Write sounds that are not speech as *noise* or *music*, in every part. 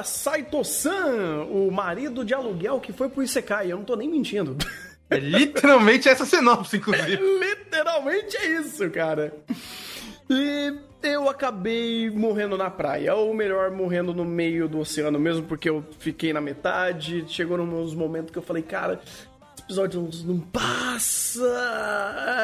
Pra Saito-san, o marido de aluguel que foi pro Isekai. Eu não tô nem mentindo. É literalmente essa sinopse, inclusive. É, literalmente é isso, cara. E eu acabei morrendo na praia, ou melhor, morrendo no meio do oceano mesmo, porque eu fiquei na metade. Chegou nos momentos que eu falei, cara, esse episódio não, não passa.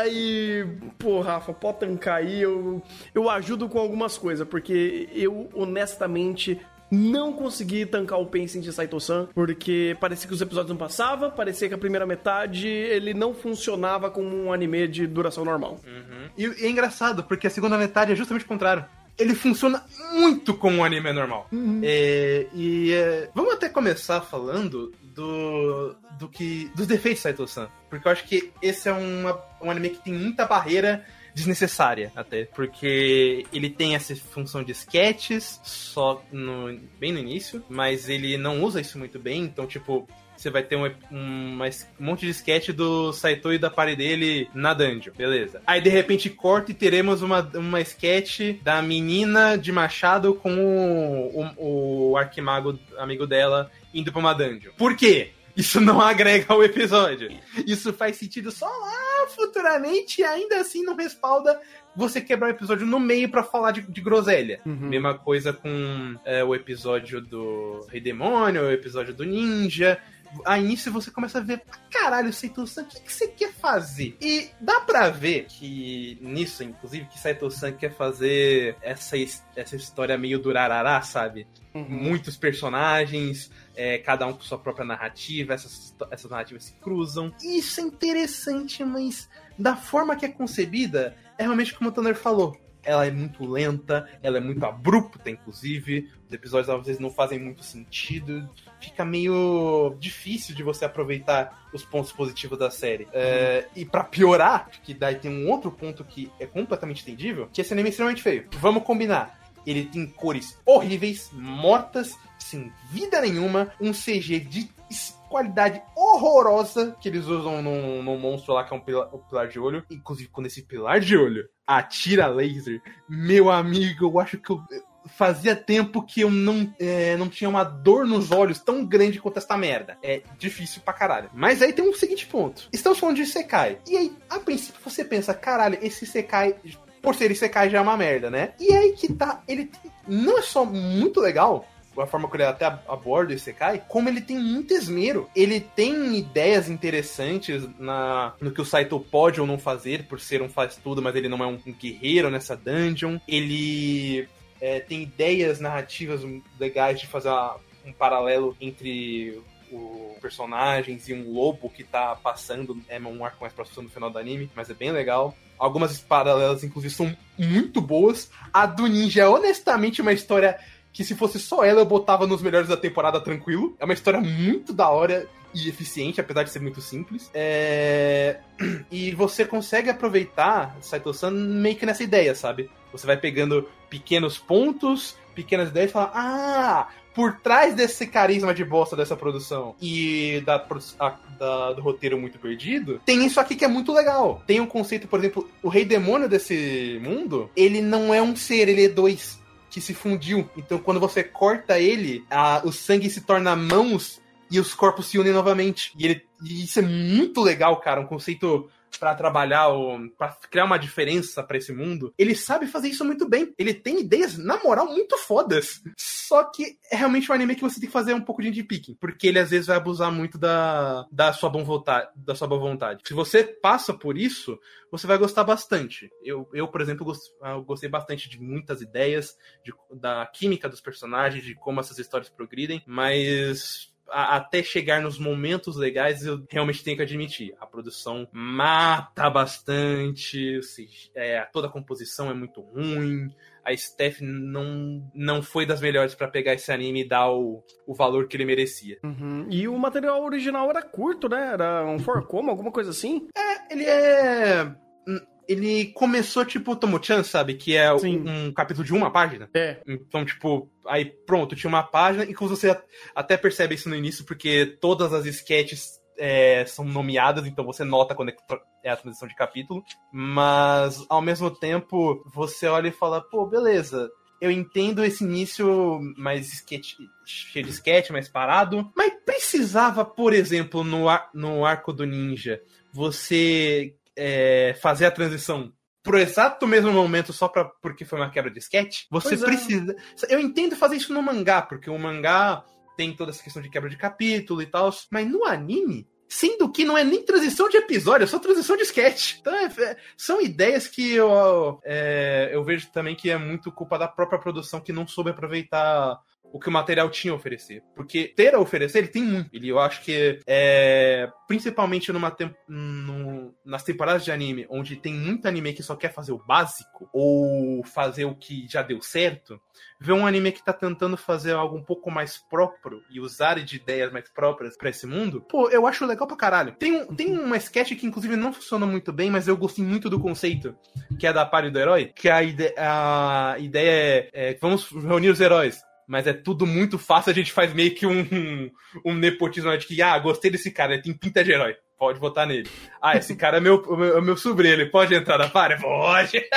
Aí, pô, Rafa, pode tancar aí, eu, eu ajudo com algumas coisas, porque eu honestamente não consegui tancar o pacing de Saito-san, porque parecia que os episódios não passavam, parecia que a primeira metade ele não funcionava como um anime de duração normal. Uhum. E, e é engraçado, porque a segunda metade é justamente o contrário ele funciona muito como um anime normal. Uhum. É, e é, vamos até começar falando do, do que dos defeitos de Saito-san, porque eu acho que esse é uma, um anime que tem muita barreira desnecessária até, porque ele tem essa função de sketches só no, bem no início, mas ele não usa isso muito bem, então tipo, você vai ter um, um, um, monte de sketch do Saito e da parede dele na dungeon, beleza. Aí de repente corta e teremos uma, uma sketch da menina de machado com o, o, o arquimago amigo dela indo pra uma dungeon. Por quê? Isso não agrega ao episódio. Isso faz sentido só lá futuramente e ainda assim não respalda você quebrar o episódio no meio para falar de, de groselha. Uhum. Mesma coisa com é, o episódio do Rei Demônio, o episódio do Ninja a início você começa a ver, caralho, Saito-san, o que, que você quer fazer? E dá pra ver que nisso, inclusive, que Saito-san quer fazer essa, essa história meio durarará, sabe? Uhum. Muitos personagens, é, cada um com sua própria narrativa, essas, essas narrativas se cruzam. Isso é interessante, mas da forma que é concebida, é realmente como o Tanner falou ela é muito lenta, ela é muito abrupta, inclusive. Os episódios às vezes não fazem muito sentido. Fica meio difícil de você aproveitar os pontos positivos da série. É, e para piorar, que daí tem um outro ponto que é completamente entendível, que esse anime é extremamente feio. Vamos combinar. Ele tem cores horríveis, mortas, sem vida nenhuma, um CG de qualidade horrorosa que eles usam no, no monstro lá, que é um pilar, um pilar de olho. Inclusive, quando esse pilar de olho atira laser, meu amigo, eu acho que eu fazia tempo que eu não, é, não tinha uma dor nos olhos tão grande quanto esta merda. É difícil pra caralho. Mas aí tem um seguinte ponto. Estamos falando de Sekai. E aí, a princípio, você pensa, caralho, esse Sekai por ser Isekai já é uma merda, né? E aí que tá, ele não é só muito legal, a forma que ele até aborda esse Sekai, como ele tem muito esmero. Ele tem ideias interessantes na, no que o Saito pode ou não fazer, por ser um faz-tudo, mas ele não é um, um guerreiro nessa dungeon. Ele é, tem ideias narrativas legais de fazer um paralelo entre o personagens e um lobo que tá passando, é um arco mais próximo no final do anime, mas é bem legal. Algumas paralelas, inclusive, são muito boas. A do Ninja é honestamente uma história que se fosse só ela eu botava nos melhores da temporada tranquilo. É uma história muito da hora e eficiente, apesar de ser muito simples. É... *clears throat* E você consegue aproveitar Saito-san meio que nessa ideia, sabe? Você vai pegando pequenos pontos, pequenas ideias e fala: Ah, por trás desse carisma de bosta dessa produção e da, a, da, do roteiro muito perdido, tem isso aqui que é muito legal. Tem um conceito, por exemplo, o rei demônio desse mundo, ele não é um ser, ele é dois que se fundiu. Então, quando você corta ele, a, o sangue se torna mãos e os corpos se unem novamente. E, ele, e isso é muito legal, cara. Um conceito para trabalhar, para criar uma diferença para esse mundo, ele sabe fazer isso muito bem. Ele tem ideias, na moral, muito fodas. Só que é realmente um anime que você tem que fazer um pouco de nitpicking, porque ele às vezes vai abusar muito da, da, sua, boa vontade, da sua boa vontade. Se você passa por isso, você vai gostar bastante. Eu, eu por exemplo, eu gostei bastante de muitas ideias, de, da química dos personagens, de como essas histórias progridem, mas a, até chegar nos momentos legais, eu realmente tenho que admitir. A produção mata bastante, é, toda a composição é muito ruim. A Steph não, não foi das melhores para pegar esse anime e dar o, o valor que ele merecia. Uhum. E o material original era curto, né? Era um forcoma, alguma coisa assim? É, ele é ele começou tipo Tomo-chan, sabe? Que é um, um, capítulo de uma página. É. Então, tipo, aí pronto, tinha uma página, e você até percebe isso no início, porque todas as sketches é, são nomeadas, então você nota quando é, é a transição de capítulo. Mas, ao mesmo tempo, você olha e fala, pô, beleza. eu entendo esse início mais sketch, cheio de sketch, mais parado, mas precisava, por exemplo, no, ar, no arco do ninja, você é, fazer a transição pro exato mesmo momento só pra, porque foi uma quebra de sketch, você é. precisa. Eu entendo fazer isso no mangá, porque o mangá tem toda essa questão de quebra de capítulo e tal, mas no anime, Sendo que não é nem transição de episódio, é só transição de sketch. Então, é, é, são ideias que eu, é, eu vejo também que é muito culpa da própria produção que não soube aproveitar o que o material tinha a oferecer. Porque ter a oferecer, ele tem muito. Ele, eu acho que, é, principalmente numa tem, no, nas temporadas de anime, onde tem muito anime que só quer fazer o básico, ou fazer o que já deu certo, ver um anime que tá tentando fazer algo um pouco mais próprio e usar de ideias mais próprias para esse mundo, pô, eu acho legal pra caralho. Tem, um, tem uma sketch que, inclusive, não funciona muito bem, mas eu gostei muito do conceito, que é da pare do herói, que a, ide a ideia é, é vamos reunir os heróis mas é tudo muito fácil, a gente faz meio que um, um, um nepotismo de que, ah, gostei desse cara, ele tem pinta de herói, pode votar nele. Ah, esse *laughs* cara é meu, meu, meu sobrinho, ele pode entrar na party? Pode! *laughs*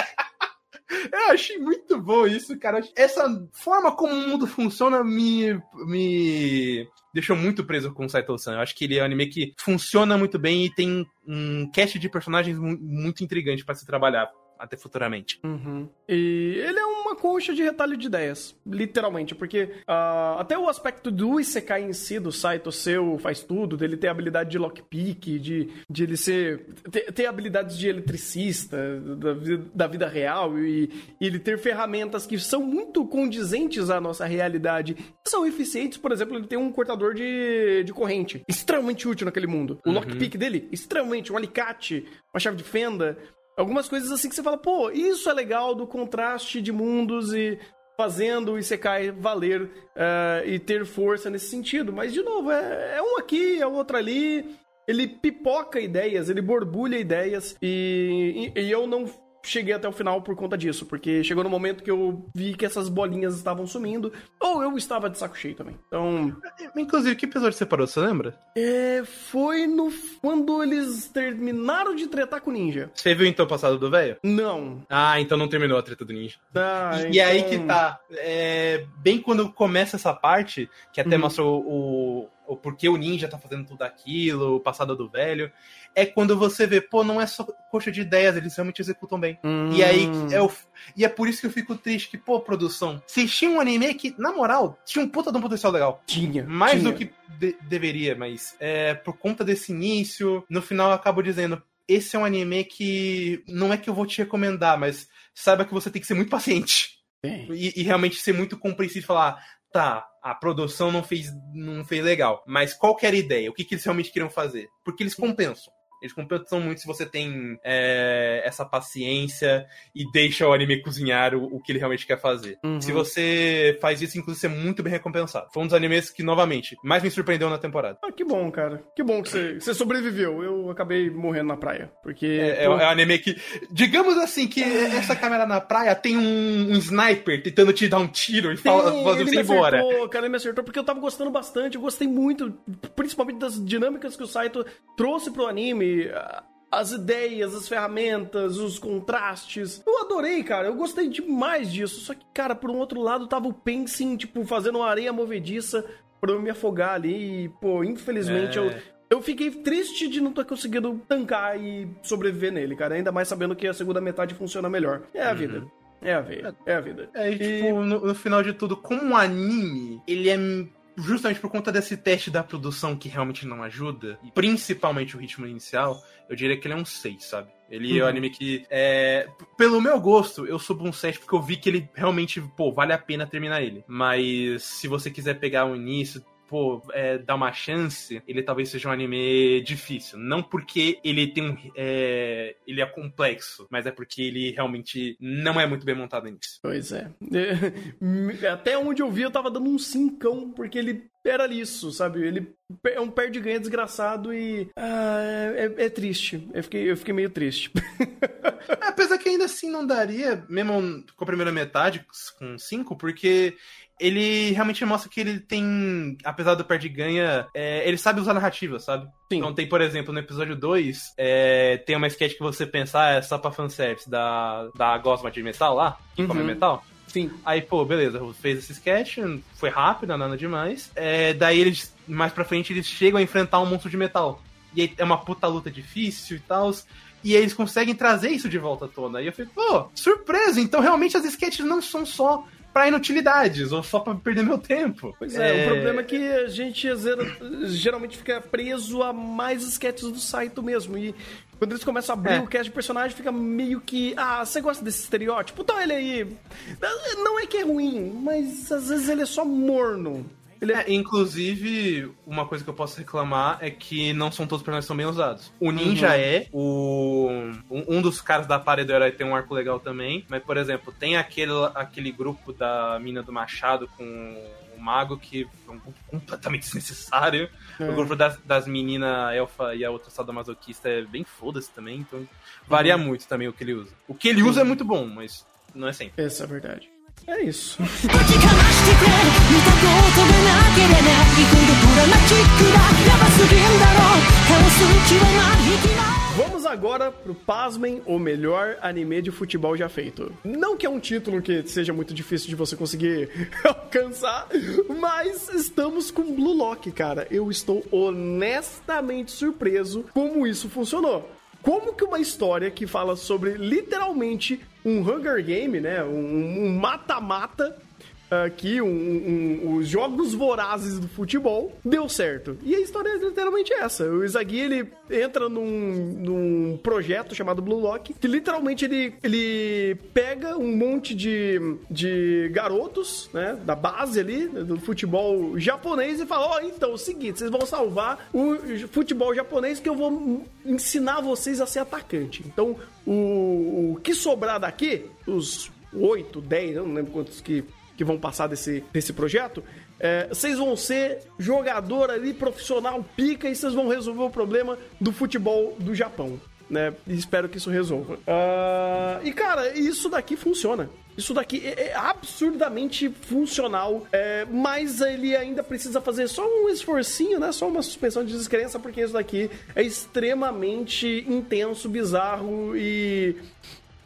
Eu achei muito bom isso, cara. Essa forma como o mundo funciona me, me deixou muito preso com o Saito-san. Eu acho que ele é um anime que funciona muito bem e tem um cast de personagens muito intrigante para se trabalhar até futuramente. Uhum. E ele é uma concha de retalho de ideias, literalmente, porque uh, até o aspecto do Isekai em si, do Saito seu faz tudo, dele ter habilidade de lockpick, de, de ele ser. ter, ter habilidades de eletricista da, da vida real e, e, ele ter ferramentas que são muito condizentes à nossa realidade, são eficientes, por exemplo, ele tem um cortador de, de corrente, extremamente útil naquele mundo. O uhum. lockpick dele, extremamente, um alicate, uma chave de fenda, Algumas coisas assim que você fala, pô, isso é legal do contraste de mundos e fazendo o Isekai valer uh, e ter força nesse sentido. Mas, de novo, é, é um aqui, é outro ali. Ele pipoca ideias, ele borbulha ideias e, e, e eu não cheguei até o final por conta disso, porque chegou no momento que eu vi que essas bolinhas estavam sumindo, ou eu estava de saco cheio também. Então. Inclusive, que episódio você parou, você lembra? É. Foi no. Quando eles terminaram de tretar com o ninja. Você viu então o passado do velho? Não. Ah, então não terminou a treta do ninja. Ah, e, então... e aí que tá. É, bem quando começa essa parte, que até uhum. mostrou o o porquê o ninja tá fazendo tudo aquilo, o passado do velho, é quando você vê, pô, não é só coxa de ideias, eles realmente executam bem. Hum. E aí é o, e é por isso que eu fico triste que, pô, produção, vocês tinham um anime que, na moral, tinha um puta de um potencial legal. Tinha. Mais tinha. do que de deveria, mas é, por conta desse início, no final eu acabo dizendo, esse é um anime que não é que eu vou te recomendar, mas saiba que você tem que ser muito paciente. E, e, realmente ser muito compreensível e falar, tá, a produção não fez, não fez legal, mas qual que era a ideia? O que, que eles realmente queriam fazer? Porque eles compensam. Eles compensam muito se você tem é, essa paciência e deixa o anime cozinhar o, o que ele realmente quer fazer. Uhum. Se você faz isso, inclusive, você é muito bem recompensado. Foi um dos animes que, novamente, mais me surpreendeu na temporada. Ah, que bom, cara. Que bom que você, você sobreviveu. Eu acabei morrendo na praia. Porque. É, é, um anime que. Digamos assim, que essa câmera na praia tem um, um sniper tentando te dar um tiro e fala, fazendo você embora. Cara, ele me acertou porque eu tava gostando bastante. Eu gostei muito, principalmente das dinâmicas que o Saito trouxe pro anime as ideias, as ferramentas, os contrastes. Eu adorei, cara. Eu gostei demais disso. Só que, cara, por um outro lado, tava o Pensing, tipo, fazendo uma areia movediça pra eu me afogar ali. E, pô, infelizmente é. eu. Eu fiquei triste de não ter conseguido tancar e sobreviver nele, cara. Ainda mais sabendo que a segunda metade funciona melhor. É a uhum. vida. É a vida. É a vida. É, e, tipo, no, no, final de tudo, como um anime, ele é justamente por conta desse teste da produção que realmente não ajuda, principalmente o ritmo inicial, eu diria que ele é um 6, sabe? Ele uhum. é um uhum. anime que, é, pelo meu gosto, eu subo um 7 porque eu vi que ele realmente, pô, vale a pena terminar ele. Mas se você quiser pegar o início, pô, é, dar uma chance, ele talvez seja um anime difícil. Não porque ele tem um. É, ele é complexo, mas é porque ele realmente não é muito bem montado nisso. Pois é. *laughs* Até onde eu vi, eu tava dando um cincão, porque ele era isso, sabe? Ele é um perde-ganha desgraçado e. Ah, é, é, triste. Eu fiquei, eu fiquei meio triste. Apesar que ainda assim não daria, mesmo com a primeira metade, com 5, porque ele realmente mostra que ele tem, apesar do perde-ganha, é, ele sabe usar narrativa, sabe? Sim. Então tem, por exemplo, no episódio 2, é, tem uma sketch que você pensar ah, é só pra fanservice da, da Gosma de metal lá, que uhum. come metal. Sim. Aí, pô, beleza, fez esse sketch, foi rápido, nada demais. É, daí eles, mais pra frente, eles chegam a enfrentar um monstro de metal. E aí é uma puta luta difícil e tal. E eles conseguem trazer isso de volta à tona. E eu fico, pô, surpresa! Então realmente as sketches não são só pra inutilidades ou só pra perder meu tempo. Pois é, é... o problema é que a gente geralmente fica preso a mais sketches do site mesmo. E quando eles começam a abrir é. o cast de personagem, fica meio que. Ah, você gosta desse estereótipo? Então ele aí. Não é que é ruim, mas às vezes ele é só morno. Ele é... é... inclusive, uma coisa que eu posso reclamar é que não são todos os personagens que são bem usados. O Ninja uhum. é, o um, dos caras da parede do herói tem um arco legal também, mas, por exemplo, tem aquele, aquele grupo da mina do Machado com o Mago que é um grupo completamente desnecessário. É. O grupo das, das meninas elfa e a outra sadomasoquista é bem foda-se também, então varia uhum. muito também o que ele usa. O que ele usa é muito bom, mas não é sempre. Essa é a verdade. É isso. Vamos agora pro Pasmem, o melhor anime de futebol já feito. Não que é um título que seja muito difícil de você conseguir *laughs* alcançar, mas estamos com Blue Lock, cara. Eu estou honestamente surpreso como isso funcionou. Como que uma história que fala sobre literalmente um Hunger Game, né? Um mata-mata aqui, um, um, os jogos vorazes do futebol, deu certo. E a história é literalmente essa. O Izagui, ele entra num, num projeto chamado Blue Lock, que literalmente ele, ele pega um monte de, de garotos, né, da base ali, do futebol japonês e fala, ó, oh, então, é o seguinte, vocês vão salvar o futebol japonês que eu vou ensinar vocês a ser atacante. Então, o, o que sobrar daqui, os 8, 10, eu não lembro quantos que que vão passar desse, desse projeto, é, vocês vão ser jogador ali profissional pica e vocês vão resolver o problema do futebol do Japão. Né? E espero que isso resolva. Uh, e cara, isso daqui funciona. Isso daqui é, é absurdamente funcional, é, mas ele ainda precisa fazer só um esforcinho, né? Só uma suspensão de descrença, porque isso daqui é extremamente intenso, bizarro e,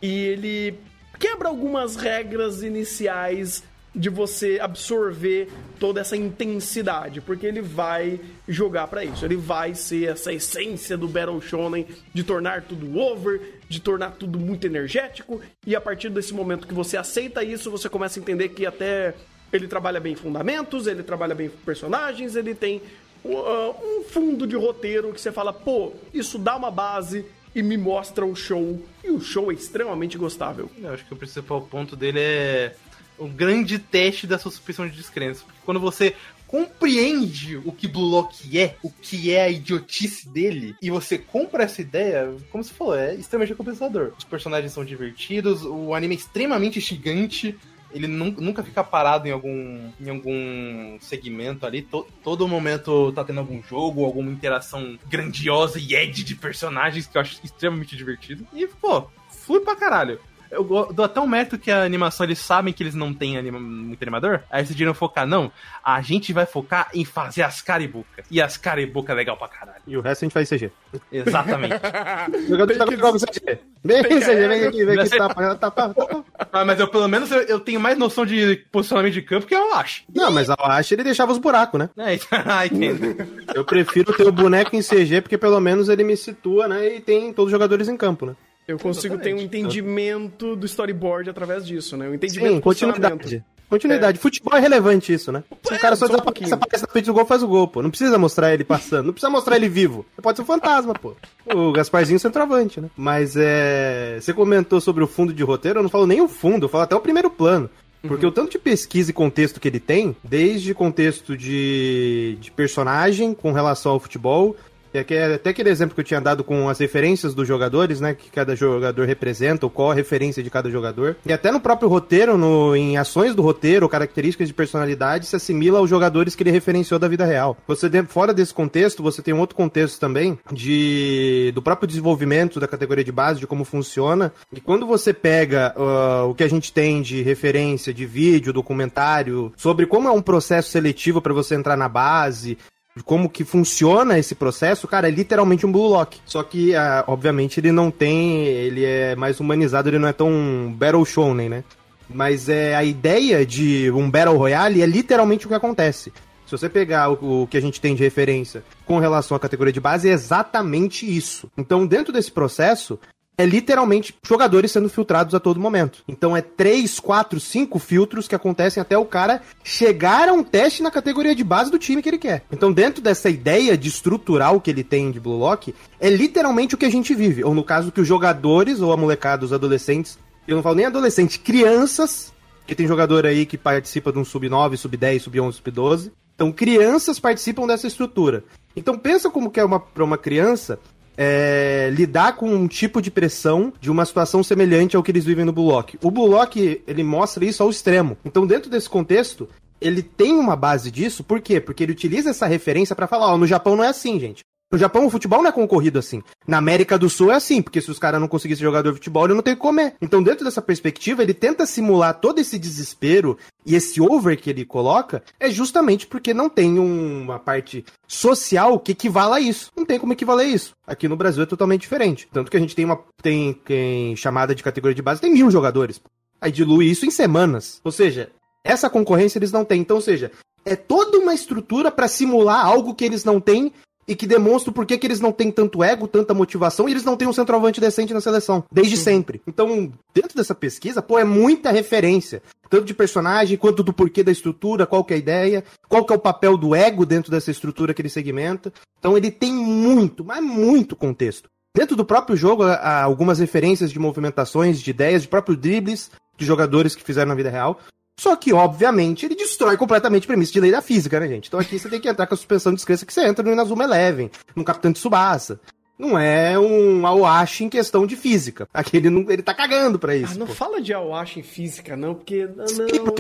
e ele quebra algumas regras iniciais de você absorver toda essa intensidade, porque ele vai jogar para isso. Ele vai ser essa essência do Battle Shonen de tornar tudo over, de tornar tudo muito energético, e a partir desse momento que você aceita isso, você começa a entender que até ele trabalha bem fundamentos, ele trabalha bem personagens, ele tem uh, um fundo de roteiro que você fala, pô, isso dá uma base e me mostra o show. E o show é extremamente gostável. Eu acho que o principal ponto dele é o grande teste da sua suspensão de descrença. Porque quando você compreende o que Blue Lock é, o que é a idiotice dele, e você compra essa ideia, como você falou, é extremamente recompensador. Os personagens são divertidos, o anime é extremamente gigante, ele nunca fica parado em algum, em algum segmento ali. To, todo momento tá tendo algum jogo, alguma interação grandiosa e edge de personagens que eu acho extremamente divertido. E, pô, flui pra caralho eu dou até um mérito que a animação, eles sabem que eles não têm anima, muito animador, aí eles decidiram focar, não, a gente vai focar em fazer as caribucas. E as caribucas é legal pra caralho. E o resto a gente faz CG. Exatamente. *laughs* Jogador tá com CG. Vem, CG, vem aqui, vem aqui, tapa, tapa, tapa. Ah, mas eu pelo menos eu, eu, tenho mais noção de posicionamento de campo que eu acho. Não, mas eu acho ele deixava os buracos, né? É, *laughs* ah, entendo. Eu prefiro ter o boneco em CG porque pelo menos ele me situa, né? E tem todos os jogadores em campo, né? Eu consigo Exatamente. ter um entendimento do storyboard através disso, né? Um entendimento Sim, continuidade. Continuidade. É. Futebol é relevante isso, né? Se é, o cara só, só desaparece, um aparece na frente do gol, faz o gol, pô. Não precisa mostrar ele passando. Não precisa mostrar ele vivo. Pode ser um fantasma, pô. O Gasparzinho centroavante, né? Mas é. Você comentou sobre o fundo de roteiro, eu não falo nem o fundo, eu falo até o primeiro plano. Porque uhum. o tanto de pesquisa e contexto que ele tem, desde contexto de, de personagem com relação ao futebol, é é até aquele exemplo que eu tinha dado com as referências dos jogadores, né? Que cada jogador representa, ou qual a referência de cada jogador. E até no próprio roteiro, no, em ações do roteiro, características de personalidade, se assimila aos jogadores que ele referenciou da vida real. Você, fora desse contexto, você tem um outro contexto também de do próprio desenvolvimento da categoria de base, de como funciona. E quando você pega uh, o que a gente tem de referência de vídeo, documentário, sobre como é um processo seletivo para você entrar na base, como que funciona esse processo, cara, é literalmente um Blue Lock. Só que, uh, obviamente, ele não tem. Ele é mais humanizado, ele não é tão Battle Shonen, né? Mas é a ideia de um Battle Royale é literalmente o que acontece. Se você pegar o, o, que a gente tem de referência com relação à categoria de base, é exatamente isso. Então, dentro desse processo, é literalmente jogadores sendo filtrados a todo momento. Então é 3, 4, 5 filtros que acontecem até o cara chegar a um teste na categoria de base do time que ele quer. Então, dentro dessa ideia de estrutural que ele tem de Blue Lock, é literalmente o que a gente vive. Ou no caso que os jogadores, ou a molecada, os adolescentes, eu não falo nem adolescentes, crianças, que tem jogador aí que participa de um sub-9, sub-10, sub-11, sub-12. Então, crianças participam dessa estrutura. Então, pensa como que é uma, para uma criança é, lidar com um tipo de pressão de uma situação semelhante ao que eles vivem no Blue Lock. O Blue Lock, ele mostra isso ao extremo. Então, dentro desse contexto, ele tem uma base disso, por quê? Porque ele utiliza essa referência para falar, ó, no Japão não é assim, gente. No Japão, o futebol não é concorrido assim. Na América do Sul é assim, porque se os caras não conseguissem jogador de futebol, ele não tem que comer. Então, dentro dessa perspectiva, ele tenta simular todo esse desespero e esse over que ele coloca, é justamente porque não tem uma parte social que equivala a isso. Não tem como equivaler isso. Aqui no Brasil é totalmente diferente. Tanto que a gente tem uma tem, tem chamada de categoria de base, tem mil jogadores. Aí dilui isso em semanas. Ou seja, essa concorrência eles não têm. Então, ou seja, é toda uma estrutura para simular algo que eles não têm e que demonstra por que, que eles não têm tanto ego, tanta motivação e eles não têm um centroavante decente na seleção, desde Sim. sempre. Então, dentro dessa pesquisa, pô, é muita referência, tanto de personagem quanto do porquê da estrutura, qual que é a ideia, qual que é o papel do ego dentro dessa estrutura que ele segmenta. Então, ele tem muito, mas muito contexto. Dentro do próprio jogo, há algumas referências de movimentações, de ideias, de próprios dribles de jogadores que fizeram na vida real. Só que, obviamente, ele destrói completamente a premissa de lei da física, né, gente? Então aqui você tem que entrar com a suspensão de descrença que você entra no Inazuma Eleven, no Capitão de Subasa. Não é um Awashi em questão de física. Aqui ele, não, ele tá cagando pra isso. Ah, não pô. fala de Awashi em física, não, porque. Não,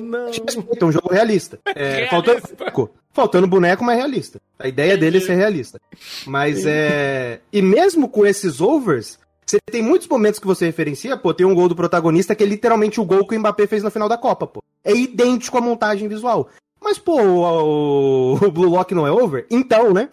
não. É um jogo realista. *laughs* É, faltando, faltando boneco, mas realista. A ideia dele é ser realista. Mas é. E mesmo com esses overs, você tem muitos momentos que você referencia, pô, tem um gol do protagonista que é literalmente o gol que o Mbappé fez na final da Copa, pô. É idêntico à montagem visual. Mas, pô, o, o, Blue Lock não é over? Então, né?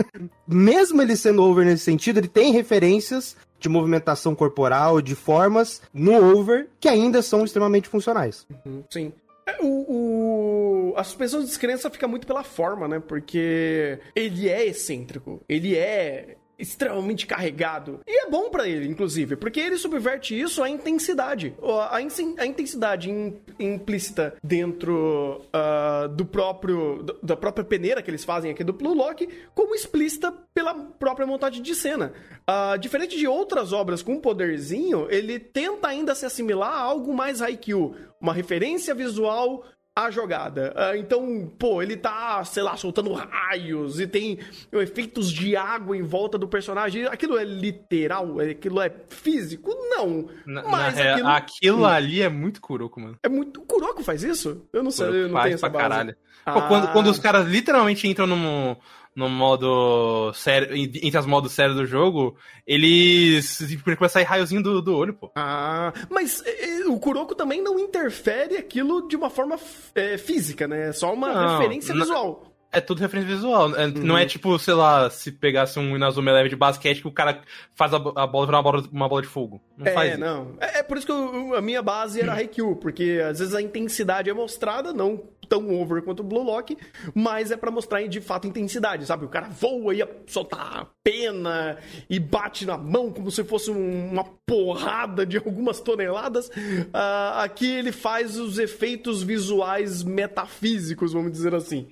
Mesmo ele sendo over nesse sentido, ele tem referências de movimentação corporal, de formas no over que ainda são extremamente funcionais. Uhum, sim. É, o, o, a suspensão de descrença fica muito pela forma, né? Porque ele é excêntrico, ele é extremamente carregado. E é bom para ele, inclusive, porque ele subverte isso à intensidade. A, a intensidade implícita dentro uh, do próprio da própria peneira que eles fazem aqui do Blue Lock, como explícita pela própria montagem de cena. Uh, diferente de outras obras com poderzinho, ele tenta ainda se assimilar a algo mais Haikyuu, uma referência visual a jogada. Uh, então, pô, ele tá, sei lá, soltando raios e tem efeitos de água em volta do personagem. Aquilo é literal? Aquilo é físico? Não. Na, mas na aquilo... aquilo ali é muito Kuroko, mano. É muito. O Kuroko faz isso? Eu não sei, eu não tenho essa base. Caralho. Ah. Pô, quando, quando os caras literalmente entram num no modo sério, entre as modos sérios do jogo, eles começam a sair raiozinho do, do olho, pô. Ah, mas e, o Kuroko também não interfere aquilo de uma forma é, física, né? É só uma não, referência não, visual. É tudo referência visual. É, Não é uhum. tipo, sei lá, se pegasse um Inazuma Eleven de basquete que o cara faz a, a bola virar uma bola, uma bola de fogo. Não é, faz não. É, é, por isso que eu, a minha base era Haikyuu, porque às vezes a intensidade é mostrada, não tão over quanto o Blue Lock, mas é para mostrar de fato intensidade, sabe? O cara voa e solta a pena e bate na mão como se fosse um, uma porrada de *laughs* algumas toneladas. Uh, aqui ele faz os efeitos visuais metafísicos, vamos dizer assim.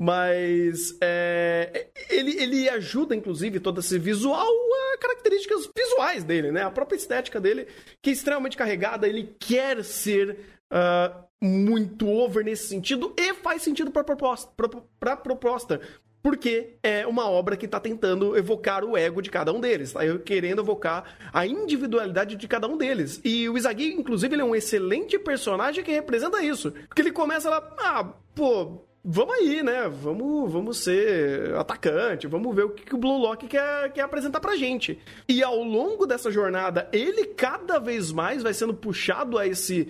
Mas é, ele, ele ajuda, inclusive, todo esse visual a características visuais dele, né? A própria estética dele, que é extremamente carregada, ele quer ser uh, muito over nesse sentido e faz sentido para proposta, pra, proposta. Porque é uma obra que está tentando evocar o ego de cada um deles, está querendo evocar a individualidade de cada um deles. E o Izagi, inclusive, ele é um excelente personagem que representa isso. Porque ele começa lá, ah, pô, vamos aí, né? Vamos, vamos ser atacante, vamos ver o que, que o Blue Lock quer, quer apresentar pra gente. E ao longo dessa jornada, ele cada vez mais vai sendo puxado a esse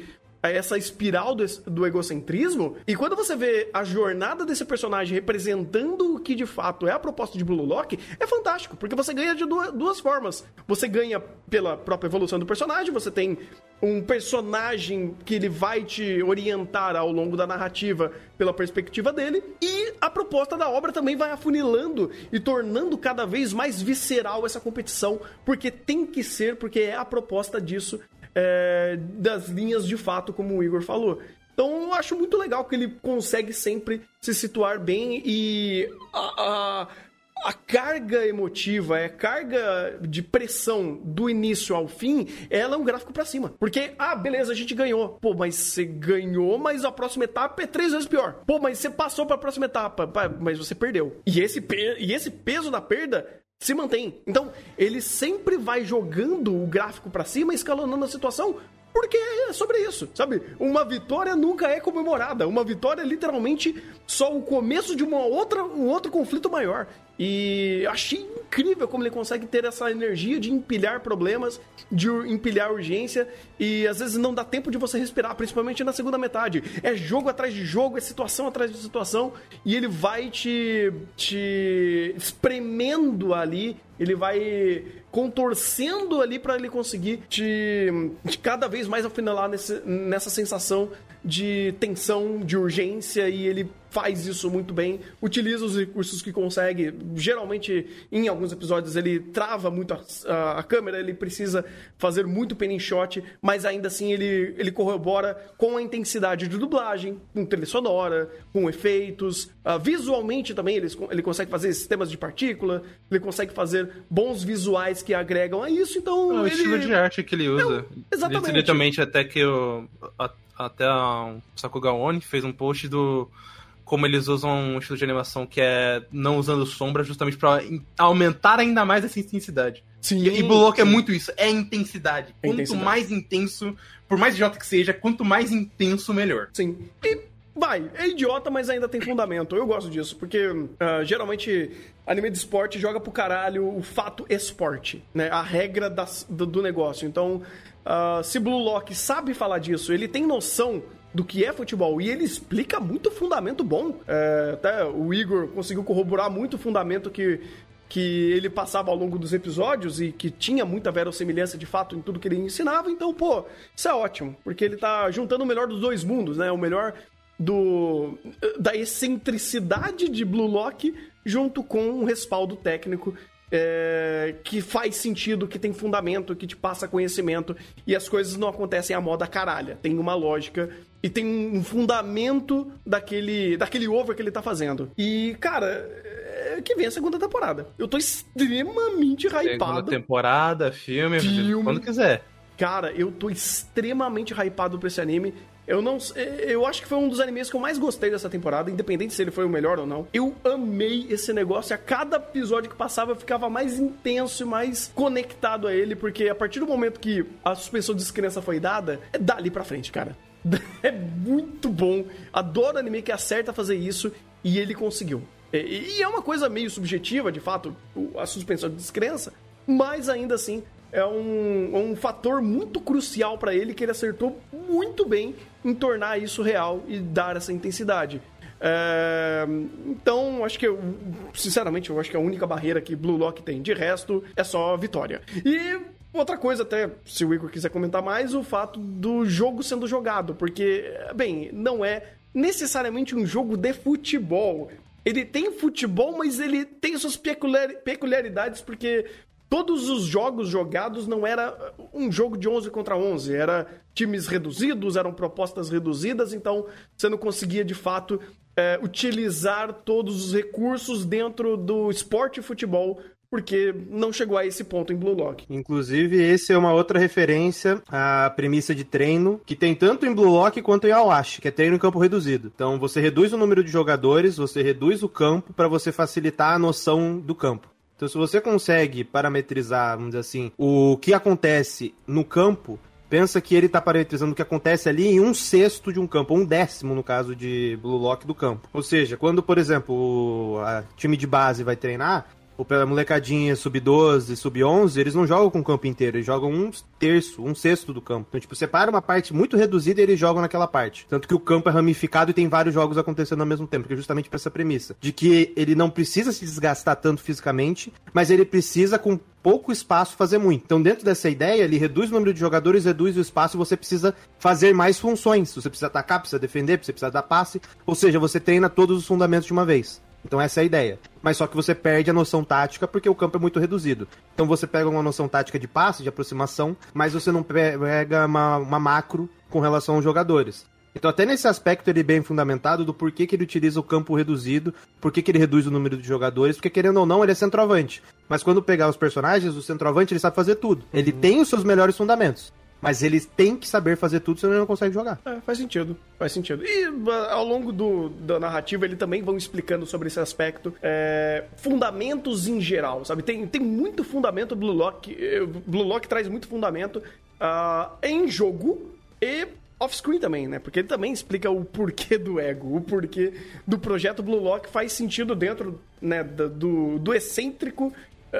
essa espiral do, do, egocentrismo. E quando você vê a jornada desse personagem representando o que de fato é a proposta de Blue Lock, é fantástico, porque você ganha de duas, duas formas. Você ganha pela própria evolução do personagem, você tem um personagem que ele vai te orientar ao longo da narrativa pela perspectiva dele, e a proposta da obra também vai afunilando e tornando cada vez mais visceral essa competição, porque tem que ser, porque é a proposta disso, é, das linhas de fato, como o Igor falou. Então eu acho muito legal que ele consegue sempre se situar bem e a, a a carga emotiva, a carga de pressão do início ao fim, ela é um gráfico para cima. Porque, ah, beleza, a gente ganhou. Pô, mas você ganhou, mas a próxima etapa é três vezes pior. Pô, mas você passou para a próxima etapa, mas você perdeu. E esse, e esse peso da perda se mantém. Então, ele sempre vai jogando o gráfico para cima, escalonando a situação porque é sobre isso, sabe? Uma vitória nunca é comemorada. Uma vitória é literalmente só o começo de uma outra, um outro conflito maior. E achei incrível como ele consegue ter essa energia de empilhar problemas, de empilhar urgência, e às vezes não dá tempo de você respirar, principalmente na segunda metade. É jogo atrás de jogo, é situação atrás de situação, e ele vai te, te espremendo ali, ele vai contorcendo ali para ele conseguir te, te, cada vez mais afinalar nesse, nessa sensação de tensão, de urgência, e ele faz isso muito bem, utiliza os recursos que consegue. Geralmente, em alguns episódios, ele trava muito a, a, a câmera, ele precisa fazer muito penny shot, mas ainda assim ele, ele corrobora com a intensidade de dublagem, com trilha sonora, com efeitos. Uh, visualmente também ele, ele consegue fazer sistemas de partícula, ele consegue fazer bons visuais que agregam a isso, então. É o ele... estilo de arte que ele usa. Não, exatamente. Literalmente, até que o. Até o Sakuga Oni fez um post do como eles usam um estilo de animação que é não usando sombra, justamente para aumentar ainda mais essa intensidade. Sim, e, e Bullock é muito isso, é intensidade. É quanto intensidade. mais intenso, por mais idiota que seja, quanto mais intenso, melhor. Sim. E vai, é idiota, mas ainda tem fundamento. Eu gosto disso, porque uh, geralmente anime de esporte joga pro caralho o fato esporte, né? A regra das, do, do negócio. Então, uh, se Blue Lock sabe falar disso, ele tem noção do que é futebol. E ele explica muito fundamento bom. É, até o Igor conseguiu corroborar muito o fundamento que, que ele passava ao longo dos episódios e que tinha muita verossimilhança de fato em tudo que ele ensinava. Então, pô, isso é ótimo, porque ele tá juntando o melhor dos dois mundos, né? O melhor do da excentricidade de Blue Lock junto com um respaldo técnico é, que faz sentido, que tem fundamento, que te passa conhecimento e as coisas não acontecem à moda caralha. Tem uma lógica e tem um fundamento daquele, daquele over que ele tá fazendo. E, cara, é, que vem a segunda temporada. Eu tô extremamente hypado. Segunda temporada, filme, filme, quando quiser. Cara, eu tô extremamente hypado pra esse anime. Eu não eu acho que foi um dos animes que eu mais gostei dessa temporada, independente se ele foi o melhor ou não. Eu amei esse negócio, a cada episódio que passava eu ficava mais intenso e mais conectado a ele, porque a partir do momento que a suspensão de descrença foi dada, é dali pra frente, cara. É muito bom. Adoro anime que acerta fazer isso e ele conseguiu. E é uma coisa meio subjetiva, de fato, a suspensão de descrença, mas ainda assim é um, um fator muito crucial para ele que ele acertou muito bem em tornar isso real e dar essa intensidade. É, então, acho que, eu, sinceramente, eu acho que é a única barreira que Blue Lock tem. De resto, é só vitória. E outra coisa, até se o Igor quiser comentar mais, o fato do jogo sendo jogado, porque, bem, não é necessariamente um jogo de futebol. Ele tem futebol, mas ele tem suas peculiaridades, porque todos os jogos jogados não era um jogo de 11 contra 11, era times reduzidos, eram propostas reduzidas, então você não conseguia de fato é, utilizar todos os recursos dentro do esporte e futebol porque não chegou a esse ponto em Blue Lock. Inclusive, esse é uma outra referência à premissa de treino que tem tanto em Blue Lock quanto em Awash, que é treino em campo reduzido. Então, você reduz o número de jogadores, você reduz o campo para você facilitar a noção do campo. Então, se você consegue parametrizar, vamos dizer assim, o que acontece no campo, pensa que ele está parametrizando o que acontece ali em um sexto de um campo, um décimo no caso de Blue Lock do campo. Ou seja, quando, por exemplo, o time de base vai treinar, a molecadinha sub-12, sub-11, eles não jogam com o campo inteiro, eles jogam um terço, um sexto do campo. Então, tipo, separa uma parte muito reduzida e eles jogam naquela parte. Tanto que o campo é ramificado e tem vários jogos acontecendo ao mesmo tempo, que é justamente pra essa premissa. De que ele não precisa se desgastar tanto fisicamente, mas ele precisa, com pouco espaço, fazer muito. Então, dentro dessa ideia, ele reduz o número de jogadores, reduz o espaço você precisa fazer mais funções. Você precisa atacar, precisa defender, precisa dar passe. Ou seja, você treina todos os fundamentos de uma vez. Então essa é a ideia. Mas só que você perde a noção tática porque o campo é muito reduzido. Então você pega uma noção tática de passe, de aproximação, mas você não pega uma, uma macro com relação aos jogadores. Então, até nesse aspecto, ele é bem fundamentado do porquê que ele utiliza o campo reduzido, porquê que ele reduz o número de jogadores, porque querendo ou não, ele é centroavante. Mas quando pegar os personagens, o centroavante ele sabe fazer tudo. Ele uhum. tem os seus melhores fundamentos. Mas eles têm que saber fazer tudo, senão ele não consegue jogar. É, faz sentido. Faz sentido. E ao longo do, da narrativa, ele também vão explicando sobre esse aspecto. É, fundamentos em geral, sabe? Tem, tem muito fundamento Blue Lock. Eh, Blue Lock traz muito fundamento uh, em jogo e off-screen também, né? Porque ele também explica o porquê do ego, o porquê do projeto Blue Lock faz sentido dentro né, do, do excêntrico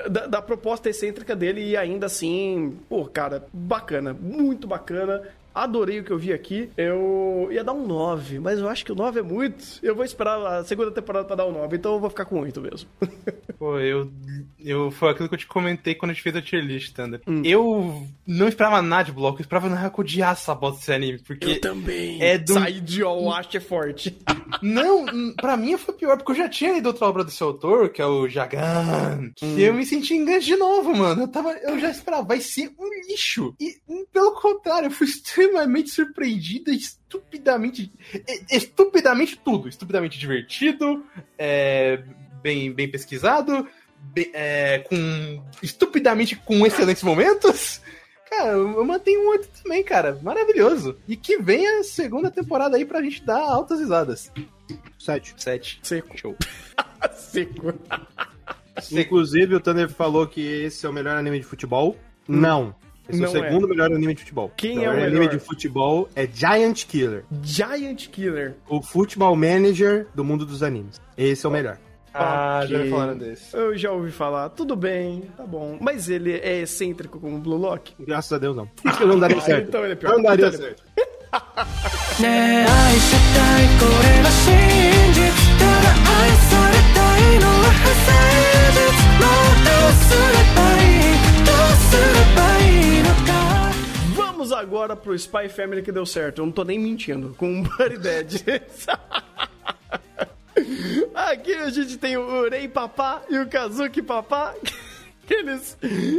da, da, proposta excêntrica dele e ainda assim, pô, cara, bacana, muito bacana. Adorei o que eu vi aqui. Eu ia dar um 9, mas eu acho que o 9 é muito. Eu vou esperar a segunda temporada pra dar um 9, então eu vou ficar com 8 mesmo. *laughs* Pô, eu, eu. Foi aquilo que eu te comentei quando a gente fez a tier list, Thunder. Hum. Eu não esperava nada de bloco, eu esperava na que odiar essa bosta desse anime, porque. Eu também. É do... Sair de All é forte. Não, pra mim foi pior, porque eu já tinha lido outra obra desse autor, que é o Jagan. Hum. E eu me senti enganado de novo, mano. Eu, tava, eu já esperava, vai ser um lixo. E, pelo contrário, eu fui extremamente surpreendida, estupidamente. Estupidamente tudo. Estupidamente divertido, é, bem, bem pesquisado, bem, é, com. estupidamente com excelentes momentos. Cara, eu mantenho um 8 também, cara. Maravilhoso. E que venha a segunda temporada aí pra gente dar altas risadas. 7. 7. Seco. Show. *laughs* Seco. Inclusive, o Thunder falou que esse é o melhor anime de futebol. Hum. Não. Esse não é o segundo é. melhor anime de futebol. Quem então, é o melhor? anime de futebol é Giant Killer. Giant Killer. O futebol manager do mundo dos animes. Esse é o melhor. Ah, okay. já ouvi falar desse. Eu já ouvi falar. Tudo bem, tá bom. Mas ele é excêntrico como o Blue Lock? Graças a Deus não. não daria *laughs* ah, certo. então ele é pior. Não daria então certo. *laughs* Vamos agora pro Spy Family que deu certo. Eu não tô nem mentindo. Com um Buddy Dead. *laughs* Aqui a gente tem o Urei Papá e o Kazuki Papá. *laughs* Eles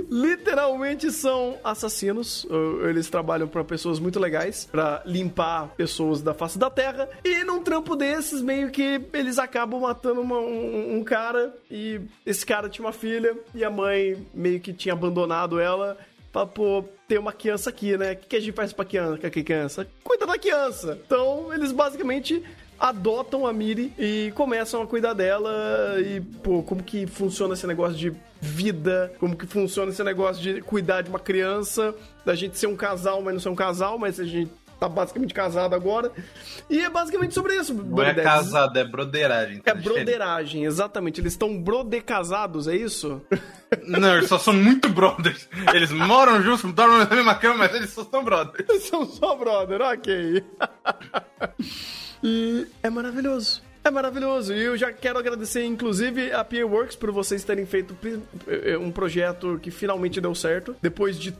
literalmente são assassinos. Eles trabalham para pessoas muito legais, para limpar pessoas da face da terra. E num trampo desses, meio que eles acabam matando uma, um, um, cara. E esse cara tinha uma filha. E a mãe meio que tinha abandonado ela. Pra, pô, ter uma criança aqui, né? O que a gente faz pra criança? Criança? Cuida da criança. Então, eles basicamente adotam a Miri e começam a cuidar dela e, pô, como que funciona esse negócio de vida, como que funciona esse negócio de cuidar de uma criança, da gente ser um casal, mas não ser um casal, mas a gente tá basicamente casado agora. E é basicamente sobre isso. Não é casado, é broderagem. Tá é broderagem, exatamente. Eles estão brodecasados, é isso? *laughs* Não, eles só são muito brothers. Eles moram juntos, dormem na mesma cama, mas eles só são brothers. são só brothers, ok. *laughs* E é maravilhoso. É maravilhoso. E eu já quero agradecer, inclusive, a PA Works por vocês terem feito eh, um projeto que finalmente deu certo. Depois de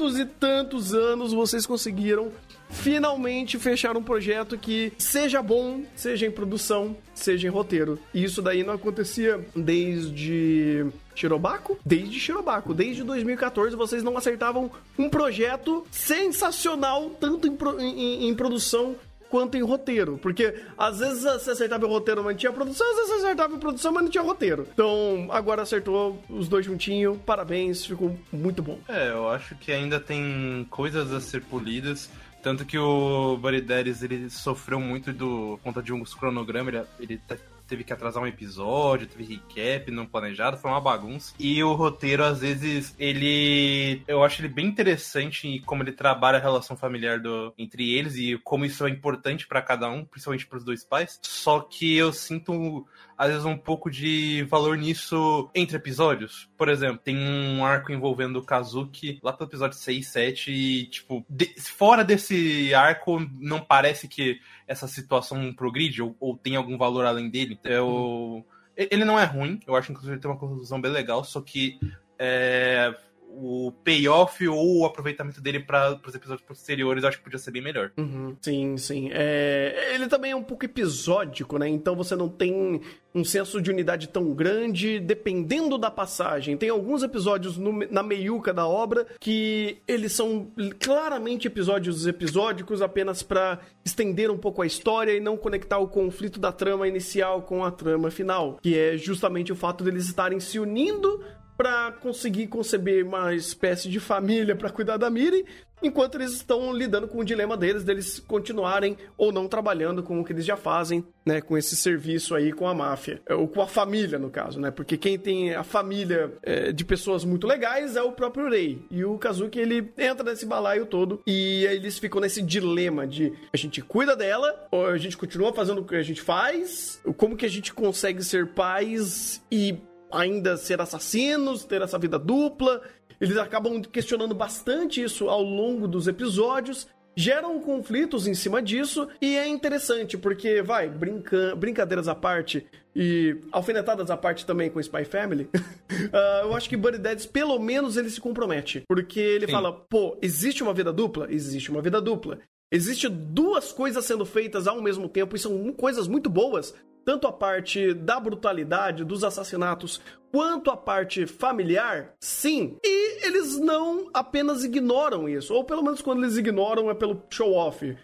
tantos e tantos anos, vocês conseguiram finalmente fechar um projeto que seja bom, seja em produção, seja em roteiro. E isso daí não acontecia desde Shirobako? Desde Shirobako, desde 2014 vocês não acertavam um projeto sensacional, tanto em, em, em produção quanto em roteiro. Porque às vezes você acertava em roteiro, mas não tinha produção, às vezes você acertava em produção, mas não tinha roteiro. Então, agora acertou os dois juntinho, parabéns, ficou muito bom. É, eu acho que ainda tem coisas a ser polidas. Tanto que o Barideres, ele sofreu muito do conta de um cronograma, ele, ele tá teve que atrasar um episódio, teve recap não planejado, foi uma bagunça. E o roteiro, às vezes, ele. Eu acho ele bem interessante em como ele trabalha a relação familiar do... entre eles e como isso é importante para cada um, principalmente para os dois pais. Só que eu sinto às vezes um pouco de valor nisso entre episódios. Por exemplo, tem um arco envolvendo o Kazuki lá pelo episódio 6, 7 e, tipo, de, fora desse arco, não parece que essa situação progride ou, ou tem algum valor além dele. Eu, ele não é ruim, eu acho inclusive ele tem uma conclusão bem legal, só que é, o payoff ou o aproveitamento dele para os episódios posteriores, eu acho que podia ser bem melhor. Uhum. Sim, sim. É... Ele também é um pouco episódico, né? Então você não tem um senso de unidade tão grande, dependendo da passagem. Tem alguns episódios no, na meiuca da obra que eles são claramente episódios episódicos apenas para estender um pouco a história e não conectar o conflito da trama inicial com a trama final, que é justamente o fato deles estarem se unindo para conseguir conceber uma espécie de família para cuidar da Miri, enquanto eles estão lidando com o dilema deles, deles continuarem ou não trabalhando com o que eles já fazem, né, com esse serviço aí com a máfia, ou com a família, no caso, né, porque quem tem a família é, de pessoas muito legais é o próprio Rei, e o Kazuki, ele entra nesse balaio todo, e eles ficam nesse dilema de a gente cuida dela, ou a gente continua fazendo o que a gente faz, como que a gente consegue ser pais e ainda ser assassinos, ter essa vida dupla. Eles acabam questionando bastante isso ao longo dos episódios. Geram conflitos em cima disso e é interessante porque, vai, brinca... brincadeiras à parte e alfinetadas à parte também com Spy Family, uh, *laughs* eu acho que Buddy Daddies, pelo menos, ele se compromete. Porque ele Sim. fala, pô, existe uma vida dupla? Existe uma vida dupla. Existe duas coisas sendo feitas ao mesmo tempo e são coisas muito boas tanto a parte da brutalidade, dos assassinatos, quanto a parte familiar, sim. E eles não apenas ignoram isso, ou pelo menos quando eles ignoram é pelo show-off.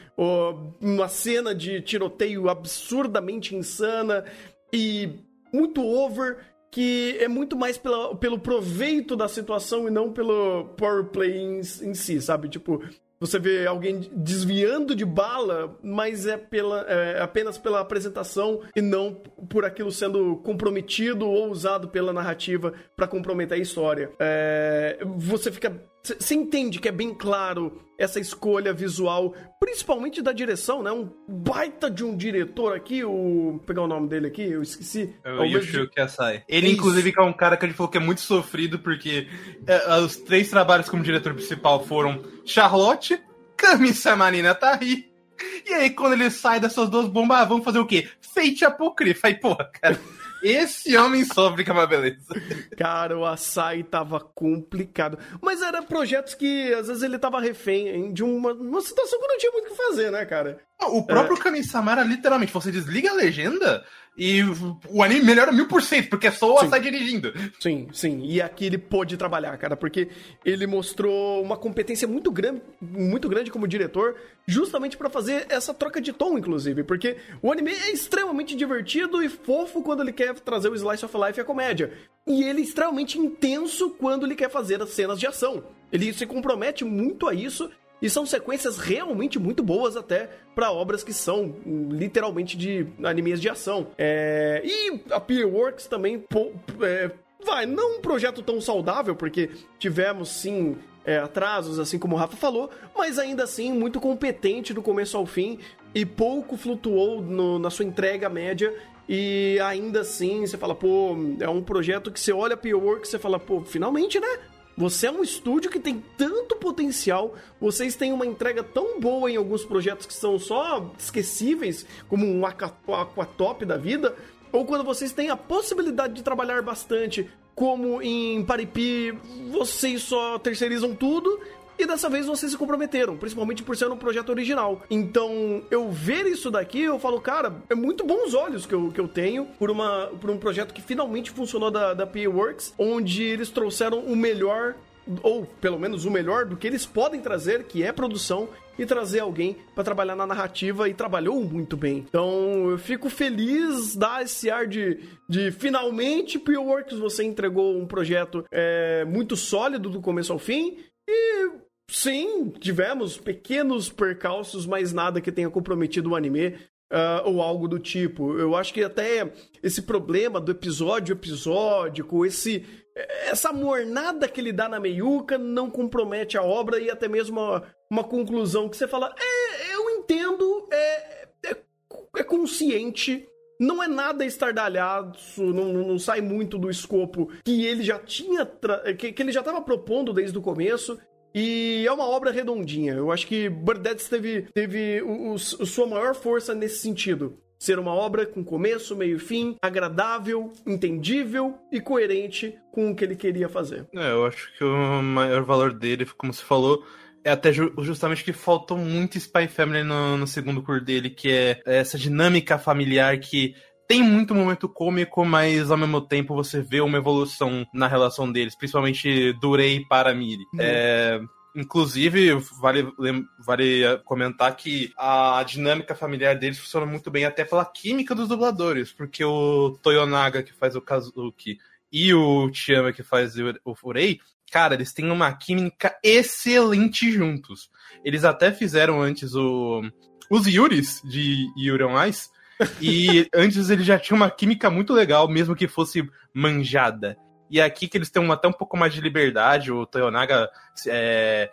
Uma cena de tiroteio absurdamente insana e muito over que é muito mais pela, pelo proveito da situação e não pelo power play em, em si, sabe? Tipo, você vê alguém desviando de bala, mas é, pela, é apenas pela apresentação e não por aquilo sendo comprometido ou usado pela narrativa para comprometer a história. É, você fica você entende que é bem claro essa escolha visual, principalmente da direção, né? Um baita de um diretor aqui, o. Vou pegar o nome dele aqui, eu esqueci. É o Yoshio Kasai. Ele, Isso. inclusive, é um cara que a gente falou que é muito sofrido, porque é, os três trabalhos como diretor principal foram Charlotte, Camisa Marina tá aí. E aí, quando ele sai dessas duas bombas, ah, vamos fazer o quê? Fate Apocrypha. Aí, porra, cara. Esse homem sofre que é uma beleza. Cara, o açaí tava complicado. Mas eram projetos que, às vezes, ele tava refém de uma, uma situação que não tinha muito o que fazer, né, cara? O próprio é. Kami-Samara, literalmente, você desliga a legenda e o anime melhora mil por cento, porque é só o Asai dirigindo. Sim, sim. E aqui ele pôde trabalhar, cara, porque ele mostrou uma competência muito grande, muito grande como diretor, justamente para fazer essa troca de tom, inclusive. Porque o anime é extremamente divertido e fofo quando ele quer trazer o Slice of Life e a comédia. E ele é extremamente intenso quando ele quer fazer as cenas de ação. Ele se compromete muito a isso e são sequências realmente muito boas até para obras que são literalmente de animes de ação. É... E a Peerworks também pô, é... vai, não um projeto tão saudável, porque tivemos sim é, atrasos, assim como o Rafa falou, mas ainda assim muito competente do começo ao fim e pouco flutuou no, na sua entrega média. E ainda assim, você fala, pô, é um projeto que você olha a Peerworks e você fala, pô, finalmente, né? Você é um estúdio que tem tanto potencial, vocês têm uma entrega tão boa em alguns projetos que são só esquecíveis, como um Aquatop da vida, ou quando vocês têm a possibilidade de trabalhar bastante, como em Paripi, vocês só terceirizam tudo e dessa vez vocês se comprometeram, principalmente por ser um projeto original. Então, eu ver isso daqui, eu falo, cara, é muito bons olhos que eu, que eu tenho por, uma, por um projeto que finalmente funcionou da, da PA Works, onde eles trouxeram o melhor ou pelo menos o melhor do que eles podem trazer, que é produção, e trazer alguém para trabalhar na narrativa e trabalhou muito bem. Então eu fico feliz, dar esse ar de, de finalmente Pure Works você entregou um projeto é, muito sólido do começo ao fim e Sim, tivemos pequenos percalços, mas nada que tenha comprometido o anime. Uh, ou algo do tipo. Eu acho que até esse problema do episódio episódico, esse essa mornada que ele dá na meiuca não compromete a obra e até mesmo uma, uma conclusão que você fala, é, eu entendo, é, é, é consciente, não é nada estardalhado, não, não, sai muito do escopo que ele já tinha, que, que ele já estava propondo desde o começo. E é uma obra redondinha. Eu acho que Birdettes teve, teve o, o, sua maior força nesse sentido. Ser uma obra com começo, meio e fim, agradável, entendível e coerente com o que ele queria fazer. É, eu acho que o maior valor dele, como você falou, é até justamente que faltou muito Spy Family no, no segundo curso dele, que é essa dinâmica familiar que tem muito momento cômico, mas ao mesmo tempo você vê uma evolução na relação deles, principalmente do Rei para Miri. Uhum. É, Inclusive, vale, vale comentar que a dinâmica familiar deles funciona muito bem até pela química dos dubladores, porque o Toyonaga, que faz o Kazuki, e o Chiyama, que faz o Furei, cara, eles têm uma química excelente juntos. Eles até fizeram antes o, os Yuris de Yuri on Ice, e antes eles já tinham uma química muito legal, mesmo que fosse manjada. E aqui que eles têm até um pouco mais de liberdade, o Toyonaga é,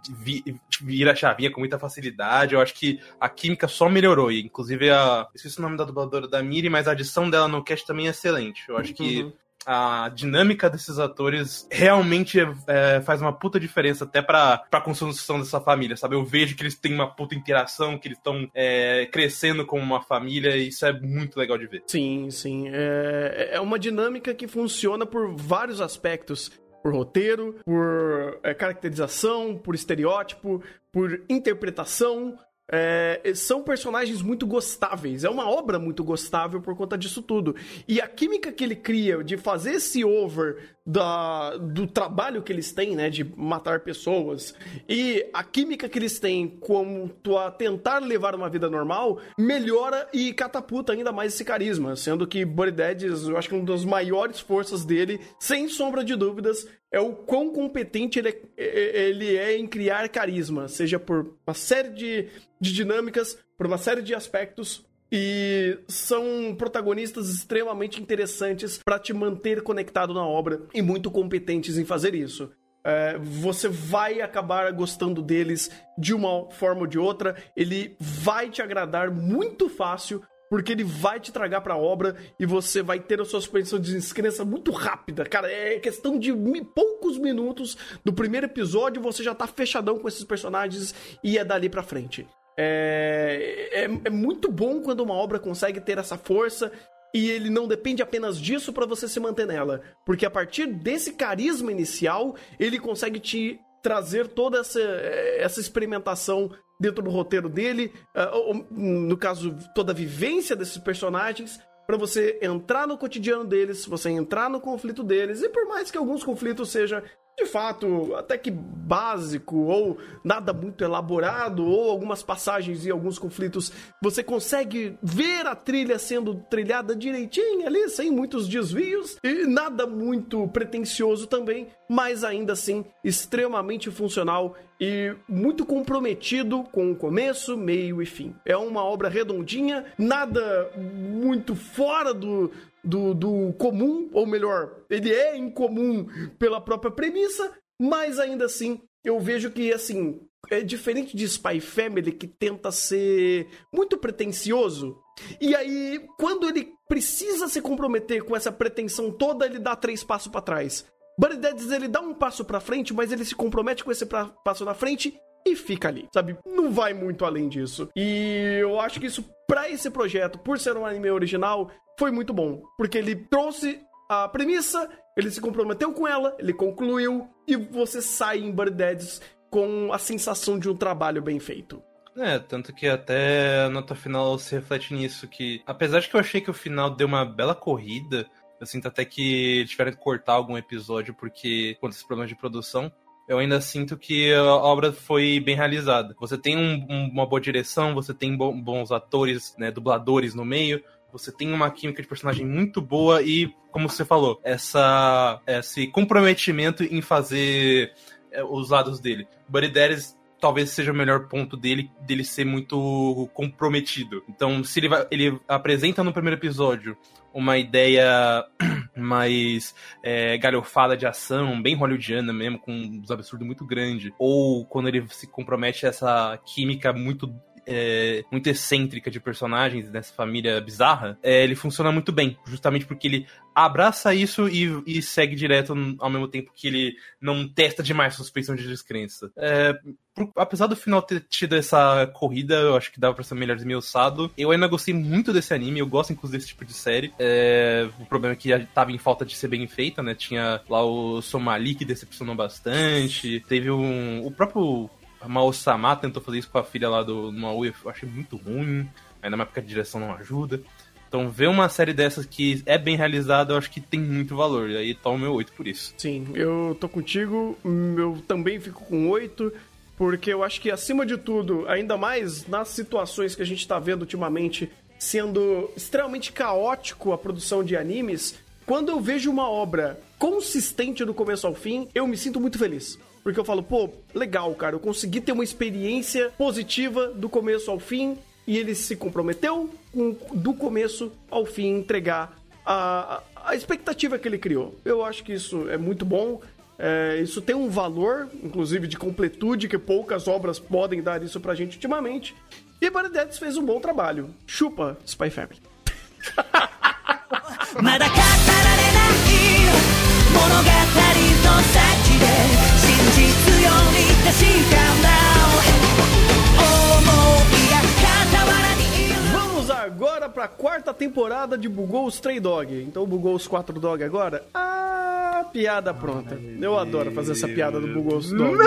vira a chavinha com muita facilidade. Eu acho que a química só melhorou. E, inclusive, a. Esqueci o nome da dubladora da Miri, mas a adição dela no cast também é excelente. Eu acho uhum. que a dinâmica desses atores realmente é, faz uma puta diferença até pra, pra construção dessa família, sabe? Eu vejo que eles têm uma puta interação, que eles estão é, crescendo como uma família, e isso é muito legal de ver. Sim, sim. É, é uma dinâmica que funciona por vários aspectos por roteiro, por é, caracterização, por estereótipo, por interpretação, é, são personagens muito gostáveis. É uma obra muito gostável por conta disso tudo. E a química que ele cria de fazer esse over da, do trabalho que eles têm, né, de matar pessoas, e a química que eles têm quanto a tentar levar uma vida normal, melhora e catapulta ainda mais esse carisma. Sendo que Buddy Deads, eu acho que uma das maiores forças dele, sem sombra de dúvidas, é o quão competente ele é, ele é em criar carisma, seja por uma série de, de dinâmicas, por uma série de aspectos, e são protagonistas extremamente interessantes para te manter conectado na obra e muito competentes em fazer isso. É, você vai acabar gostando deles de uma forma ou de outra, ele vai te agradar muito fácil porque ele vai te tragar pra obra e você vai ter a sua suspensão de descrença muito rápida. Cara, é questão de poucos minutos do primeiro episódio você já tá fechadão com esses personagens e é dali pra frente. É, é, é muito bom quando uma obra consegue ter essa força e ele não depende apenas disso para você se manter nela, porque a partir desse carisma inicial, ele consegue te trazer toda essa, essa experimentação dentro do roteiro dele, uh, no caso, toda a vivência desses personagens, para você entrar no cotidiano deles, você entrar no conflito deles, e por mais que alguns conflitos sejam de fato, até que básico, ou nada muito elaborado, ou algumas passagens e alguns conflitos, você consegue ver a trilha sendo trilhada direitinho ali, sem muitos desvios, e nada muito pretensioso também, mas ainda assim extremamente funcional e muito comprometido com o começo, meio e fim. É uma obra redondinha, nada muito fora do, do, do comum, ou melhor, ele é incomum pela própria premissa, mas ainda assim eu vejo que, assim, é diferente de Spy Family que tenta ser muito pretencioso. E aí, quando ele precisa se comprometer com essa pretensão toda, ele dá três passos para trás. Buddy Deads, ele dá um passo para frente, mas ele se compromete com esse passo na frente e fica ali, sabe? Não vai muito além disso. E eu acho que isso, para esse projeto, por ser um anime original, foi muito bom. Porque ele trouxe a premissa, ele se comprometeu com ela, ele concluiu, e você sai em Bird Deads com a sensação de um trabalho bem feito. É, tanto que até a nota final se reflete nisso, que apesar de que eu achei que o final deu uma bela corrida, eu sinto até que tiveram que cortar algum episódio porque conta esses problemas de produção, eu ainda sinto que a obra foi bem realizada. Você tem um, um, uma boa direção, você tem bons atores, né, dubladores no meio, você tem uma química de personagem muito boa e, como você falou, essa, esse comprometimento em fazer é, os lados dele. Buddy Daddies talvez seja o melhor ponto dele, dele ser muito comprometido. Então, se ele, vai, ele apresenta no primeiro episódio uma ideia *clears throat* mais é, galhofada de ação, bem hollywoodiana mesmo, com uns absurdos muito grandes, ou quando ele se compromete a essa química muito é, muito excêntrica de personagens dessa família bizarra, é, ele funciona muito bem, justamente porque ele abraça isso e, e, segue direto ao mesmo tempo que ele não testa demais suspeição de descrença. É, por, apesar do final ter tido essa corrida, eu acho que dava pra ser melhor desmiuçado. Eu ainda gostei muito desse anime, eu gosto inclusive desse tipo de série. É, o problema é que tava em falta de ser bem feita, né? Tinha lá o Somali que decepcionou bastante. Teve um. O próprio a Mao-sama tentou fazer isso com a filha lá do Maui, eu achei muito ruim, ainda mais porque a direção não ajuda. Então, ver uma série dessas que é bem realizada, eu acho que tem muito valor. E aí toma meu 8 por isso. Sim, eu tô contigo, eu também fico com 8, porque eu acho que, acima de tudo, ainda mais nas situações que a gente tá vendo ultimamente, sendo extremamente caótico a produção de animes, quando eu vejo uma obra consistente do começo ao fim, eu me sinto muito feliz. Porque eu falo, pô, legal, cara, eu consegui ter uma experiência positiva do começo ao fim e ele se comprometeu com, do começo ao fim entregar a, a expectativa que ele criou. Eu acho que isso é muito bom. É, isso tem um valor, inclusive de completude, que poucas obras podem dar isso pra gente ultimamente. E Baradettes fez um bom trabalho. Chupa, Spy Family. まだ Vamos agora para a quarta temporada de Bugou os Stray Dog. Então bugou os quatro dog agora? Ah, piada pronta. Eu adoro fazer essa piada do Bugou os Dog.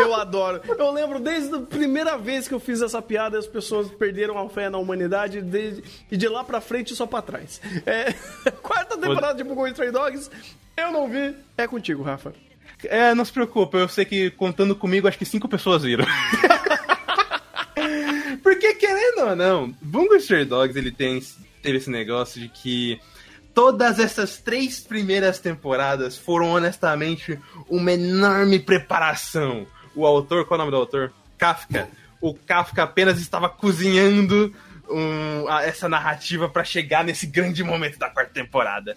Eu adoro. Eu lembro desde a primeira vez que eu fiz essa piada, as pessoas perderam a fé na humanidade e de lá pra frente só pra trás. É, *laughs* quarta temporada de Bugou Stray Dogs. Eu não vi. É contigo, Rafa. É, não se preocupe, eu sei que contando comigo, acho que cinco pessoas viram. *laughs* Porque, querendo ou não, Bungo Stray Dogs ele tem, teve esse negócio de que todas essas três primeiras temporadas foram honestamente uma enorme preparação. O autor, qual é o nome do autor? Kafka. O Kafka apenas estava cozinhando um, essa narrativa para chegar nesse grande momento da quarta temporada.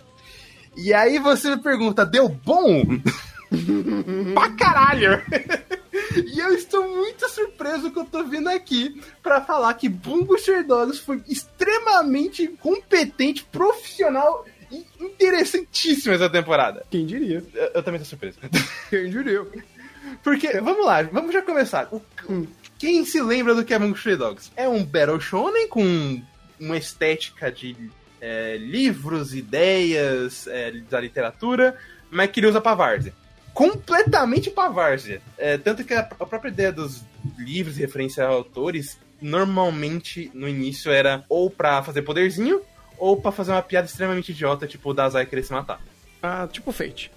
E aí você me pergunta, deu bom? *laughs* *laughs* pra caralho! *laughs* e eu estou muito surpreso que eu tô vindo aqui para falar que Bungo Dogs foi extremamente competente, profissional e interessantíssimo essa temporada. Quem diria? Eu, eu também tô surpreso. *laughs* Quem diria? Porque, vamos lá, vamos já começar. O, hum. Quem se lembra do que é Bungo Dogs? É um Battle Shonen com uma estética de é, livros, ideias é, da literatura, mas que ele usa pra várzea completamente pra várzea. É, tanto que a, a, própria ideia dos livros e referência a autores, normalmente no início era ou pra fazer poderzinho, ou pra fazer uma piada extremamente idiota, tipo o Dazai querer se matar. Ah, tipo Fate.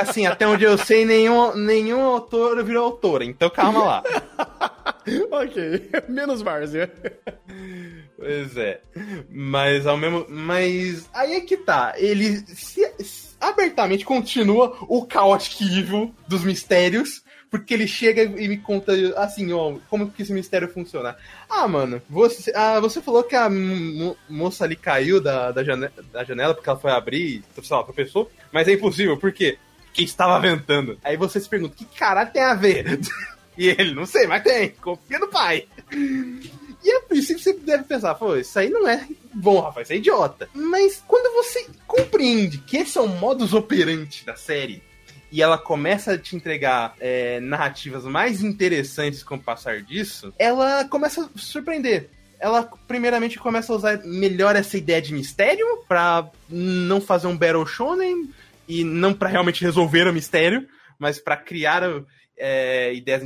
assim, até onde eu sei, nenhum, nenhum autor virou autora, então calma lá. *laughs* ok, *laughs* menos várzea. Pois é. Mas ao mesmo. Mas aí é que tá. Ele se, se, abertamente continua o Chaotic Evil dos mistérios. Porque ele chega e me conta assim, ó, como que esse mistério funciona. Ah, mano, você, ah, você falou que a mo moça ali caiu da, da, janela, da janela porque ela foi abrir, sei lá, tropeçou. Mas é impossível, por quê? Porque estava ventando. Aí você se pergunta, que caralho tem a ver? *laughs* e ele, não sei, mas tem, confia no pai. E a princípio você deve pensar, pô, isso aí não é bom, Rafael, isso é idiota. Mas quando você compreende que esse é o modus operandi da série, e ela começa a te entregar é, narrativas mais interessantes com o passar disso, ela começa a surpreender. Ela, primeiramente, começa a usar melhor essa ideia de mistério para não fazer um Battle Shonen e não para realmente resolver o mistério, mas para criar é, ideias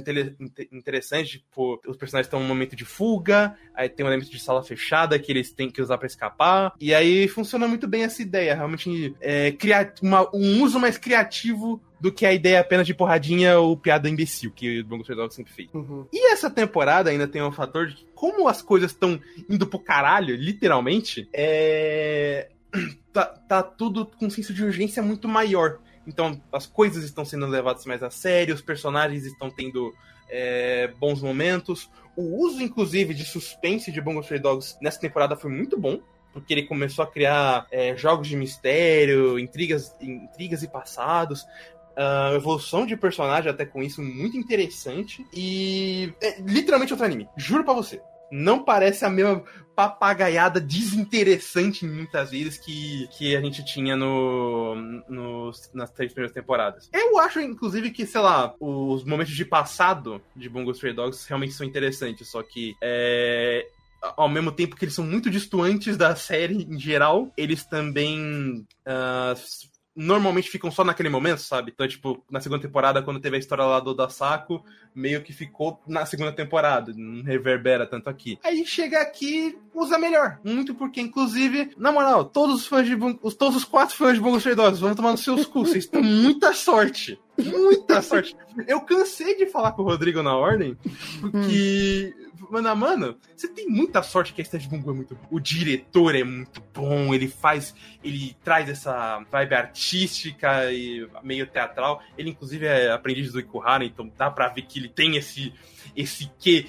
interessantes, tipo, os personagens estão em um momento de fuga, aí tem um elemento de sala fechada que eles têm que usar para escapar, e aí funciona muito bem essa ideia, realmente é, criar uma, um uso mais criativo do que a ideia apenas de porradinha ou piada imbecil, que o Bungo Stray sempre fez. Uhum. E essa temporada ainda tem um fator de que, como as coisas estão indo pro caralho, literalmente, é... *clears throat* tá, tá tudo com um senso de urgência muito maior. Então as coisas estão sendo levadas mais a sério, os personagens estão tendo é, bons momentos. O uso, inclusive, de suspense de Bungo Stray Dogs nessa temporada foi muito bom porque ele começou a criar é, jogos de mistério, intrigas, intrigas e passados. Uh, evolução de personagem até com isso muito interessante. E é literalmente outro anime. Juro pra você. Não parece a mesma papagaiada desinteressante muitas vezes que, que a gente tinha no, no, nas três primeiras temporadas. Eu acho, inclusive, que, sei lá, os momentos de passado de Bungo Stray Dogs realmente são interessantes, só que é, ao mesmo tempo que eles são muito distantes da série em geral, eles também uh, normalmente ficam só naquele momento, sabe? Então, tipo, na segunda temporada, quando teve a história lá do Dasako, meio que ficou na segunda temporada, não reverbera tanto aqui. Aí chega aqui, usa melhor. Muito porque, inclusive, na moral, todos os fãs de Bungo, todos os quatro fãs de Bungo Stray vão tomar nos seus cus, vocês têm muita sorte. Muita sorte. Eu cansei de falar com o Rodrigo na ordem, porque hum. Mano, mano, você tem muita sorte que a Steve Bungo é muito bom. O diretor é muito bom, ele faz. Ele traz essa vibe artística e meio teatral. Ele, inclusive, é aprendiz do Ikuhara, então dá pra ver que ele tem esse. esse quê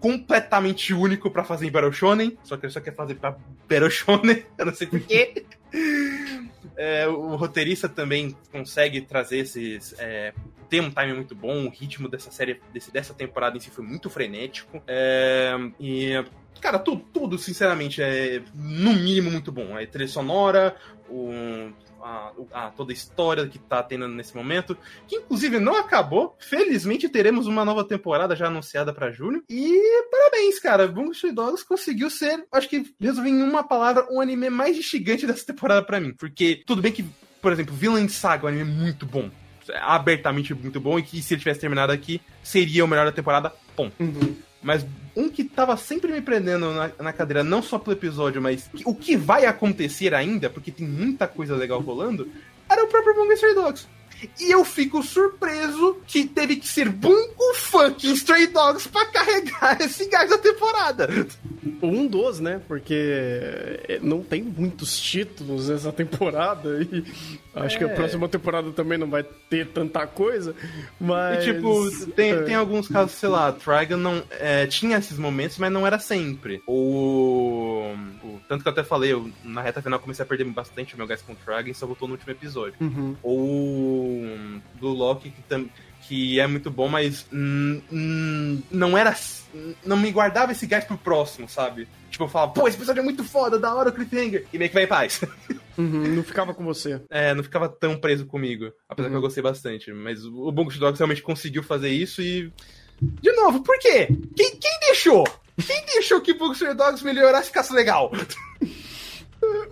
completamente único para fazer em Battle Shonen, só que ele só quer fazer pra Battle Shonen, *laughs* eu não sei porquê. *laughs* É, o roteirista também consegue trazer esses. É, tem um time muito bom, o ritmo dessa série, desse, dessa temporada em si foi muito frenético. É, e. Cara, tudo, tudo, sinceramente, é no mínimo muito bom. A trilha sonora, o, a, a, toda a história que tá tendo nesse momento, que inclusive não acabou. Felizmente teremos uma nova temporada já anunciada para julho. E parabéns, cara. Bungo Dogs conseguiu ser, acho que resolvi em uma palavra, um anime mais instigante dessa temporada para mim. Porque tudo bem que, por exemplo, Villain Saga é um anime muito bom. Abertamente muito bom, e que se ele tivesse terminado aqui, seria o melhor da temporada. Ponto. Uhum. Mas um que tava sempre me prendendo na, na, cadeira, não só pelo episódio, mas o que vai acontecer ainda, porque tem muita coisa legal rolando, era o próprio Stray Dogs. E eu fico surpreso que teve que ser Bungo fucking Stray Dogs pra carregar *laughs* esse gás da temporada. Um dos, né? Porque é, não tem muitos títulos nessa temporada e acho é. que a é. próxima temporada também não vai ter tanta coisa, mas... E, tipo, tem, é. tem alguns casos, sei lá, Trigon não, é, tinha esses momentos, mas não era sempre. Ou... Tanto que eu até falei, eu, na reta final comecei a perder bastante o meu gás com Trigon e só voltou no último episódio. Uhum. Ou do Loki, que, tam, que é muito bom, mas hum, hum, não era. Não me guardava esse gás pro próximo, sabe? Tipo, eu falava, pô, esse episódio é muito foda, da hora o cliffhanger. E meio que vai em paz. *laughs* Uhum, não ficava com você. É, não ficava tão preso comigo. Apesar uhum. que eu gostei bastante. Mas o Bungo Dogs realmente conseguiu fazer isso e. De novo, por quê? Quem, quem deixou? Quem deixou que Bungo Dogs melhorasse e ficasse legal? *laughs*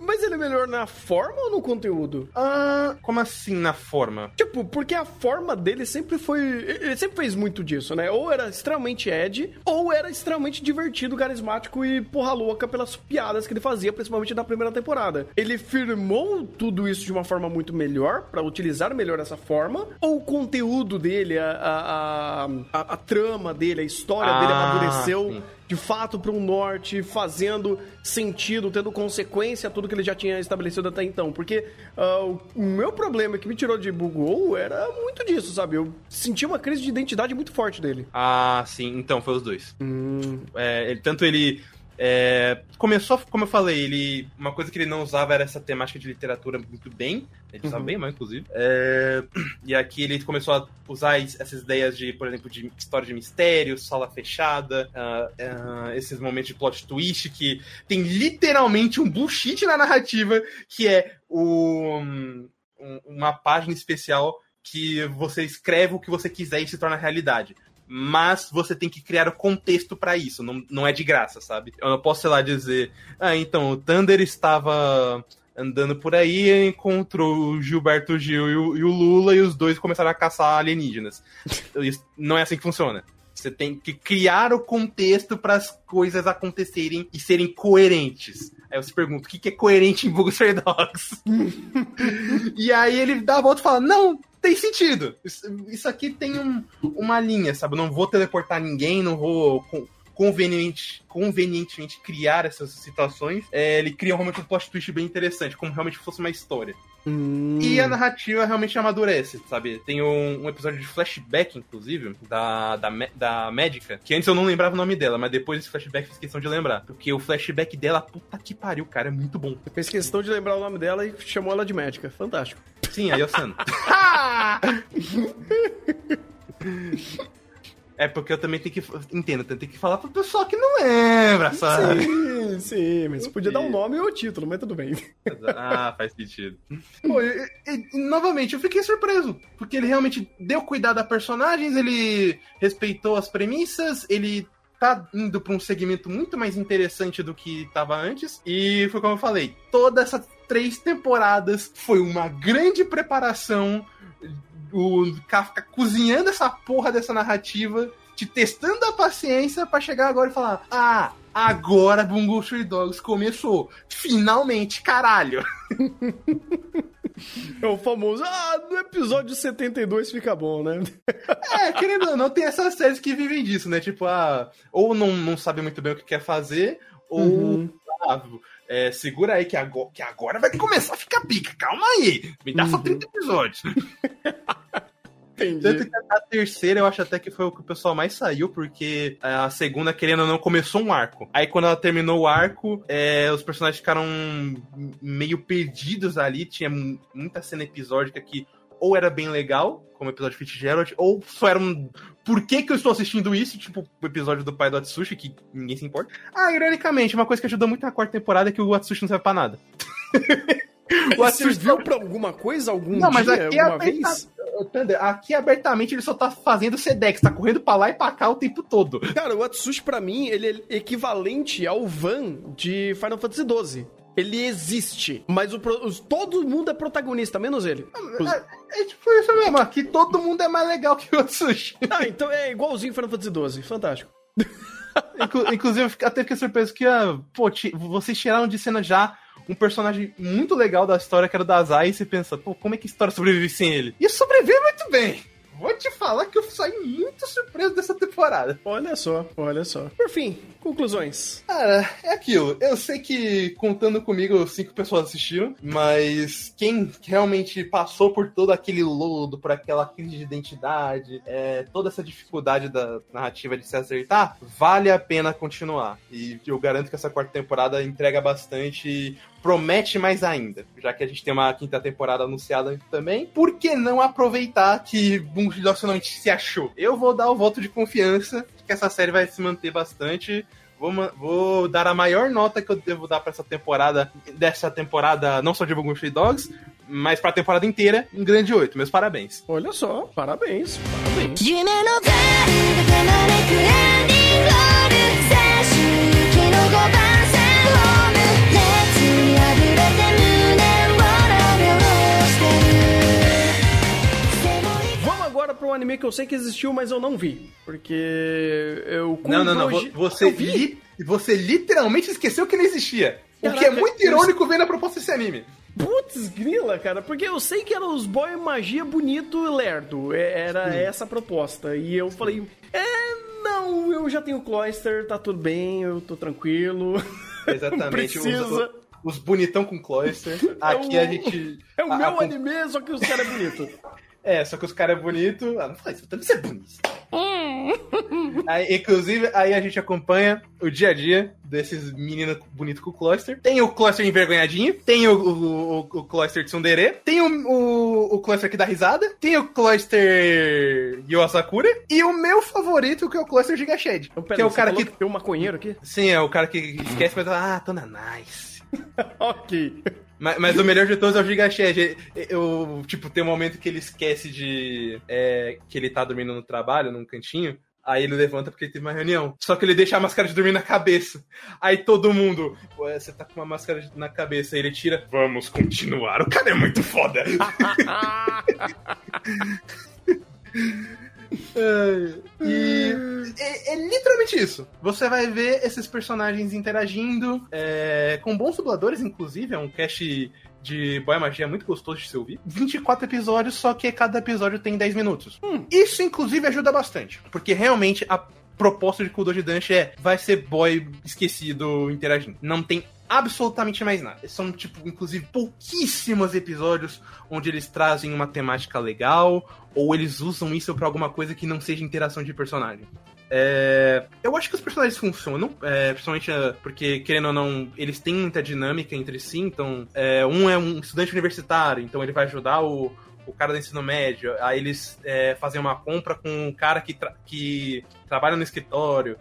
Mas ele é melhor na forma ou no conteúdo? Ah, como assim na forma? Tipo, porque a forma dele sempre foi. Ele sempre fez muito disso, né? Ou era extremamente Ed, ou era extremamente divertido, carismático e porra louca pelas piadas que ele fazia, principalmente na primeira temporada. Ele firmou tudo isso de uma forma muito melhor, para utilizar melhor essa forma, ou o conteúdo dele, a, a, a, a trama dele, a história ah, dele amadureceu. Sim de fato para um norte, fazendo sentido, tendo consequência a tudo que ele já tinha estabelecido até então. Porque uh, o meu problema que me tirou de Bugou era muito disso, sabe? Eu senti uma crise de identidade muito forte dele. Ah, sim. Então, foi os dois. Hum. É, ele, tanto ele é, começou, como eu falei, ele uma coisa que ele não usava era essa temática de literatura muito bem. Ele usava uhum. bem mal, inclusive. É, *clears throat* e aqui ele começou a usar essas ideias de, por exemplo, de história de mistério, sala fechada, uh, uh, esses momentos de plot twist que tem literalmente um bullshit na narrativa, que é o, um, uma página especial que você escreve o que você quiser e se torna realidade mas você tem que criar o contexto para isso, não, não é de graça, sabe? Eu não posso, sei lá, dizer, ah, então, o Thunder estava andando por aí encontrou o Gilberto Gil e o, e o Lula e os dois começaram a caçar alienígenas. Isso não é assim que funciona. Você tem que criar o contexto para as coisas acontecerem e serem coerentes. Aí você pergunta, o que é coerente em Booster Dogs? *laughs* e aí ele dá a volta e fala, não, tem sentido. Isso, aqui tem um, uma linha, sabe? Não vou teleportar ninguém, não vou conveniente, convenientemente criar essas situações. É, ele cria realmente um plot twist bem interessante, como realmente fosse uma história. Hum. E a narrativa realmente amadurece, sabe? Tem um, um, episódio de flashback, inclusive, da, da, da médica, que antes eu não lembrava o nome dela, mas depois desse flashback fiz questão de lembrar. Porque o flashback dela, puta que pariu, cara, é muito bom. Você fez questão de lembrar o nome dela e chamou ela de médica. Fantástico. Sim, aí eu sendo. *laughs* *laughs* É porque eu também tenho que. Entendo, eu tenho que falar pro pessoal que não lembra, sabe? Sim, sim, mas você podia dar um nome ou o título, mas tudo bem. Ah, faz sentido. Pô, e, e, novamente, eu fiquei surpreso, porque ele realmente deu cuidado a personagens, ele respeitou as premissas, ele tá indo para um segmento muito mais interessante do que estava antes. E foi como eu falei, todas essas três temporadas foi uma grande preparação o Kafka cozinhando essa porra dessa narrativa, te testando a paciência para chegar agora e falar: Ah, agora Bungo Stray Dogs começou. Finalmente, caralho. *laughs* É o famoso, ah, no episódio 72 fica bom, né? *laughs* É, querendo ou não, tem essas séries que vivem disso, né? Tipo, ah, ou não, não sabe muito bem o que quer fazer, ou uhum. É, segura aí que agora, que agora vai começar a ficar pica. Calma aí. Me dá uhum. só 30 episódios. *laughs* Entendi. Tanto que a terceira eu acho até que foi o que o pessoal mais saiu, porque a segunda, querendo ou não, começou um arco. Aí quando ela terminou o arco, é, os personagens ficaram meio perdidos ali. Tinha muita cena episódica que ou era bem legal, como o episódio de Fitzgerald, ou só era um. Por que, que eu estou assistindo isso? Tipo, o episódio do pai do Atsushi, que ninguém se importa. Ah, ironicamente, uma coisa que ajudou muito na quarta temporada é que o Atsushi não serve pra nada. *laughs* o Atsushi serviu pra alguma coisa, algum não, dia, mas aqui alguma é vez? Aqui abertamente ele só tá fazendo Sedex, tá correndo pra lá e pra cá o tempo todo. Cara, o Atsushi pra mim, ele é equivalente ao Van de Final Fantasy XII. Ele existe, mas o, todo mundo é protagonista, menos ele. É, é, tipo isso mesmo, aqui todo mundo é mais legal que o Atsushi. *laughs* Ah, então é igualzinho Final Fantasy XII, fantástico. *laughs* Inclusive, até fiquei surpreso que, ah, pô, vocês tiraram de cena já um personagem muito legal da história, que era o Dazai, e você pensa, pô, como é que a história sobrevive sem ele? E sobrevive muito bem! Vou te falar que eu saí muito surpreso dessa temporada. Olha só, olha só. Por fim, conclusões. Cara, é aquilo. Eu sei que contando comigo, cinco pessoas assistiram, mas quem realmente passou por todo aquele lodo, por aquela crise de identidade, é, toda essa dificuldade da narrativa de se acertar, vale a pena continuar. E eu garanto que essa quarta temporada entrega bastante promete mais ainda, já que a gente tem uma quinta temporada anunciada também. Por que não aproveitar que Bungie finalmente se achou? Eu vou dar o voto de confiança que essa série vai se manter bastante. Vou, vou dar a maior nota que eu devo dar para essa temporada, dessa temporada, não só de Bungie Dogs, mas para a temporada inteira, um grande 8. Meus parabéns. Olha só, parabéns, parabéns. Pra um anime que eu sei que existiu, mas eu não vi. Porque eu. Não, não, não. Hoje... Você, li... você literalmente esqueceu que ele existia. Caraca, o que é muito irônico ver na proposta desse anime. Putz, grila, cara, porque eu sei que eram os boy magia bonito e lerdo. É, era Sim. essa a proposta. E eu falei, é, não, eu já tenho Cloyster, tá tudo bem, eu tô tranquilo. *laughs* Exatamente. Precisa. Os, os bonitão com Cloyster. Aqui é o, a gente. É o a, meu a... anime, só que os caras é bonito. *laughs* É, só que os caras é bonito. Ah, não faz isso, deve ser bonito. aí, inclusive, aí a gente acompanha o dia a dia desses meninos bonitos com o Cluster. Tem o Cluster envergonhadinho, tem o, o, o, o Cluster Tsundere, tem o, o, o Cluster que dá risada, tem o Cluster Yoasakura e o meu favorito que é o Cluster Gigashed. Então, que é o cara que... Tem um maconheiro aqui? Sim, é o cara que esquece, mas ah, tô na nice. *laughs* ok. Mas, mas, o melhor de todos é o Gigachet. Eu, tipo, tem um momento que ele esquece de. É, que ele tá dormindo no trabalho, num cantinho. Aí ele levanta porque ele teve uma reunião. Só que ele deixa a máscara de dormir na cabeça. Aí todo mundo, você tá com uma máscara na cabeça. Aí ele tira. Vamos continuar. O cara é muito foda. *laughs* e é, é, literalmente isso. Você vai ver esses personagens interagindo é, com bons dubladores, inclusive. É um cast de Boy Magia muito gostoso de se ouvir. 24 episódios, só que cada episódio tem 10 minutos. Hum. Isso, inclusive, ajuda bastante. Porque realmente a proposta de Kudoji Dance é vai ser boy esquecido interagindo. Não tem absolutamente mais nada. São, tipo, inclusive, pouquíssimos episódios onde eles trazem uma temática legal ou eles usam isso para alguma coisa que não seja interação de personagem. É, eu acho que os personagens funcionam, é, principalmente é, porque, querendo ou não, eles têm muita dinâmica entre si. Então, é, um é um estudante universitário, então ele vai ajudar o, o cara do ensino médio. Aí eles é, fazem uma compra com um cara que, tra que trabalha no escritório.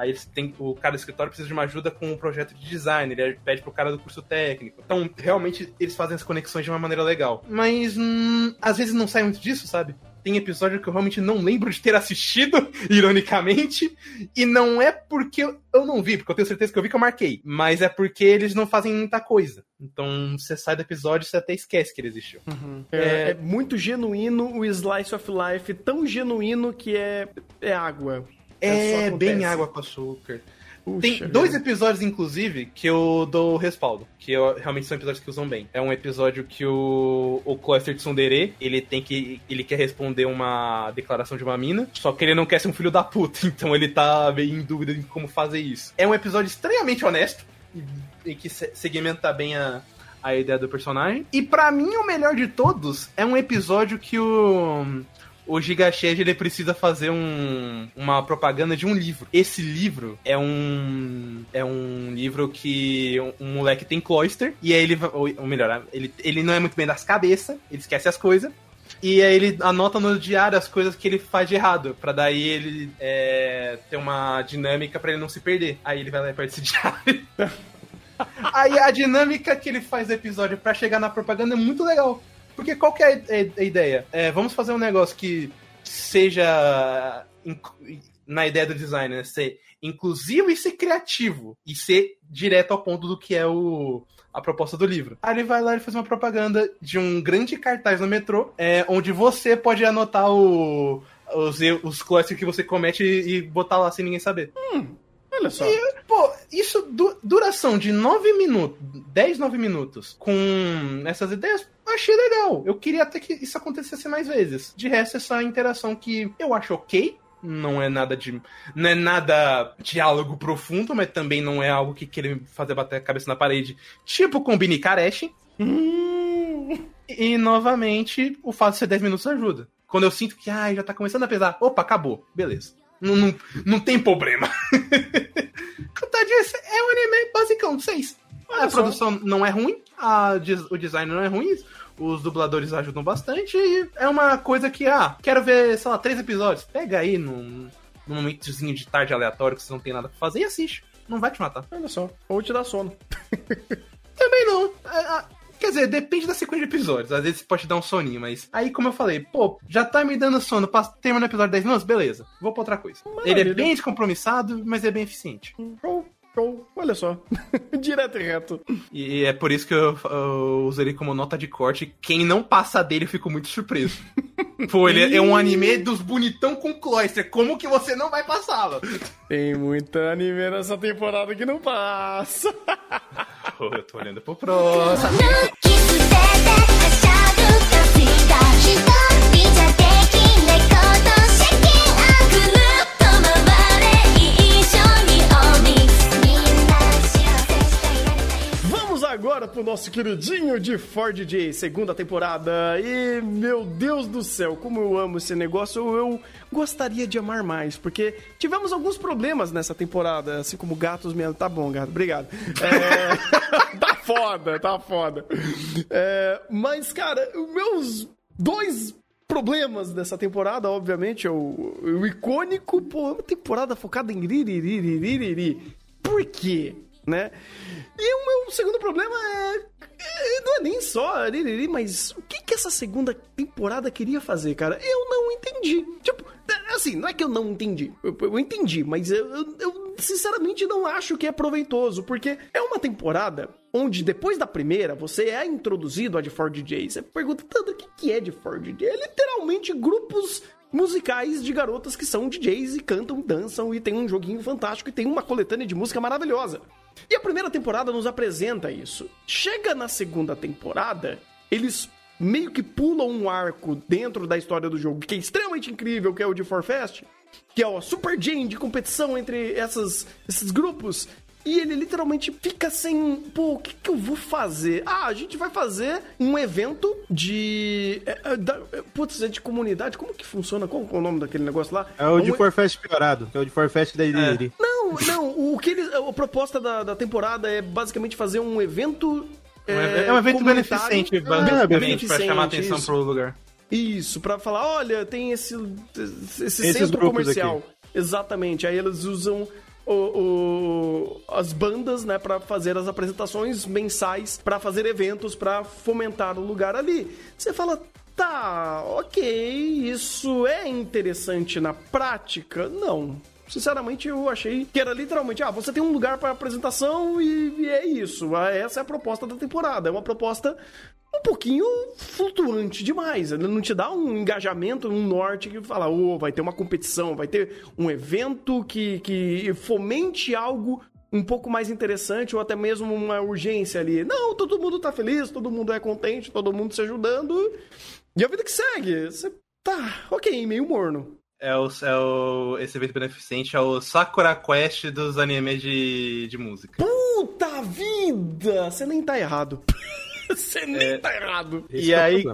Aí têm, o cara do escritório precisa de uma ajuda com um projeto de design, ele pede pro cara do curso técnico. Então, realmente, eles fazem as conexões de uma maneira legal. Mas, hum, às vezes não sai muito disso, sabe? tem episódio que eu realmente não lembro de ter assistido, *laughs* ironicamente, e não é porque eu não vi, porque eu tenho certeza que eu vi que eu marquei, mas é porque eles não fazem muita coisa. Então você sai do episódio e você até esquece que ele existiu. Uhum. É, é, muito genuíno o Slice of Life, tão genuíno que é, é água. É, é bem água com açúcar. Puxa, Tem dois episódios, inclusive, que eu dou respaldo. Que eu, realmente são episódios que usam bem. É um episódio que o, o Cloyster Tsundere, ele tem que. ele quer responder uma declaração de uma mina. Só que ele não quer ser um filho da puta. *laughs* Então ele tá meio em dúvida em como fazer isso. É um episódio extremamente honesto. E que segmenta bem a, a ideia do personagem. E para mim, o melhor de todos é um episódio que o o Gigashed ele precisa fazer um, uma propaganda de um livro. Esse livro é um é um livro que um, um moleque tem cloister e aí ele ou melhor, ele, ele não é muito bem das cabeças, ele esquece as coisas. E aí ele anota no diário as coisas que ele faz de errado, para daí ele é, ter uma dinâmica para ele não se perder. Aí ele vai lá e perde esse *laughs* diário. aí a dinâmica que ele faz do episódio para chegar na propaganda é muito legal. Porque qual que é a ideia? É, vamos fazer um negócio que seja na ideia do design, né? Ser inclusivo e ser criativo. E ser direto ao ponto do que é o, a proposta do livro. Aí ele vai lá e faz uma propaganda de um grande cartaz no metrô, é, onde você pode anotar o, os, os clássicos que você comete e, e botar lá sem ninguém saber. Hum, olha só. E, pô, isso, du duração de 9 minutos, 10, 9 minutos, com essas ideias, achei legal. Eu queria até que isso acontecesse mais vezes. De resto, essa interação que eu acho ok. Não é nada de. Não é nada diálogo profundo, mas também não é algo que queira fazer bater a cabeça na parede. Tipo com Bini Karesh. Hum. E, novamente, o fato de ser 10 minutos ajuda. Quando eu sinto que ah, já tá começando a pesar, opa, acabou. Beleza. Não, não, não tem problema. *laughs* Tadinho, é um anime basicão, 6. A produção não é ruim, a, o design não é ruim, os dubladores ajudam bastante e é uma coisa que, ah, quero ver, sei lá, três episódios. Pega aí num, num momentozinho de tarde aleatório que você não tem nada pra fazer e assiste. Não vai te matar. Olha só. Ou te dá sono. *laughs* Também não. É, quer dizer, depende da sequência de episódios. Às vezes pode dar um soninho, mas. Aí, como eu falei, pô, já tá me dando sono pra terminar o episódio 10 minutos? Beleza. Vou pra outra coisa. Maravilha. Ele é bem descompromissado, mas é bem eficiente. Show. Show. Olha só. *laughs* Direto e reto. E é por isso que eu, eu usei ele como nota de corte. Quem não passa dele, eu fico muito surpreso. *laughs* Pô, ele é um anime dos bonitão com cloister. Como que você não vai passá-lo? Tem muita anime nessa temporada que não passa. *laughs* Pô, eu tô olhando pro próximo. Agora pro nosso queridinho de Ford J, segunda temporada. E, meu Deus do céu, como eu amo esse negócio, eu gostaria de amar mais, porque tivemos alguns problemas nessa temporada, assim como gatos mesmo. Tá bom, gato, obrigado. É... *laughs* tá foda, tá foda. É... Mas, cara, meus dois problemas dessa temporada, obviamente, é o, o icônico, pô, uma temporada focada em riririririri. Por quê? Né? E o meu segundo problema é, é. Não é nem só, mas o que, que essa segunda temporada queria fazer, cara? Eu não entendi. Tipo, assim, não é que eu não entendi. Eu, eu entendi, mas eu, eu, eu, sinceramente não acho que é proveitoso, porque é uma temporada onde depois da primeira você é introduzido a de Ford J. Você pergunta, tanto o que, que é de Ford J? É literalmente grupos musicais de garotas que são DJs e cantam, dançam e tem um joguinho fantástico e tem uma coletânea de música maravilhosa. E a primeira temporada nos apresenta isso. Chega na segunda temporada, eles meio que pulam um arco dentro da história do jogo, que é extremamente incrível, que é o de Forfest, que é o Super Jam de competição entre essas, esses grupos. E ele literalmente fica sem. Pô, o que, que eu vou fazer? Ah, a gente vai fazer um evento de. É, é, da, é, putz, é de comunidade? Como que funciona? Qual é o nome daquele negócio lá? É o de Forfest piorado, que é o de Forfest da Iriri. É. Não, não, o que eles. A proposta da, da temporada é basicamente fazer um evento. É, é um evento beneficente, é, beneficente pra chamar atenção isso. pro lugar. Isso, pra falar, olha, tem esse, esse centro comercial. Aqui. Exatamente. Aí eles usam o, o, as bandas, né, para fazer as apresentações mensais, para fazer eventos, para fomentar o lugar ali. Você fala, tá, ok, isso é interessante na prática? Não. Sinceramente, eu achei que era literalmente, ah, você tem um lugar para apresentação e, e é isso. Ah, essa é a proposta da temporada. É uma proposta um pouquinho flutuante demais. Ele não te dá um engajamento, um norte que fala, oh, vai ter uma competição, vai ter um evento que, que fomente algo um pouco mais interessante ou até mesmo uma urgência ali. Não, todo mundo tá feliz, todo mundo é contente, todo mundo se ajudando. E a vida que segue. Você tá, ok, meio morno. É o, é o, esse evento beneficente é o Sakura Quest dos animes de, de música. Puta vida! Você nem tá errado. *laughs* Você nem é... tá errado. Esse e é aí.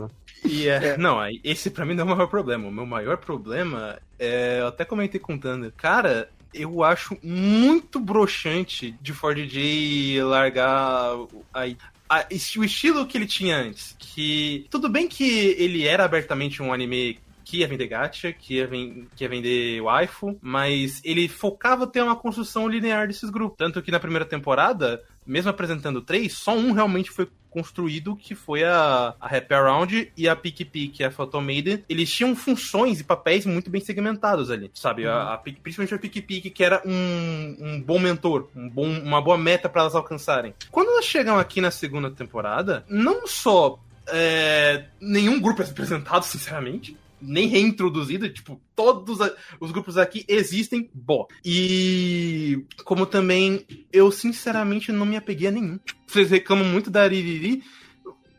E é, é. Não, esse pra mim não é o maior problema. O meu maior problema é. Eu até comentei com o Thunder. Cara, eu acho muito broxante de Ford J largar a, a, o estilo que ele tinha antes. Que. Tudo bem que ele era abertamente um anime que ia vender gacha, que ia, ven que ia vender waifu, mas ele focava ter uma construção linear desses grupos. Tanto que na primeira temporada, mesmo apresentando três, só um realmente foi construído, que foi a, a Happy Around e a Pick Pick, a Photo Maiden. Eles tinham funções e papéis muito bem segmentados ali, sabe? Uhum. A, a, principalmente a Pick Pick, que era um, um bom mentor, um bom, uma boa meta para elas alcançarem. Quando elas chegam aqui na segunda temporada, não só é, nenhum grupo é apresentado, *laughs* sinceramente nem reintroduzido, tipo, todos os grupos aqui existem, bom. E como também eu sinceramente não me apeguei a nenhum. Vocês reclamam muito da Aririri,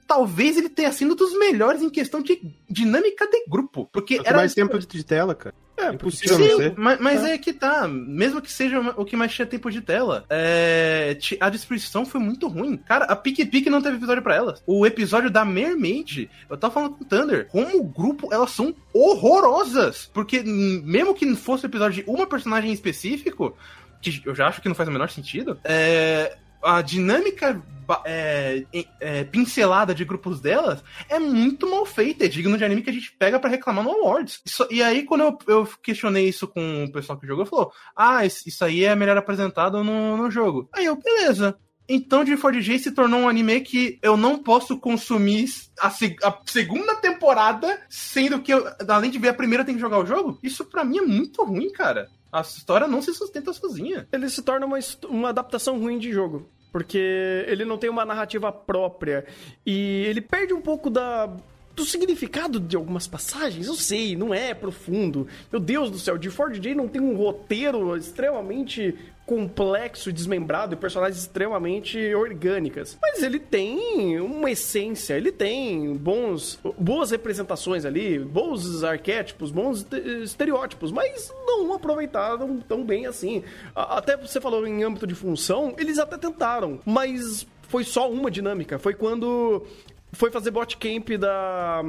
talvez ele tenha sido um dos melhores em questão de dinâmica de grupo. Porque era mais tempo de tela, cara. É, impossível Sim, ser. Mas, mas é. é. que tá. Mesmo que seja o que mais tinha tempo de tela, é, a descrição foi muito ruim. Cara, a Pique Pique não teve episódio para elas. O episódio da Mermaid, eu tava falando com o Thunder, como grupo, elas são horrorosas. Porque mesmo que fosse o episódio de uma personagem em específico, que eu já acho que não faz o menor sentido, é, a dinâmica é, é, pincelada de grupos delas é muito mal feita. É digno de anime que a gente pega para reclamar no Awards. Isso, e aí, quando eu, eu, questionei isso com o pessoal que jogou, falou: Ah, isso aí é melhor apresentado no, no jogo. Aí eu, beleza. Então, de 4G se tornou um anime que eu não posso consumir a, seg a, segunda temporada, sendo que eu, além de ver a primeira, tem que jogar o jogo? Isso para mim é muito ruim, cara. A história não se sustenta sozinha. Ele se torna uma, uma adaptação ruim de jogo porque ele não tem uma narrativa própria e ele perde um pouco da do significado de algumas passagens, eu sei, não é profundo. Meu Deus do céu, de Ford J não tem um roteiro extremamente complexo, desmembrado e personagens extremamente orgânicas. Mas ele tem uma essência, ele tem bons, boas representações ali, bons arquétipos, bons estereótipos, mas não aproveitaram tão bem assim. Até você falou em âmbito de função, eles até tentaram, mas foi só uma dinâmica. Foi quando foi fazer bot camp da,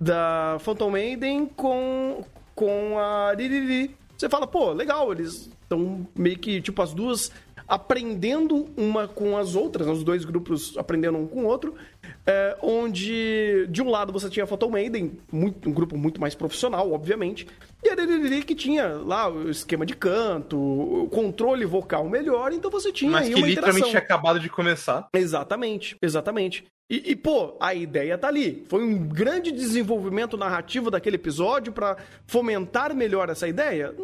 da Phantom Maiden com, com a Liriri. Você fala, pô, legal, eles estão meio que, tipo, as duas aprendendo uma com as outras, né? os dois grupos aprendendo um com o outro, é, onde de um lado você tinha a Photo Maiden, muito, um grupo muito mais profissional, obviamente, e a Liriri que tinha lá o esquema de canto, o controle vocal melhor, então você tinha Mas aí que literalmente tinha acabado de começar. Exatamente, exatamente. E, e, pô, a ideia tá ali. Foi um grande desenvolvimento narrativo daquele episódio para fomentar melhor essa ideia?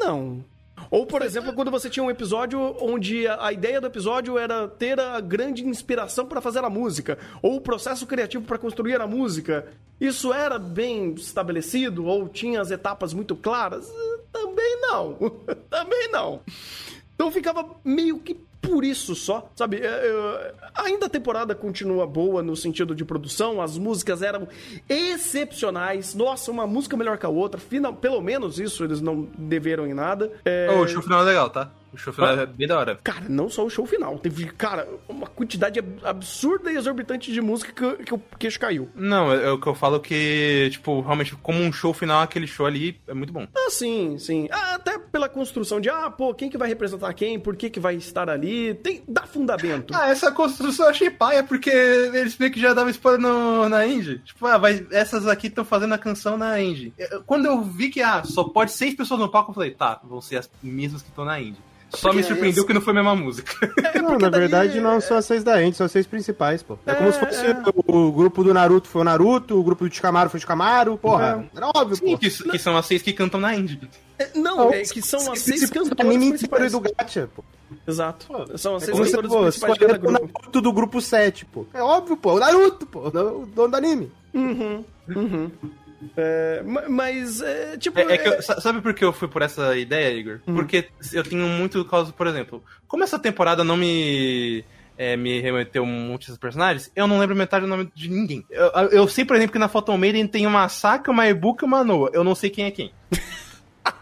Não. Ou, por exemplo, quando você tinha um episódio onde a ideia do episódio era ter a grande inspiração para fazer a música, ou o processo criativo para construir a música. Isso era bem estabelecido ou tinha as etapas muito claras? Também não. *laughs* Também não. Então ficava meio que por isso só, sabe? É, é, ainda a temporada continua boa no sentido de produção, as músicas eram excepcionais. Nossa, uma música melhor que a outra. Final, pelo menos isso eles não deveram em nada. É... Oh, o final é legal, tá? O show final é bem da hora. Cara, não só o show final. Teve, cara, uma quantidade absurda e exorbitante de música que, que o queixo caiu. Não, é, é, o que eu falo que, tipo, realmente, como um show final, aquele show ali é muito bom. Ah, sim, sim. Ah, até pela construção de, ah, pô, quem que vai representar quem, por que que vai estar ali, tem, dá fundamento. Ah, essa construção eu achei paia, porque eles meio que já davam spoiler no, na Indie. Tipo, ah, vai, essas aqui estão fazendo a canção na Indie. Quando eu vi que, ah, só pode seis pessoas no palco, eu falei, tá, vão ser as mesmas que estão na Indie. Só Porque me surpreendeu é que não foi a mesma música. *laughs* É, não, na verdade não são as seis da Ent, são as seis principais, pô. É, é como se fosse é. o, o, grupo do Naruto foi o Naruto, o grupo do Chikamaru foi o Chikamaru, porra. Era óbvio, Sim, pô. Que, que, são as seis que cantam na Indie. não, é que são as seis cantores anime principais. do Gacha, pô. Exato. Pô, são as seis é cantores pô, principais de grupo. O Naruto do grupo 7, pô. É óbvio, pô. O Naruto, pô. O dono do anime. Uhum, uhum. É, mas, é, tipo. É, é eu, sabe por que eu fui por essa ideia, Igor? Hum. Porque eu tenho muito causa, por exemplo, como essa temporada não me. É, me remeteu muitos personagens, eu não lembro metade do nome de ninguém. Eu, eu sei, por exemplo, que na Photon Maiden tem uma Saka, uma Ebuka e uma Noah. Eu não sei quem é quem. *laughs*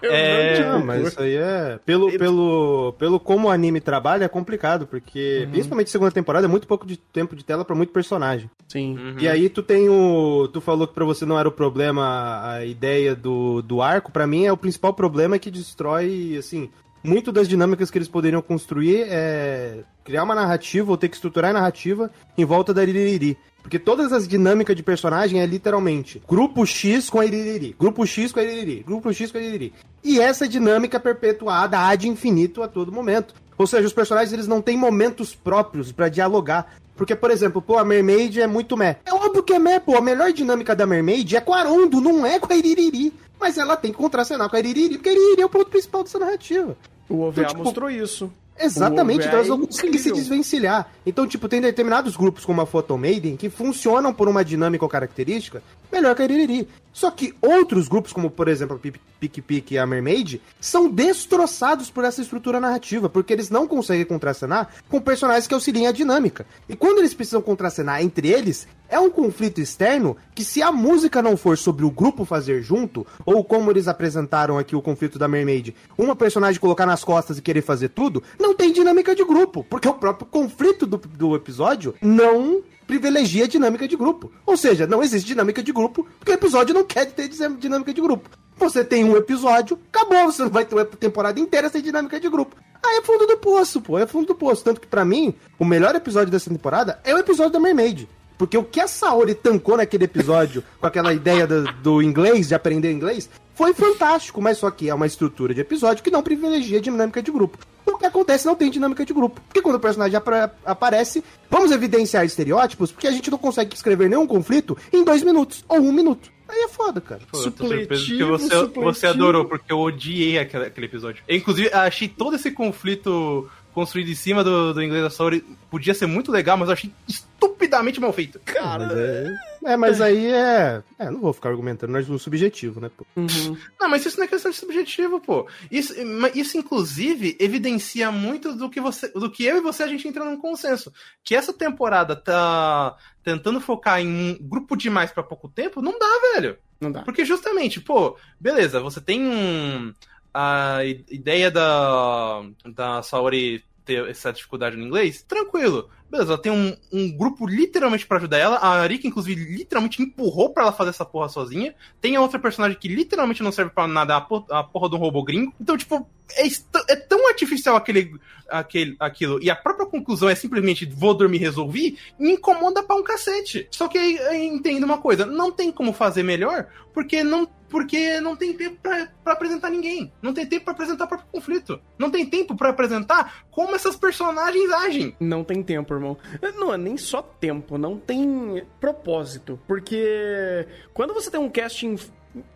é, não, mas isso aí é. Pelo, pelo, pelo como o anime trabalha, é complicado, porque, uhum. principalmente segunda temporada, é muito pouco de tempo de tela para muito personagem. Sim. Uhum. E aí tu tem o. Tu falou que pra você não era o problema a ideia do, do arco. para mim é o principal problema que destrói, assim. Muito das dinâmicas que eles poderiam construir é criar uma narrativa ou ter que estruturar a narrativa em volta da Iririri. Porque todas as dinâmicas de personagem é literalmente grupo X com a Iririri, grupo X com a Iririri, grupo X com a Iririri. E essa dinâmica perpetuada há de infinito a todo momento. Ou seja, os personagens eles não têm momentos próprios para dialogar. Porque, por exemplo, pô, a Mermaid é muito meh. É óbvio que é meh, pô. A melhor dinâmica da Mermaid é com a Arondo, não é com a Iririri. Mas ela tem que contracenar com a Iririri, porque a Iririri é o ponto principal dessa narrativa. O OVA então, tipo, mostrou isso. Exatamente, então elas não conseguem se desvencilhar. Então, tipo, tem determinados grupos como a Photo Maiden que funcionam por uma dinâmica ou característica melhor que a Iriri. Só que outros grupos, como por exemplo a Pick e a Mermaid, são destroçados por essa estrutura narrativa, porque eles não conseguem contracenar com personagens que auxiliem a dinâmica. E quando eles precisam contracenar entre eles, é um conflito externo que, se a música não for sobre o grupo fazer junto, ou como eles apresentaram aqui o conflito da Mermaid, uma personagem colocar nas costas e querer fazer tudo, não tem dinâmica de grupo, porque o próprio conflito do, do episódio não privilegia a dinâmica de grupo. Ou seja, não existe dinâmica de grupo, porque o episódio não quer ter dinâmica de grupo. Você tem um episódio, acabou, você não vai ter uma temporada inteira sem dinâmica de grupo. Aí é fundo do poço, pô, é fundo do poço. Tanto que para mim, o melhor episódio dessa temporada é o episódio da Mermaid. Porque o que a Saori tancou naquele episódio, com aquela ideia do, do, inglês, de aprender inglês, foi fantástico, mas só que é uma estrutura de episódio que não privilegia a dinâmica de grupo. O que acontece não tem dinâmica de grupo. Porque quando o personagem ap aparece, vamos evidenciar estereótipos, porque a gente não consegue escrever nenhum conflito em dois minutos ou um minuto. Aí é foda, cara. Pô, supletivo, você, supletivo. você adorou, porque eu odiei aquele, aquele episódio. Eu, inclusive, achei todo esse conflito construído em cima do, do inglês da Saori podia ser muito legal, mas eu achei estupidamente mal feito. Cara. Mas é, é, mas aí é. É, não vou ficar argumentando, nós no subjetivo, né, pô? Uhum. Não, mas isso não é questão de subjetivo, pô. Isso, isso, inclusive, evidencia muito do que você. Do que eu e você a gente entra num consenso. Que essa temporada tá tentando focar em um grupo demais para pouco tempo, não dá, velho. Não dá. Porque justamente, pô, beleza, você tem um a ideia da, da Saori ter essa dificuldade no inglês, tranquilo. Beleza, ela tem um, um grupo literalmente para ajudar ela. A Arika, inclusive, literalmente empurrou para ela fazer essa porra sozinha. Tem a outra personagem que literalmente não serve para nada, a porra, a porra robô gringo. Então, tipo, é, é, tão artificial aquele, aquele, aquilo. E a própria conclusão é simplesmente vou dormir resolvi. Me incomoda pra um cacete. Só que aí, entendo uma coisa: não tem como fazer melhor, porque não porque não tem tempo para apresentar ninguém. Não tem tempo para apresentar o próprio conflito. Não tem tempo para apresentar como essas personagens agem. Não tem tempo, irmão. Não é nem só tempo, não tem propósito. Porque quando você tem um casting.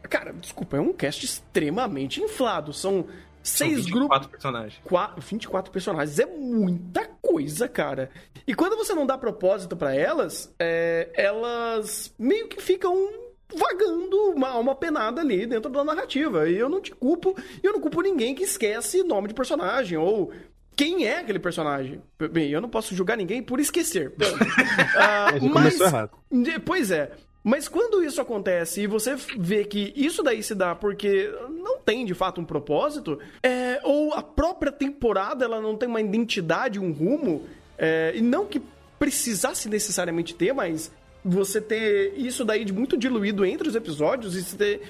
Cara, desculpa, é um cast extremamente inflado. São seis São 24 grupos. personagens. 4, 24 personagens. É muita coisa, cara. E quando você não dá propósito para elas, é, elas meio que ficam vagando uma alma penada ali dentro da narrativa. E eu não te culpo, e eu não culpo ninguém que esquece nome de personagem ou quem é aquele personagem. Bem, eu não posso julgar ninguém por esquecer. uh, *laughs* mas, errado. Pois é. Mas quando isso acontece e você vê que isso daí se dá porque não tem de fato um propósito, é, ou a própria temporada ela não tem uma identidade, um rumo, é, e não que precisasse necessariamente ter, mas você ter isso daí de muito diluído entre os episódios e ter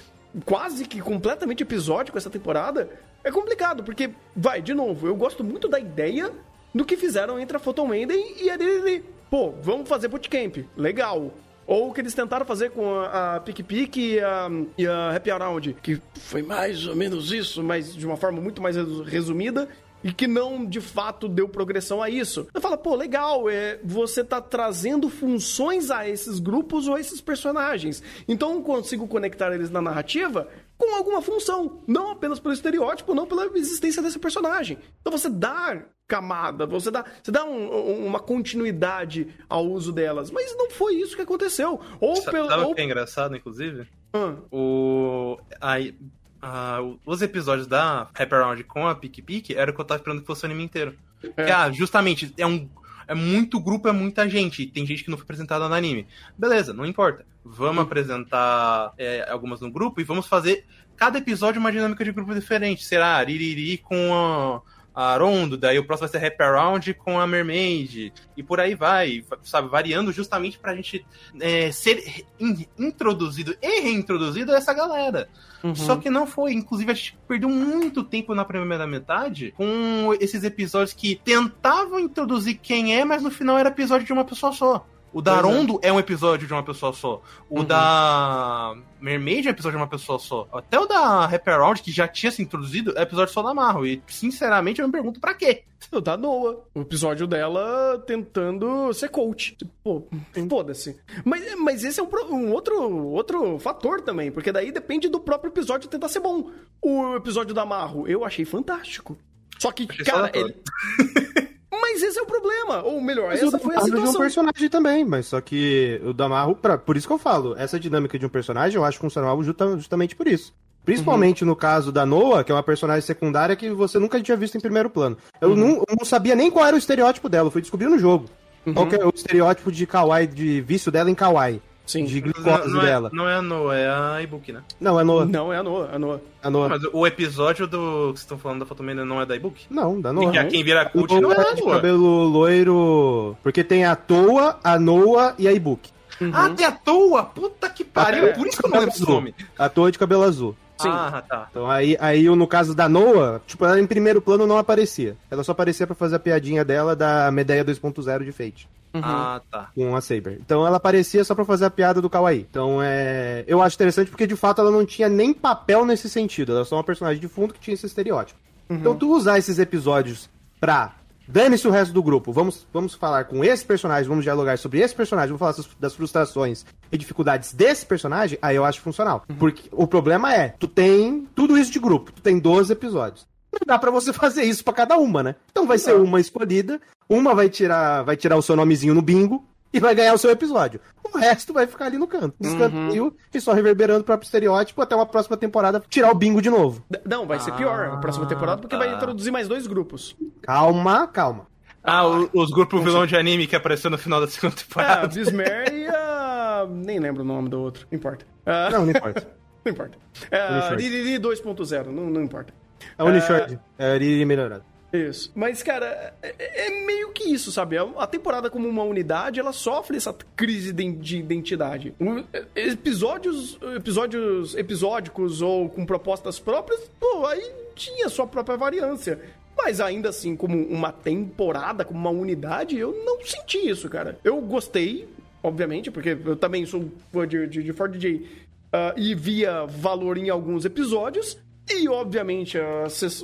quase que completamente episódico essa temporada, é complicado, porque, vai, de novo, eu gosto muito da ideia do que fizeram entre a Photon e a DDD. Pô, vamos fazer bootcamp, legal. Ou o que eles tentaram fazer com a, a Pick Pick e a, e a Happy Around, que foi mais ou menos isso, mas de uma forma muito mais resumida e que não de fato deu progressão a isso. Eu falo, pô, legal, é, você tá trazendo funções a esses grupos ou a esses personagens. Então eu consigo conectar eles na narrativa com alguma função, não apenas pelo estereótipo, não pela existência desse personagem. Então você dá camada, você dá, você dá um, uma continuidade ao uso delas, mas não foi isso que aconteceu. Ou Sabe, pelo, ou... o que é engraçado, inclusive? Ah. O... Aí, ah, os episódios da Happy Round com a Pique Pique era o que eu tava esperando que fosse o anime inteiro. É. Que, ah, justamente, é um. É muito grupo, é muita gente. Tem gente que não foi apresentada no anime. Beleza, não importa. Vamos uhum. apresentar é, algumas no grupo e vamos fazer cada episódio uma dinâmica de grupo diferente. Será Ririri com a a Arondo, daí o próximo vai ser Happy Around com a Mermaid, e por aí vai, sabe, variando justamente pra gente é, ser in introduzido e reintroduzido a essa galera. Uhum. Só que não foi, inclusive a gente perdeu muito tempo na primeira metade com esses episódios que tentavam introduzir quem é, mas no final era episódio de uma pessoa só. O da Arondo é. é. um episódio de uma pessoa só. O uhum. da Mermaid é um episódio de uma pessoa só. Até o da Happy Around, que já tinha se introduzido, é episódio só da Marvel. E, sinceramente, eu me pergunto pra quê? *laughs* O da Noah. O episódio dela tentando ser coach. Pô, foda-se. Mas, mas esse é um, um, outro, outro fator também, porque daí depende do próprio episódio tentar ser bom. O episódio da Marro, eu achei fantástico. Só que, achei cara, ele... *laughs* Mas esse é o problema. Ou melhor, mas essa foi a situação. de um personagem também, mas só que o Damarro, pra, por isso que eu falo, essa dinâmica de um personagem eu acho funcional justa, justamente por isso. Principalmente uhum. no caso da Noah, que é uma personagem secundária que você nunca tinha visto em primeiro plano. Eu, uhum. não, eu não sabia nem qual era o estereótipo dela, eu fui descobrir no jogo. Uhum. Qual é o estereótipo de kawaii, de vício dela em kawaii. Sim. De glicose não, não é, dela. não é a Noah, é a e-book, né? Não, é a Noah. Não, é a Noah, é a Noah. A Noah. Mas o episódio do que vocês estão falando da Fotomania não é da e-book? Não, da Noah. E a quem vira cult não é a Noah. cabelo loiro... Porque tem a Toa, a Noah e a e-book. Uhum. Ah, tem a Toa? Puta que pariu, é, por isso que eu não lembro esse nome. A Toa de cabelo azul. Sim. Ah, tá. Então aí, aí no caso da Noah, tipo, ela em primeiro plano não aparecia. Ela só aparecia para fazer a piadinha dela da Medeia 2.0 de Fate. Uhum. Ah, tá. Com a Saber. Então ela aparecia só pra fazer a piada do Kawaii. Então é. Eu acho interessante porque de fato ela não tinha nem papel nesse sentido. Ela é só uma personagem de fundo que tinha esse estereótipo. Uhum. Então tu usar esses episódios pra. Dane-se o resto do grupo. Vamos, vamos falar com esse personagem, vamos dialogar sobre esse personagem, vamos falar das frustrações e dificuldades desse personagem, aí eu acho funcional. Uhum. Porque o problema é, tu tem tudo isso de grupo, tu tem 12 episódios não dá para você *laughs* fazer isso para cada uma, né? Então vai ser uma escolhida, uma vai tirar, vai tirar o seu nomezinho no bingo e vai ganhar o seu episódio. O resto vai ficar ali no canto, descantinho uhum. e só reverberando o próprio estereótipo até uma próxima temporada tirar o bingo de novo. Não, vai ser ah, pior a próxima temporada porque tá. vai introduzir mais dois grupos. Calma, calma. Ah, o, os grupos vilão de anime que apareceu no final da segunda temporada. Ah, Bismer e a... Nem lembro o nome do outro, não importa. Uh... Não, não importa. *laughs* não importa. Uh, Diriri 2.0, não, não importa. A Unishort, é, a Riri melhorada. Isso. Mas, cara, é, é, meio que isso, sabe? A temporada como uma unidade, ela sofre essa crise de identidade. Episódios, episódios episódicos ou com propostas próprias, pô, aí tinha sua própria variância. Mas ainda assim, como uma temporada, como uma unidade, eu não senti isso, cara. Eu gostei, obviamente, porque eu também sou fã de, de, de Ford J. Uh, e via valor em alguns episódios, e, obviamente,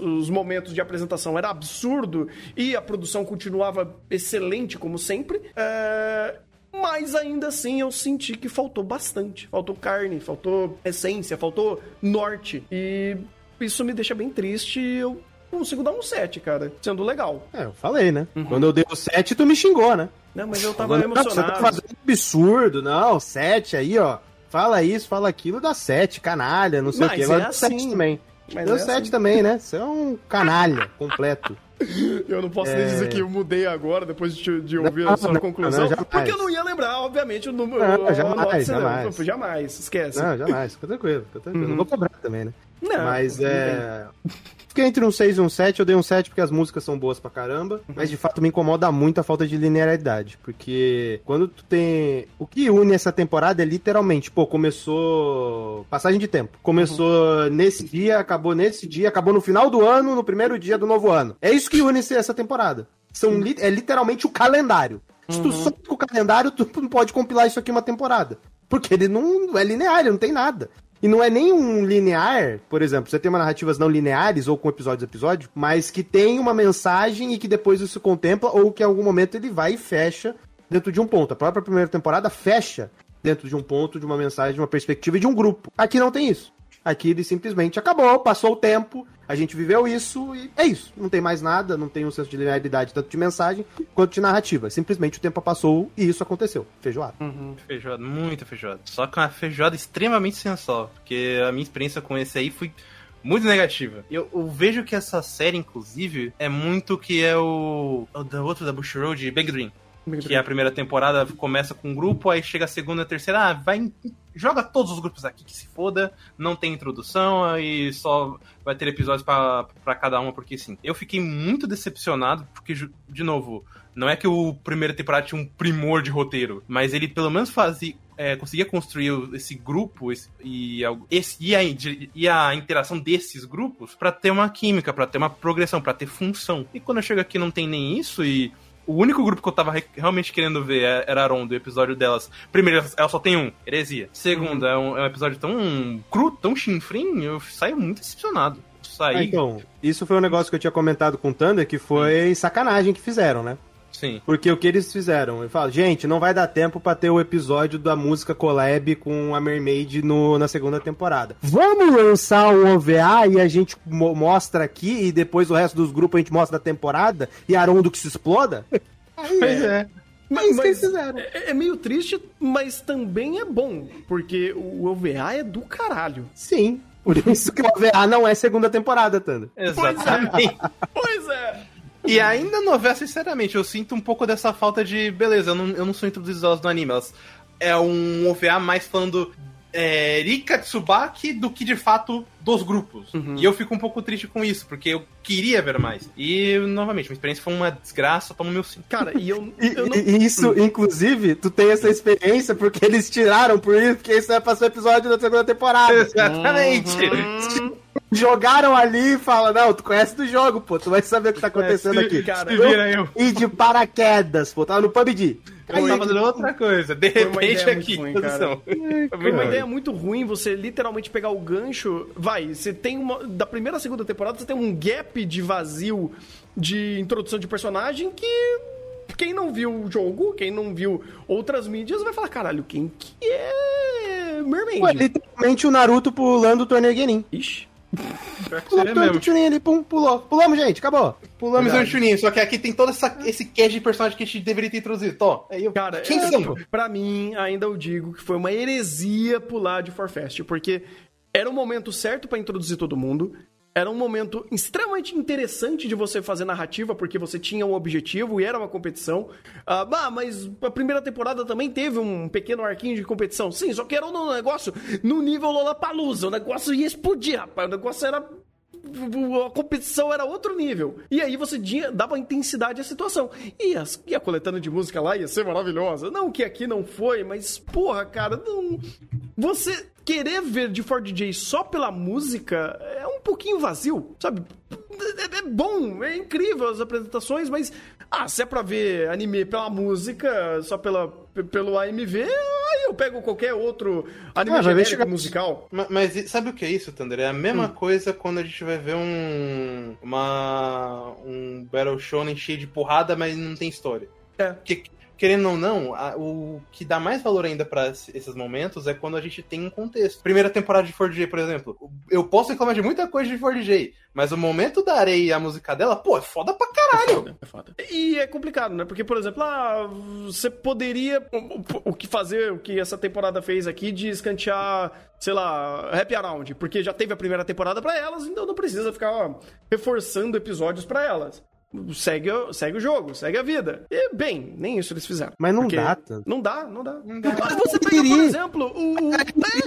os momentos de apresentação era absurdo e a produção continuava excelente, como sempre. É... Mas ainda assim eu senti que faltou bastante. Faltou carne, faltou essência, faltou norte. E isso me deixa bem triste. Eu consigo dar um 7, cara. Sendo legal. É, eu falei, né? Uhum. Quando eu dei o 7, tu me xingou, né? Não, mas eu tava Falando, emocionado. Você tá fazendo absurdo, não. 7 aí, ó. Fala isso, fala aquilo, dá 7, canalha, não sei mas o quê. Agora é assim. 7 também. Mas Deu é 7 assim. também, né? Você é um canalha completo. *laughs* Eu não posso é... nem dizer que eu mudei agora, depois de, de ouvir não, a sua não, conclusão. Não, porque eu não ia lembrar, obviamente, o número. Não, jamais, jamais. jamais. Esquece. Não, jamais. Fica tranquilo, fica tranquilo. Uhum. Não vou cobrar também, né? Não, mas é. Fiquei entre um 6 e um 7, eu dei um 7 porque as músicas são boas pra caramba, mas de fato me incomoda muito a falta de linearidade, porque quando tu tem... O que une essa temporada é literalmente, pô, começou... Passagem de tempo. Começou uhum. nesse dia, acabou nesse dia, acabou no final do ano, no primeiro dia do novo ano. É isso que une essa temporada. São li... É literalmente o calendário. Uhum. Se tu uhum. só com o calendário, tu não pode compilar isso aqui uma temporada. Porque ele não é linear, ele não tem nada. E não é nem um linear, por exemplo, você tem uma narrativas não lineares ou com episódios episódio, mas que tem uma mensagem e que depois isso contempla ou que em algum momento ele vai e fecha dentro de um ponto. A própria primeira temporada fecha dentro de um ponto, de uma mensagem, de uma perspectiva e de um grupo. Aqui não tem isso. Aqui ele simplesmente acabou, passou o tempo, a gente viveu isso e é isso. Não tem mais nada, não tem um senso de linearidade tanto de mensagem quanto de narrativa. Simplesmente o tempo passou e isso aconteceu. Feijoada. Uhum. Feijoada, muita feijoada. Só que uma feijoada extremamente sensual. Porque a minha experiência com esse aí foi muito negativa. Eu, eu, vejo que essa série, inclusive, é muito que é o. o da da Bush Road, Big Dream que a primeira temporada começa com um grupo, aí chega a segunda a terceira, ah, vai joga todos os grupos aqui que se foda, não tem introdução aí só vai ter episódios para cada uma porque sim. Eu fiquei muito decepcionado porque de novo, não é que o primeiro temporada tinha um primor de roteiro, mas ele pelo menos fazia é, conseguia construir esse grupo esse, e, esse, e, a, e a interação desses grupos para ter uma química, para ter uma progressão, para ter função. E quando eu chego aqui não tem nem isso e o único grupo que eu tava realmente querendo ver é, era Aron, do episódio delas. Primeiro, ela só tem um, heresia. Segundo, uhum. é, um, é, um, episódio tão cru, tão chinfrim, eu saio muito decepcionado. Saí... Ah, então, isso foi um negócio que eu tinha comentado com o Thunder, que foi sacanagem que fizeram, né? Sim. Porque o que eles fizeram? Eu falo, gente, não vai dar tempo para ter o episódio da música collab com a Mermaid no, na segunda temporada. Vamos lançar um OVA e a gente mo mostra aqui e depois o resto dos grupos a gente mostra da temporada e Arondo que se exploda? *laughs* Pois é. é. Mas, mas é, é, meio triste, mas também é bom, porque o OVA é do caralho. Sim. Por isso que o OVA não é segunda temporada, Tanda. Exatamente. Pois é. pois é. E ainda no OVA, sinceramente, eu sinto um pouco dessa falta de. Beleza, eu não, eu não sou introduzido no anime. Elas é um OVA mais falando é, Rika Tsubaki do que de fato dos grupos. Uhum. E eu fico um pouco triste com isso, porque eu queria ver mais. E, novamente, a experiência foi uma desgraça, toma meu sim. Cara, e eu. *laughs* eu não... e, isso, inclusive, tu tem essa experiência porque eles tiraram por isso, porque isso é pra ser episódio da segunda temporada. Exatamente. Uhum. Jogaram ali e fala, não, tu conhece do jogo, pô, tu vai saber o que tá acontecendo aqui. Cara, vira eu. E de paraquedas, pô, tava no PUBG. Aí tava fazendo outra coisa, de repente aqui, ruim, Foi uma ideia muito ruim você literalmente pegar o gancho. Vai, você tem uma. Da primeira a segunda temporada, você tem um gap de vazio de introdução de personagem que quem não viu o jogo, quem não viu outras mídias, vai falar, caralho, quem que é Mermaid? Ué, literalmente o Naruto pulando o torneio Genin. Ixi. Pulou tanto Chunin ali, pum, pulou. Pulamos, gente, acabou. Pulamos o Chunin, só que aqui tem todo essa, esse cast de personagem que a gente deveria ter introduzido. Tó, aí eu... Cara, quem é, são? Pra mim, ainda eu digo que foi uma heresia pular de Forfest, porque era o momento certo para introduzir todo mundo era um momento extremamente interessante de você fazer narrativa, porque você tinha um objetivo e era uma competição. Ah, bah, mas a primeira temporada também teve um pequeno arquinho de competição. Sim, só que era um negócio no nível Lollapalooza. O negócio ia explodir, rapaz. O negócio era a competição era outro nível. E aí você dava intensidade à situação. E, as, e a coletânea de música lá ia ser maravilhosa. Não que aqui não foi, mas, porra, cara, não... Você querer ver de Ford J só pela música é um pouquinho vazio, sabe? É, é, bom, é incrível as apresentações, mas ah, se é pra ver anime pela música, só pela, pelo AMV, aí eu pego qualquer outro anime ah, genérico musical. Mas, mas, sabe o que é isso, Thunder? É a mesma hum. coisa quando a gente vai ver um uma um Battle Shonen cheio de porrada, mas não tem história. É. Que, querendo ou não, a, o que dá mais valor ainda para esses momentos é quando a gente tem um contexto. Primeira temporada de 4J, por exemplo. Eu posso reclamar de muita coisa de 4J, mas o momento da areia e a música dela, pô, é foda pra caralho. É foda, é foda. E é complicado, né? Porque, por exemplo, ah, você poderia. O, o que fazer, o que essa temporada fez aqui de escantear, sei lá, Happy Around, porque já teve a primeira temporada para elas, então não precisa ficar reforçando episódios para elas segue, segue o jogo, segue a vida. E, bem, nem isso eles fizeram. Mas não dá, Não dá, não dá. Não dá. Mas você pega, por exemplo, o...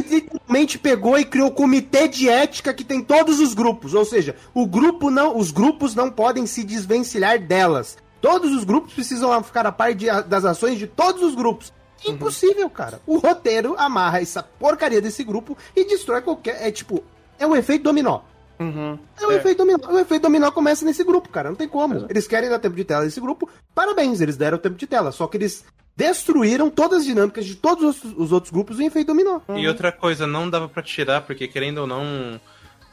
literalmente pegou e criou o comitê de ética que tem todos os grupos. Ou seja, o grupo não, os grupos não podem se desvencilhar delas. Todos os grupos precisam ficar a par de, das ações de todos os grupos. Impossível, cara. O roteiro amarra essa porcaria desse grupo e destrói qualquer. É tipo, é um efeito dominó. Uhum. É o É. efeito dominó. O efeito dominó começa nesse grupo, cara. Não tem como. Eles querem dar tempo de tela nesse grupo. Parabéns, eles deram tempo de tela. Só que eles destruíram todas as dinâmicas de todos os, os outros grupos em efeito dominó. E outra coisa, não dava pra tirar, porque querendo ou não,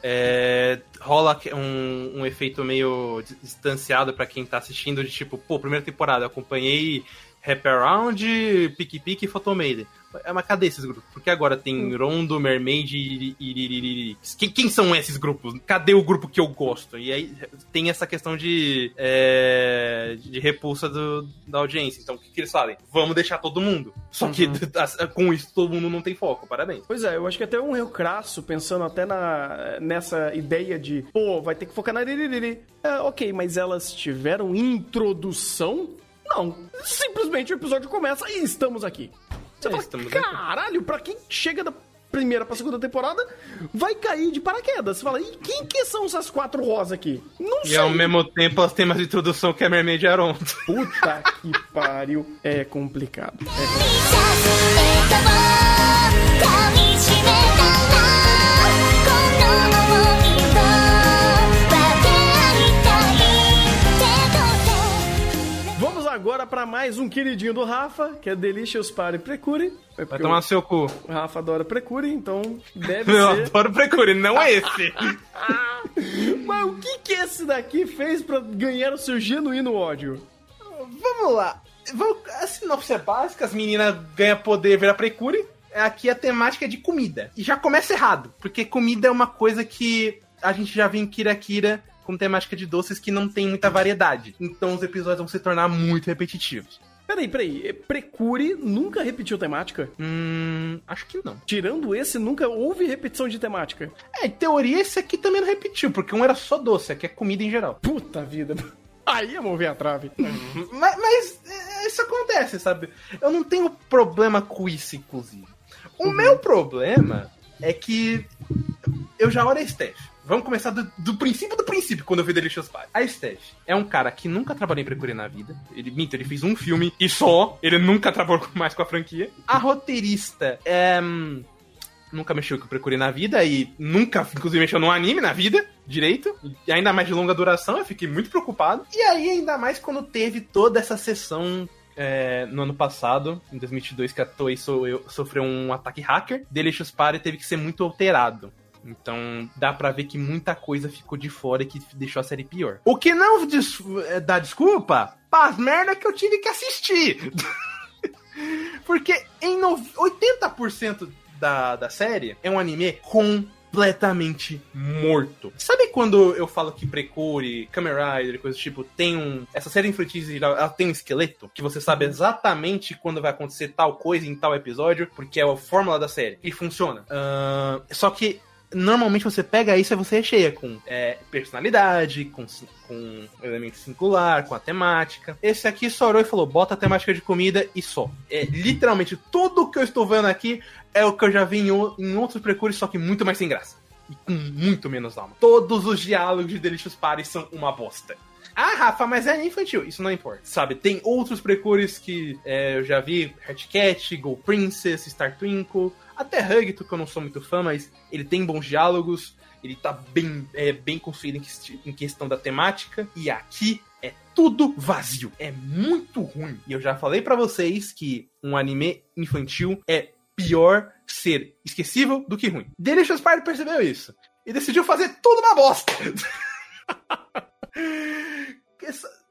é, rola um, um efeito meio distanciado pra quem tá assistindo, de tipo, pô, primeira temporada, eu acompanhei Happy Around, Pique Pique e Photomaiden. É, mas cadê esses grupos? Porque agora tem Rondo, Mermaid e Iririri. Quem, quem são esses grupos? Cadê o grupo que eu gosto? E aí tem essa questão de, é, de repulsa do- da audiência. Então o que, que eles fazem? Vamos deixar todo mundo. Só que *laughs* com isso todo mundo não tem foco. Parabéns. Pois é, eu acho que até um erro crasso, pensando até na, nessa ideia de, pô, vai ter que focar na. É, ok, mas elas tiveram introdução? Não. Simplesmente o episódio começa e estamos aqui. Você É, fala, caralho, pra quem chega da primeira pra segunda temporada, vai cair de paraquedas. Você fala, e quem que são essas quatro rosas aqui? Não E sei. ao mesmo tempo elas têm mais introdução que a Mermaid Aron. Puta que pariu. É complicado. É「笑 Agora pra mais um queridinho do Rafa, que é Delicious Party Precure. É Vai tomar o- seu cu. O Rafa adora Precure, então deve Eu ser. adoro Precure, não é esse. *laughs* Mas o que que esse daqui fez pra ganhar o seu genuíno ódio? Vamos lá. Vamos, a sinopse é básica, as meninas ganham poder virar Precure. Aqui a temática é de comida. E já começa errado, porque comida é uma coisa que a gente já viu em Kira Kira com temática de doces que não tem muita variedade. Então os episódios vão se tornar muito repetitivos. Peraí, peraí. é, Precure nunca repetiu temática? Hum, acho que não. Tirando esse, nunca houve repetição de temática. É, em teoria esse aqui também não repetiu, porque um era só doce, aqui é comida em geral. Puta vida. Aí ia mover a trave. Mas, mas, é, isso acontece, sabe? Eu não tenho problema com isso, inclusive. O meu problema é que eu já olho a Steph. Vamos começar do, do princípio do princípio, quando eu vi Delicious Pie. A Steph é um cara que nunca trabalhou em Precure na vida. Ele, minto, ele fez um filme e só. Ele nunca trabalhou *laughs* mais com a franquia. A roteirista é... Nunca mexeu com Precure na vida e nunca, inclusive, mexeu num anime na vida direito. E ainda mais de longa duração, eu fiquei muito preocupado. E aí, ainda mais quando teve toda essa sessão é, no ano passado, em 2022, que a Toei so- eu- sofreu um ataque hacker, Delicious Party teve que ser muito alterado. Então dá pra ver que muita coisa ficou de fora e que deixou a série pior. O que não des- é, dá desculpa para as merda que eu tive que assistir. *laughs* Porque em no- 80% da, da série é um anime completamente morto. Sabe quando eu falo que Precure, Kamen Rider, coisa do tipo, tem um. Essa série infantil ela tem um esqueleto que você sabe exatamente quando vai acontecer tal coisa em tal episódio, porque é a fórmula da série. E funciona. Ahn, só que normalmente você pega isso e você recheia com é, personalidade, com, com elemento singular, com a temática. Esse aqui só orou e falou: bota a temática de comida e só. É literalmente tudo que eu estou vendo aqui é o que eu já vi em, em outros precures, só que muito mais sem graça. E com muito menos alma. Todos os diálogos de Delicious Party são uma bosta. Ah, Rafa, mas é infantil. Isso não importa. Sabe, tem outros precures que é, eu já vi: Hat Cat, Go Princess, Star Twinkle. Até Hugito, que eu não sou muito fã, mas ele tem bons diálogos. Ele tá bem, é, bem construído em, em questão da temática. E aqui é tudo vazio. É muito ruim. E eu já falei pra vocês que um anime infantil é pior ser esquecível do que ruim. Delicious Party percebeu isso. E decidiu fazer tudo uma bosta. *laughs*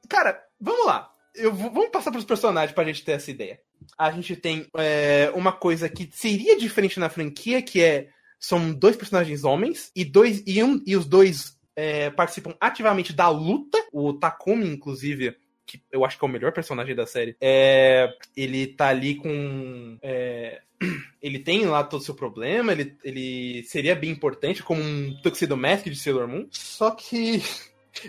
Cara, vamos lá. Eu vamos passar pros personagens pra gente ter essa ideia. A gente tem é, uma coisa que seria diferente na franquia, que é são dois personagens homens e dois e, um, e os dois é, participam ativamente da luta. O Takumi, inclusive, que eu acho que é o melhor personagem da série, é, ele tá ali com é, *clears throat* ele tem lá todo o seu problema, ele, ele seria bem importante como um Tuxedo Mask de Sailor Moon, só que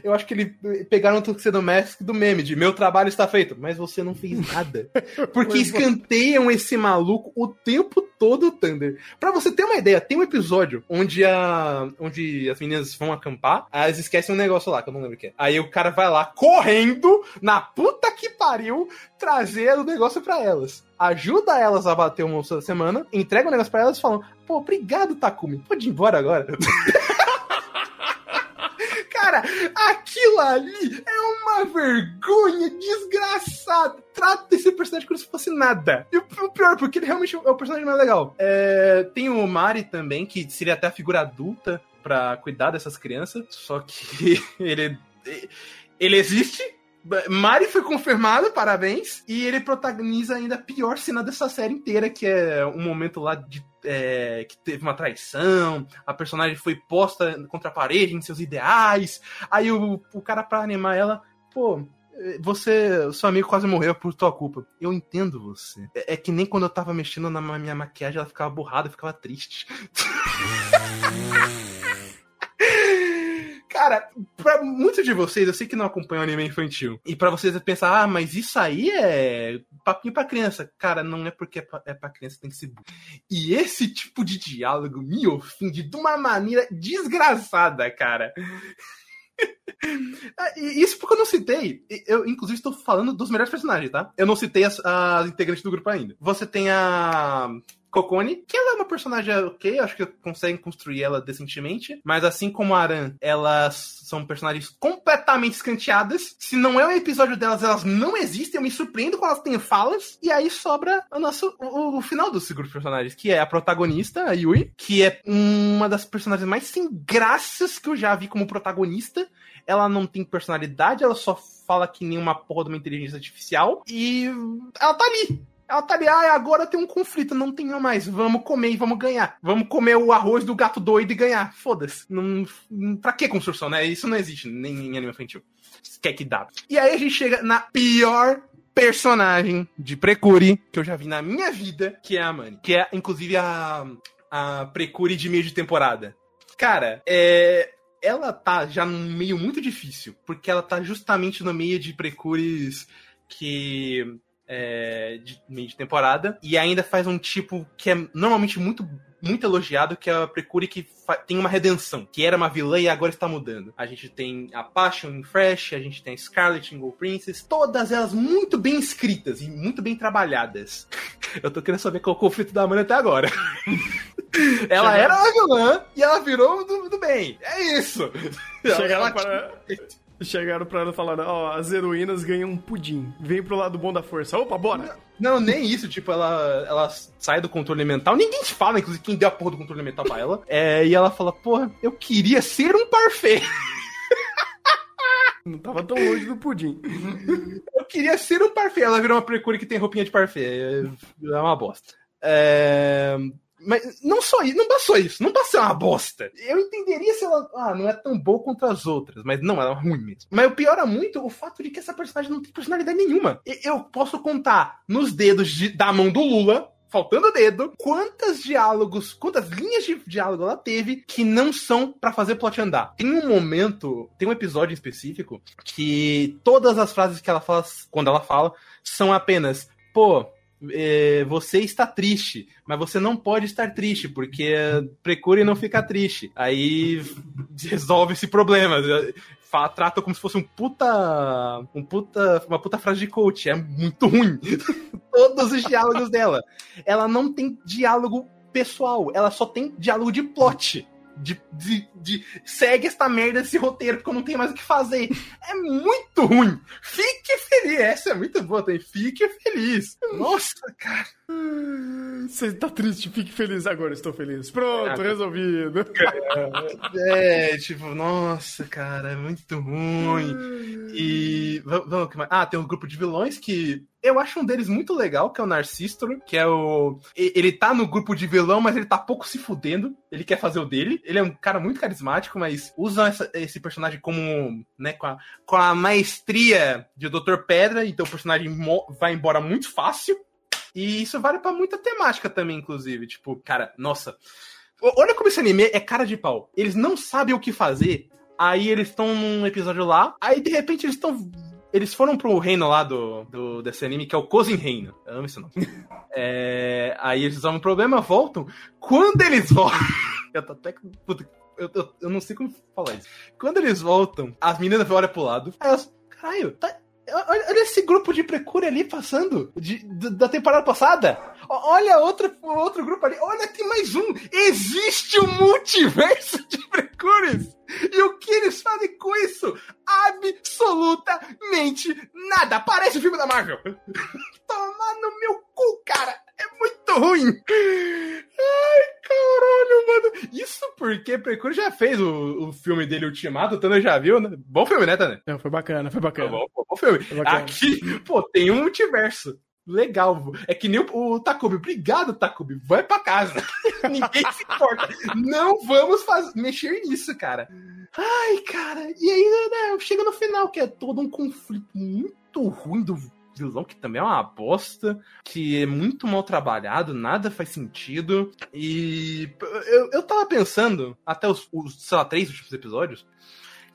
Eu acho que ele pegaram o Tuxedo Mask do meme, de meu trabalho está feito, mas você não fez *laughs* nada. Porque escanteiam esse maluco o tempo todo, Thunder. Pra você ter uma ideia, tem um episódio onde, a, onde as meninas vão acampar, elas esquecem um negócio lá, que eu não lembro o que é. Aí o cara vai lá, correndo, na puta que pariu, trazer o negócio pra elas. Ajuda elas a bater o monstro da semana, entrega o negócio pra elas e falam, pô, obrigado, Takumi, pode ir embora agora. *laughs* Cara, aquilo ali é uma vergonha desgraçada. Trata esse personagem como se fosse nada. E o pior, porque ele realmente é o personagem mais legal. É, tem o Mari também, que seria até a figura adulta pra cuidar dessas crianças. Só que *laughs* ele. Ele existe, Mari foi confirmado, parabéns. E ele protagoniza ainda a pior cena dessa série inteira, que é um momento lá de. é, que teve uma traição, a personagem foi posta contra a parede em seus ideais. Aí o, o cara, pra animar ela, pô. Você, seu amigo quase morreu por tua culpa. Eu entendo você. É, é que nem quando eu tava mexendo na minha maquiagem, ela ficava borrada, ficava triste. *laughs* Cara, pra muitos de vocês, eu sei que não acompanham anime infantil. E pra vocês pensar, ah, mas isso aí é papinho pra criança. Cara, não é porque é é pra criança, tem que ser burro. E esse tipo de diálogo me ofende de uma maneira desgraçada, cara. Ah, Isso porque eu não citei. Eu, inclusive, estou falando dos melhores personagens, tá? Eu não citei as, as integrantes do grupo ainda. Você tem a. Kokone, que ela é uma personagem ok, acho que conseguem construir ela decentemente, mas assim como a Aran, elas são personagens completamente escanteadas. Se não é um episódio delas, elas não existem. Eu me surpreendo quando elas têm falas. E aí sobra o nosso o, o final desse grupo de personagens, que é a protagonista, a Yui, que é uma das personagens mais sem graças que eu já vi como protagonista. Ela não tem personalidade, ela só fala que nem uma porra de uma inteligência artificial. E ela tá ali. Ela tá ali, ah, agora tem um conflito, não tem mais. Vamos comer e vamos ganhar. Vamos comer o arroz do gato doido e ganhar. Foda-se. Não, pra que construção, né? Isso não existe nem em anime infantil. Quer que dá. E aí a gente chega na pior personagem de Precure que eu já vi na minha vida, que é a Mani. Que é, inclusive, a, a Precure de meio de temporada. Cara, é ela tá já num meio muito difícil, porque ela tá justamente no meio de precures que é, de meio de temporada e ainda faz um tipo que é normalmente muito muito elogiado, que é a Precure que tem uma redenção, que era uma vilã e agora está mudando. A gente tem a Passion em Fresh, a gente tem a Scarlet em Gold Princess, todas elas muito bem escritas e muito bem trabalhadas. *laughs* Eu tô querendo saber qual é o conflito da Amanda até agora. *laughs* Ela era uma vilã e ela virou do, do bem. É isso. Chegaram Ela- para. Chegaram pra ela falando, ó, as heroínas ganham um pudim. Vem pro lado bom da força. Opa, bora! Não, nem isso, tipo, ela, ela sai do controle mental. Ninguém te fala, inclusive, quem deu a porra do controle mental pra ela. É, e ela fala, porra, eu queria ser um parfait. Não tava tão longe do pudim. Eu queria ser um parfait. Ela virou uma precure que tem roupinha de parfait. É é uma bosta. É... Mas não só isso, não passou isso, não passou uma bosta. Eu entenderia se ela. Ah, não é tão boa quanto as outras, mas não, ela é ruim mesmo. Mas o pior é muito o fato de que essa personagem não tem personalidade nenhuma. Eu posso contar nos dedos de- da mão do Lula, faltando dedo, quantas diálogos, quantas linhas de diálogo ela teve que não são pra fazer plot andar. Tem um momento, tem um episódio específico que todas as frases que ela fala, quando ela fala, são apenas, pô, é, você está triste, mas você não pode estar triste, porque Precure não fica triste. Aí resolve esse problema. Trata como se fosse um puta, um puta. Uma puta frase de coach. É muito ruim. *laughs* Todos os diálogos dela. Ela não tem diálogo pessoal, ela só tem diálogo de plot. De, de, de- segue esta merda, esse roteiro, porque eu não tenho mais o que fazer. É muito ruim. Fique feliz. Essa é muito boa também. Fique feliz. Nossa, cara. Você tá triste, fique feliz agora, estou feliz. Pronto, Ah, resolvido. *laughs* É, tipo, nossa, cara, é muito ruim. E. va- Vamos, que mais? ah, tem um grupo de vilões que. Eu acho um deles muito legal, que é o Narcistro, que é o. Ele tá no grupo de vilão, mas ele tá pouco se fudendo. Ele quer fazer o dele. Ele é um cara muito carismático, mas usam essa- esse personagem como. né, com a, com a maestria de Dr. Pedra, então o personagem vai embora muito fácil. E isso vale pra muita temática também, inclusive. Tipo, cara, nossa. Olha como esse anime é cara de pau. Eles não sabem o que fazer, Aí eles estão num episódio lá, aí de repente eles estão. Eles foram pro reino lá do, do desse anime, que é o Cousin Reino. Eu amo esse nome. *laughs* É, aí eles resolvem um problema, voltam. Quando eles voltam. *laughs* Eu tô até. Puta, eu, eu, eu não sei como falar isso. Quando eles voltam, as meninas olham pro lado. Aí elas. Caralho, tá. Olha, olha esse grupo de precure ali passando de- d- da temporada passada. O- Olha outro, outro grupo ali. Olha, tem mais um. Existe um multiverso de precures. E o que eles fazem com isso? Absolutamente nada. Parece o filme da Marvel. *laughs* Tomar no meu cu, cara. É muito ruim. Ai, caralho, mano. Isso porque Precure já fez o, o filme dele, Ultimato. O Tanner já viu, né? Bom filme, né, Tanner? Não, foi bacana, foi bacana. Bom, bom filme. Foi. Aqui, pô, tem um multiverso. Legal. É que nem o, o Takubi. Obrigado, Takubi. Vai pra casa. *laughs* Ninguém se importa. Não vamos faz... mexer nisso, cara. Ai, cara. E aí, né, chega no final, que é todo um conflito muito ruim do vilão, que também é uma bosta, que é muito mal trabalhado, nada faz sentido. E eu, eu tava pensando, até os, os, sei lá, três últimos episódios,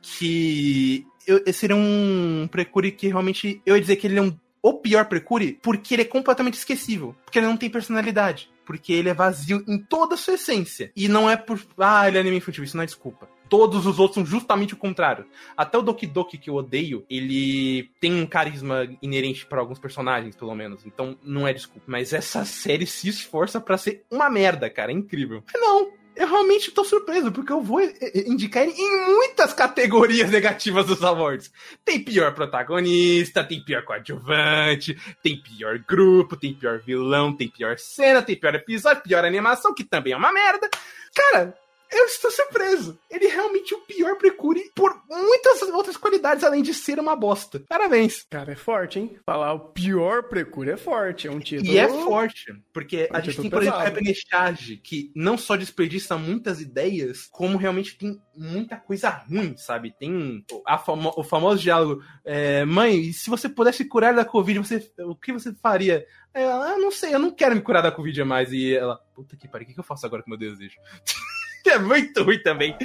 que eu, seria um Precure que realmente eu ia dizer que ele é um, o pior Precure porque ele é completamente esquecível, porque ele não tem personalidade, porque ele é vazio em toda a sua essência. E não é por. Ah, ele é anime infantil, isso não é desculpa. Todos os outros são justamente o contrário. Até o Doki Doki, que eu odeio, ele tem um carisma inerente para alguns personagens, pelo menos. Então não é desculpa. Mas essa série se esforça para ser uma merda, cara. É incrível. Não, eu realmente tô surpreso, porque eu vou eh, eh, indicar ele em muitas categorias negativas dos awards. Tem pior protagonista, tem pior coadjuvante, tem pior grupo, tem pior vilão, tem pior cena, tem pior episódio, pior animação, que também é uma merda. Cara, eu estou surpreso. Ele é realmente o pior Precure por muitas outras qualidades, além de ser uma bosta. Parabéns. Cara, é forte, hein? Falar o pior Precure é forte, é um título. E é forte, porque É um a gente tem, por exemplo, pesado. Repnechage, que não só desperdiça muitas ideias, como realmente tem muita coisa ruim, sabe? Tem famo- o famoso diálogo: é, Mãe, se você pudesse curar da Covid, você, o que você faria? Ela, ah, não sei, eu não quero me curar da Covid mais. E ela, puta que pariu, o que eu faço agora com o meu desejo? *laughs* *laughs* é muito ruim também.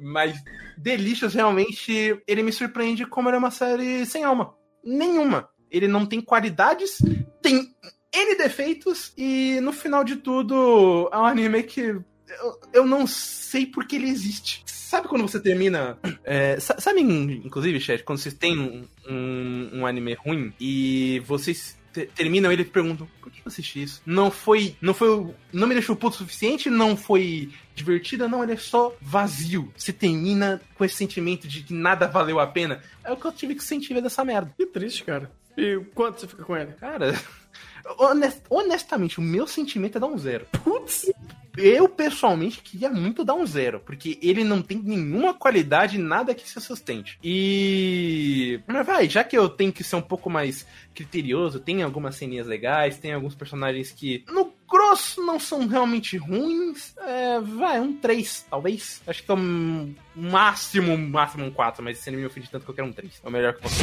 Mas Delicious realmente ele me surpreende como ele é uma série sem alma. Nenhuma. Ele não tem qualidades, tem N defeitos e no final de tudo é um anime que eu, eu não sei por que ele existe. Sabe quando você termina. *clears throat* é, sa- sabe, inclusive, chat, quando vocês têm um, um, um anime ruim e vocês terminam ele e perguntam por que eu assisti isso? Não foi. Não foi. Não me deixou puto o suficiente, não foi divertida, não, ele é só vazio. Você termina com esse sentimento de que nada valeu a pena. É o que eu tive que sentir dessa merda. Que triste, cara. E quanto você fica com ele? Cara, *laughs* honest- honestamente, o meu sentimento é dar um zero. Putz! Eu, pessoalmente, queria muito dar um zero, porque ele não tem nenhuma qualidade, nada que se sustente. E. Mas vai, já que eu tenho que ser um pouco mais criterioso, tem algumas ceninhas legais, tem alguns personagens que, no grosso, não são realmente ruins. É, vai, um 3, talvez. Acho que é um máximo, máximo um 4, mas esse anime me ofende tanto que eu quero um 3. É o melhor que eu posso.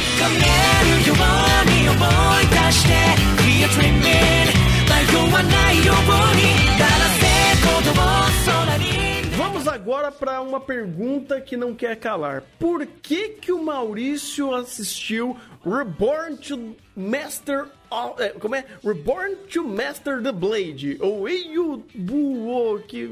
よ Vamos agora para uma pergunta que não quer calar. Por que que o Maurício assistiu Reborn to Master of- é, como é? Reborn to Master the Blade ou Eiyu Buo que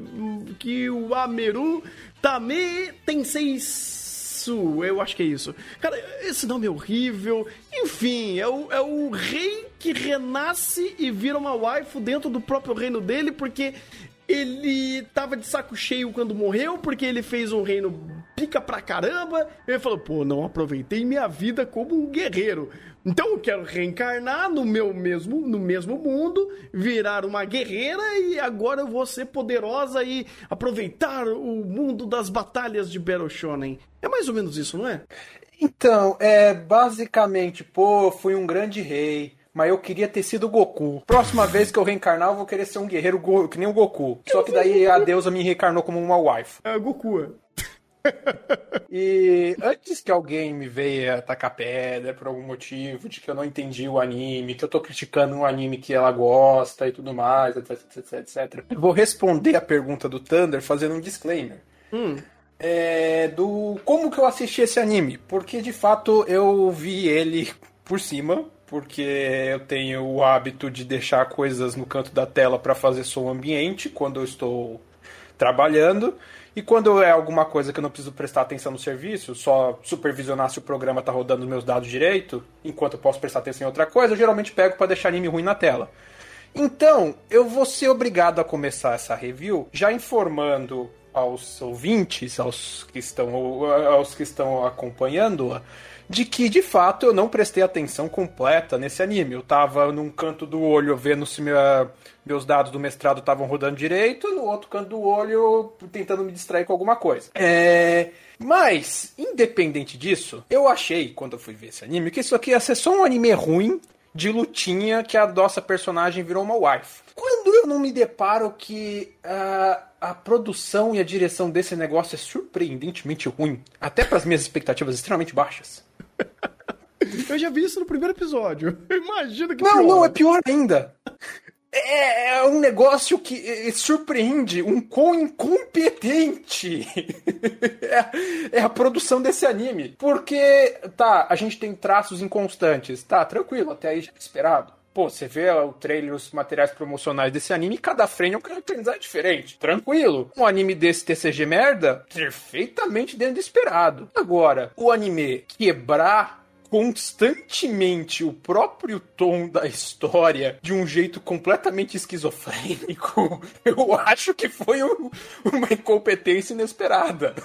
que o Ameru Tame Tenseisu, eu acho que é isso. Cara, esse nome é horrível. Enfim, é o, é o rei que renasce e vira uma waifu dentro do próprio reino dele porque ele tava de saco cheio quando morreu, porque ele fez um reino pica pra caramba. Ele falou: pô, não aproveitei minha vida como um guerreiro. Então eu quero reencarnar no meu mesmo, no mesmo mundo, virar uma guerreira e agora eu vou ser poderosa e aproveitar o mundo das batalhas de Battle Shonen. É mais ou menos isso, não é? Então, é basicamente, pô, fui um grande rei, mas eu queria ter sido Goku. Próxima vez que eu reencarnar, eu vou querer ser um guerreiro go- que nem o Goku. Só que daí a deusa me reencarnou como uma wife. É Goku. E antes que alguém me venha atacar pedra por algum motivo, de que eu não entendi o anime, que eu tô criticando um anime que ela gosta e tudo mais, etc, etc, etc, eu vou responder a pergunta do Thunder fazendo um disclaimer. é do como que eu assisti esse anime, porque de fato eu vi ele por cima, porque eu tenho o hábito de deixar coisas no canto da tela para fazer som ambiente quando eu estou trabalhando. E quando é alguma coisa que eu não preciso prestar atenção no serviço, só supervisionar se o programa tá rodando os meus dados direito, enquanto eu posso prestar atenção em outra coisa, eu geralmente pego para deixar anime ruim na tela. Então, eu vou ser obrigado a começar essa review já informando aos ouvintes, aos que estão, aos que estão acompanhando-a, de que de fato eu não prestei atenção completa nesse anime. Eu tava num canto do olho vendo se minha- meus dados do mestrado estavam rodando direito, no outro canto do olho tentando me distrair com alguma coisa. É. Mas, independente disso, eu achei, quando eu fui ver esse anime, que isso aqui ia ser só um anime ruim de lutinha que a nossa personagem virou uma wife. Quando eu não me deparo que a produção e a direção desse negócio é surpreendentemente ruim, até para as minhas expectativas extremamente baixas. *laughs* Eu já vi isso no primeiro episódio. *laughs* Imagina que Não, pior. não, é pior ainda. É, é um negócio que eh, surpreende um quão incompetente *laughs* é, é a produção desse anime. Porque, tá, a gente tem traços inconstantes. Tá, tranquilo, até aí já é esperado. Pô, você vê o trailer, os materiais promocionais desse anime, e cada frame é um caracterizado diferente. Tranquilo. Um anime desse TCG merda, perfeitamente dentro do esperado. Agora, o anime quebrar constantemente o próprio tom da história de um jeito completamente esquizofrênico, *laughs* eu acho que foi um- uma incompetência inesperada.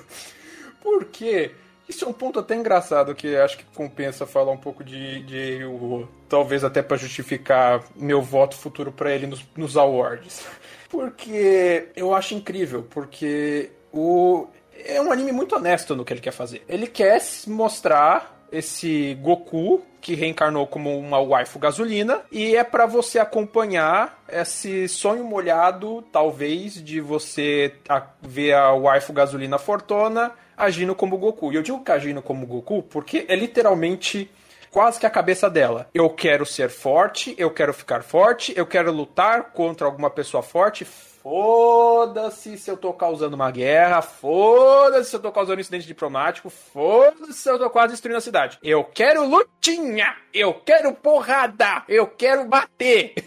Porque isso é um ponto até engraçado que acho que compensa falar um pouco de, de o- talvez até pra justificar meu voto futuro pra ele nos, nos awards. Porque eu acho incrível, porque o é um anime muito honesto no que ele quer fazer. Ele quer mostrar esse Goku que reencarnou como uma waifu gasolina e é pra você acompanhar esse sonho molhado, talvez, de você ver a waifu gasolina fortuna agindo como Goku. E eu digo que agindo como Goku porque é literalmente quase que a cabeça dela. Eu quero ser forte, eu quero ficar forte, eu quero lutar contra alguma pessoa forte. Foda-se se eu tô causando uma guerra, foda-se se eu tô causando um incidente diplomático, foda-se se eu tô quase destruindo a cidade. Eu quero lutinha, eu quero porrada, eu quero bater. *laughs*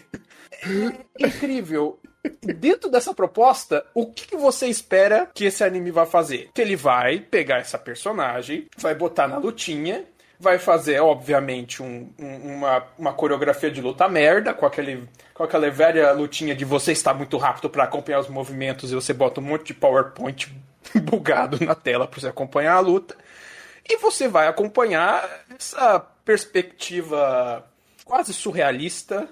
É incrível. Dentro dessa proposta, o que você espera que esse anime vai fazer? Que ele vai pegar essa personagem, vai botar na lutinha, vai fazer, obviamente, um- um- uma, uma coreografia de luta merda, com, aquele, com aquela velha lutinha de você estar muito rápido para acompanhar os movimentos e você bota um monte de PowerPoint *laughs* bugado na tela para você acompanhar a luta. E você vai acompanhar essa perspectiva quase surrealista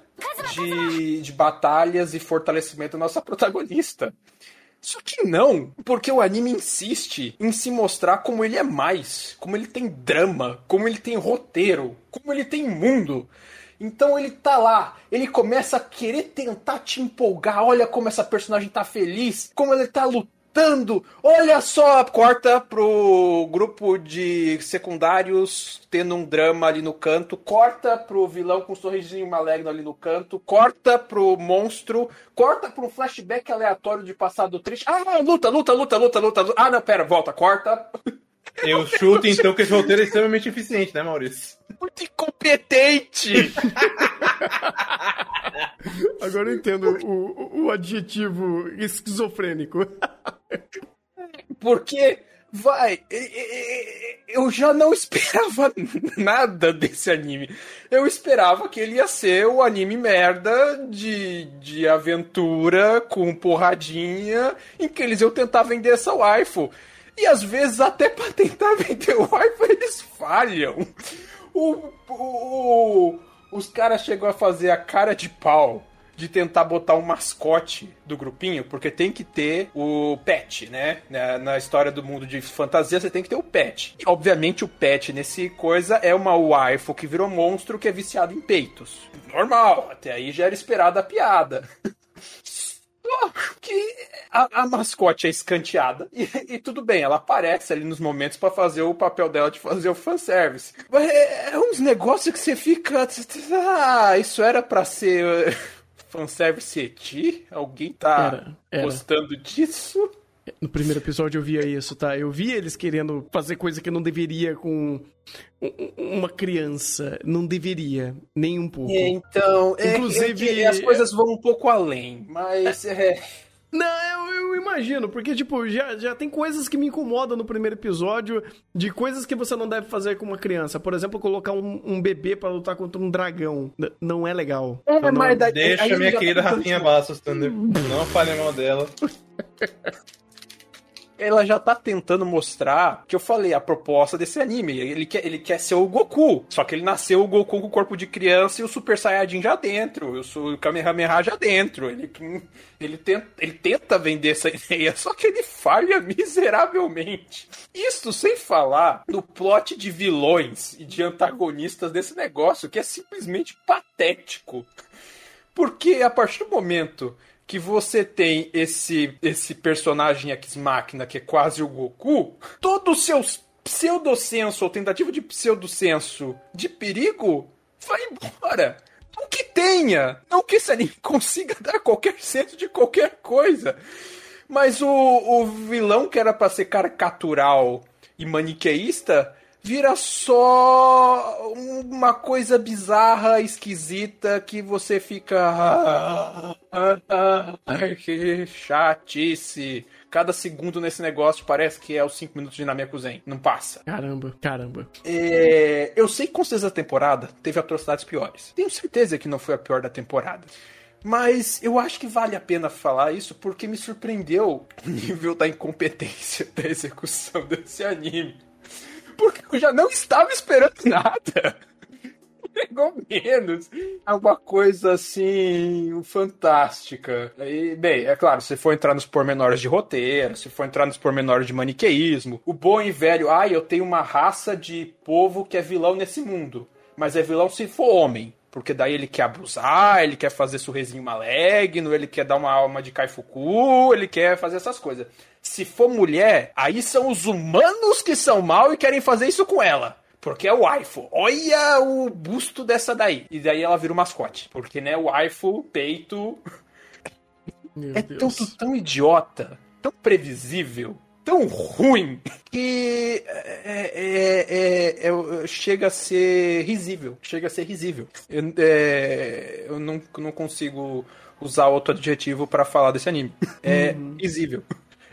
de, de batalhas e fortalecimento da nossa *laughs* protagonista. Só que não, porque o anime insiste em se mostrar como ele é mais, como ele tem drama, como ele tem roteiro, como ele tem mundo. Então ele tá lá, ele começa a querer tentar te empolgar. Olha como essa personagem tá feliz, como ele tá lutando. Olha só, corta pro grupo de secundários tendo um drama ali no canto, corta pro vilão com um sorrisinho maligno ali no canto, corta pro monstro, corta pro flashback aleatório de passado triste. Ah, luta, luta, luta, luta, luta. luta. Ah, não, pera, volta, corta. *laughs* Eu chuto então que esse roteiro é extremamente eficiente, né, Maurício? Muito incompetente. Agora eu entendo o, o- adjetivo esquizofrênico. Porque, vai, eu já não esperava *laughs* nada desse anime. Eu esperava que ele ia ser o anime merda de, de aventura com porradinha, em que eles iam tentar vender essa waifu. E às vezes, até pra tentar *laughs* vender o waifu, eles falham. O, o- os caras chegam a fazer a cara de pau de tentar botar um mascote do grupinho, porque tem que ter o pet, né? Na, na história do mundo de fantasia, você tem que ter o pet. E, obviamente, o pet nesse coisa é uma waifu que virou monstro que é viciado em peitos. Normal, até aí já era esperada a piada. *laughs* Que a, a mascote é escanteada e, e tudo bem, ela aparece ali nos momentos pra fazer o papel dela de fazer o fanservice. Mas é, é uns negócios que você fica. Ah, isso era pra ser uh, fanservice eti? Alguém tá Era, era. gostando disso? No primeiro episódio eu via isso, tá? Eu via eles querendo fazer coisa que não deveria com um- uma criança. Não deveria, nem um pouco. Então, é, Inclusive- é que as coisas vão um pouco além, mas é, Não, eu, eu imagino, porque, tipo, já, já tem coisas que me incomodam no primeiro episódio, de coisas que você não deve fazer com uma criança. Por exemplo, colocar um, um bebê pra lutar contra um dragão. N- não é legal. É, Eu não- mas daí- Deixa a minha já querida tá- Rafinha Bastos, Thunder. Não fale mal dela. *laughs* ela já tá tentando mostrar que eu falei, a proposta desse anime. Ele quer, ele quer ser o Goku. Só que ele nasceu o Goku com o corpo de criança e o Super Saiyajin já dentro. Eu sou o Kamehameha já dentro. Ele, ele, tenta, ele tenta vender essa *laughs* ideia, só que ele falha miseravelmente. Isso sem falar no plot de vilões e de antagonistas desse negócio, que é simplesmente patético. Porque a partir do momento que você tem esse esse personagem ex-máquina que é quase o Goku, todo o seu pseudosenso ou tentativa de pseudosenso de perigo vai embora. Não que tenha, não que esse anime *laughs* consiga dar qualquer senso de qualquer coisa. Mas o, o vilão que era pra ser caricatural e maniqueísta vira só uma coisa bizarra, esquisita, que você fica. "Ah, ah, ah, Ai, que chatice. Cada segundo nesse negócio parece que é os 5 minutos de Namekusei. Não passa. Caramba, caramba. É, eu sei que com certeza a temporada teve atrocidades piores. Tenho certeza que não foi a pior da temporada. Mas eu acho que vale a pena falar isso porque me surpreendeu o *laughs* nível da incompetência da execução desse anime. Porque eu já não estava esperando nada. Pegou menos. É uma coisa assim. fantástica. E, bem, é claro, se for entrar nos pormenores de roteiro, se for entrar nos pormenores de maniqueísmo, o bom e velho, ai, eu tenho uma raça de povo que é vilão nesse mundo. Mas é vilão se for homem. Porque daí ele quer abusar, ele quer fazer sorrisinho maligno, ele quer dar uma alma de Kaifuku, ele quer fazer essas coisas. Se for mulher, aí são os humanos que são mal e querem fazer isso com ela. Porque é o waifu. Olha o busto dessa daí. E daí ela vira o mascote. Porque, né, o waifu, peito. Meu É Deus. tanto tão idiota, tão previsível, tão ruim, que é, é- é- é- chega a ser risível. Chega a ser risível. Eu, é, eu não, não consigo usar outro adjetivo pra falar desse anime. É risível.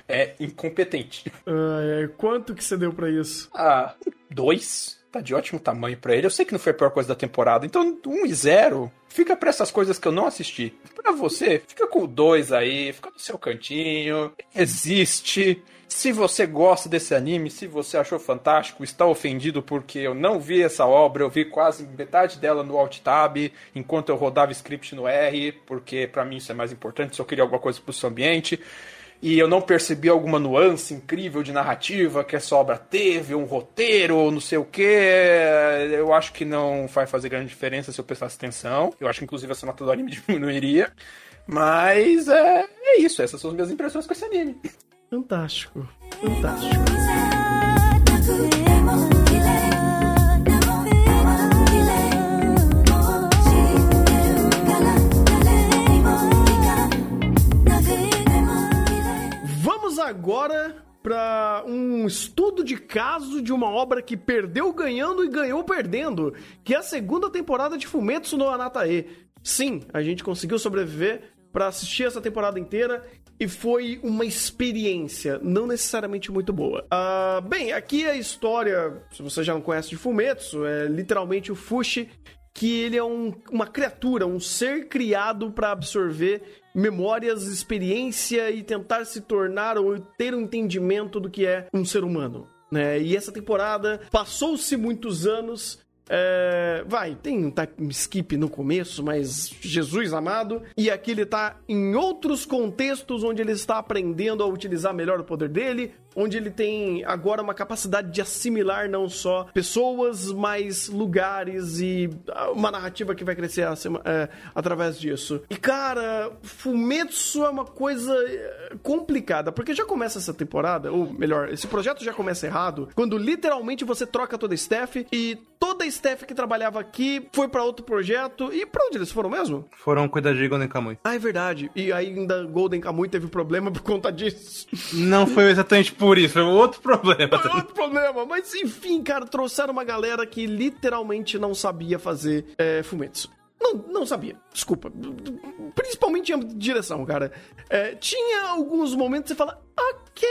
É incompetente. Ai, quanto que você deu pra isso? Ah, dois. Tá de ótimo tamanho pra ele. Eu sei que não foi a pior coisa da temporada. Então, um e zero. Fica pra essas coisas que eu não assisti. Pra você, fica com o dois aí. Fica no seu cantinho. Existe. Se você gosta desse anime, se você achou fantástico, está ofendido porque eu não vi essa obra, eu vi quase metade dela no Alt Tab, enquanto eu rodava script no R, porque pra mim isso é mais importante, se eu queria alguma coisa pro seu ambiente e eu não percebi alguma nuance incrível de narrativa que essa obra teve, um roteiro, não sei o que, eu acho que não vai fazer grande diferença se eu prestasse atenção. Eu acho que inclusive essa nota do anime *laughs* diminuiria. Mas é, é isso, essas são as minhas impressões com esse anime. Fantástico, fantástico. 'Vamos agora para um estudo de caso de uma obra que perdeu ganhando e ganhou perdendo, que é a segunda temporada de Fumetsu no Anatae. Sim, a gente conseguiu sobreviver para assistir essa temporada inteira e foi uma experiência, não necessariamente muito boa. Ah, bem, aqui a história, se você já não conhece de Fumetsu, é literalmente o Fushi, que ele é um- uma criatura, um ser criado para absorver memórias, experiência e tentar se tornar ou ter um entendimento do que é um ser humano. Né? E essa temporada passou-se muitos anos. é, vai, tem um time skip no começo, mas Jesus amado. E aqui ele tá em outros contextos onde ele está aprendendo a utilizar melhor o poder dele, onde ele tem agora uma capacidade de assimilar não só pessoas, mas lugares e ah, uma narrativa que vai crescer acima- é, através disso. E cara, Fumetsu é uma coisa é, complicada, porque já começa essa temporada, ou melhor, esse projeto já começa errado, quando literalmente você troca toda a staff e toda a staff que trabalhava aqui foi pra outro projeto. E pra onde eles foram mesmo? Foram cuidar de Golden Kamuy. Ah, é verdade. E ainda Golden Kamuy teve problema por conta disso. Não foi exatamente por isso, foi outro problema. Foi outro problema. Mas enfim, cara, trouxeram uma galera que literalmente não sabia fazer é. Não, não sabia, desculpa. Principalmente em direção, cara. É, tinha alguns momentos que você fala, ok,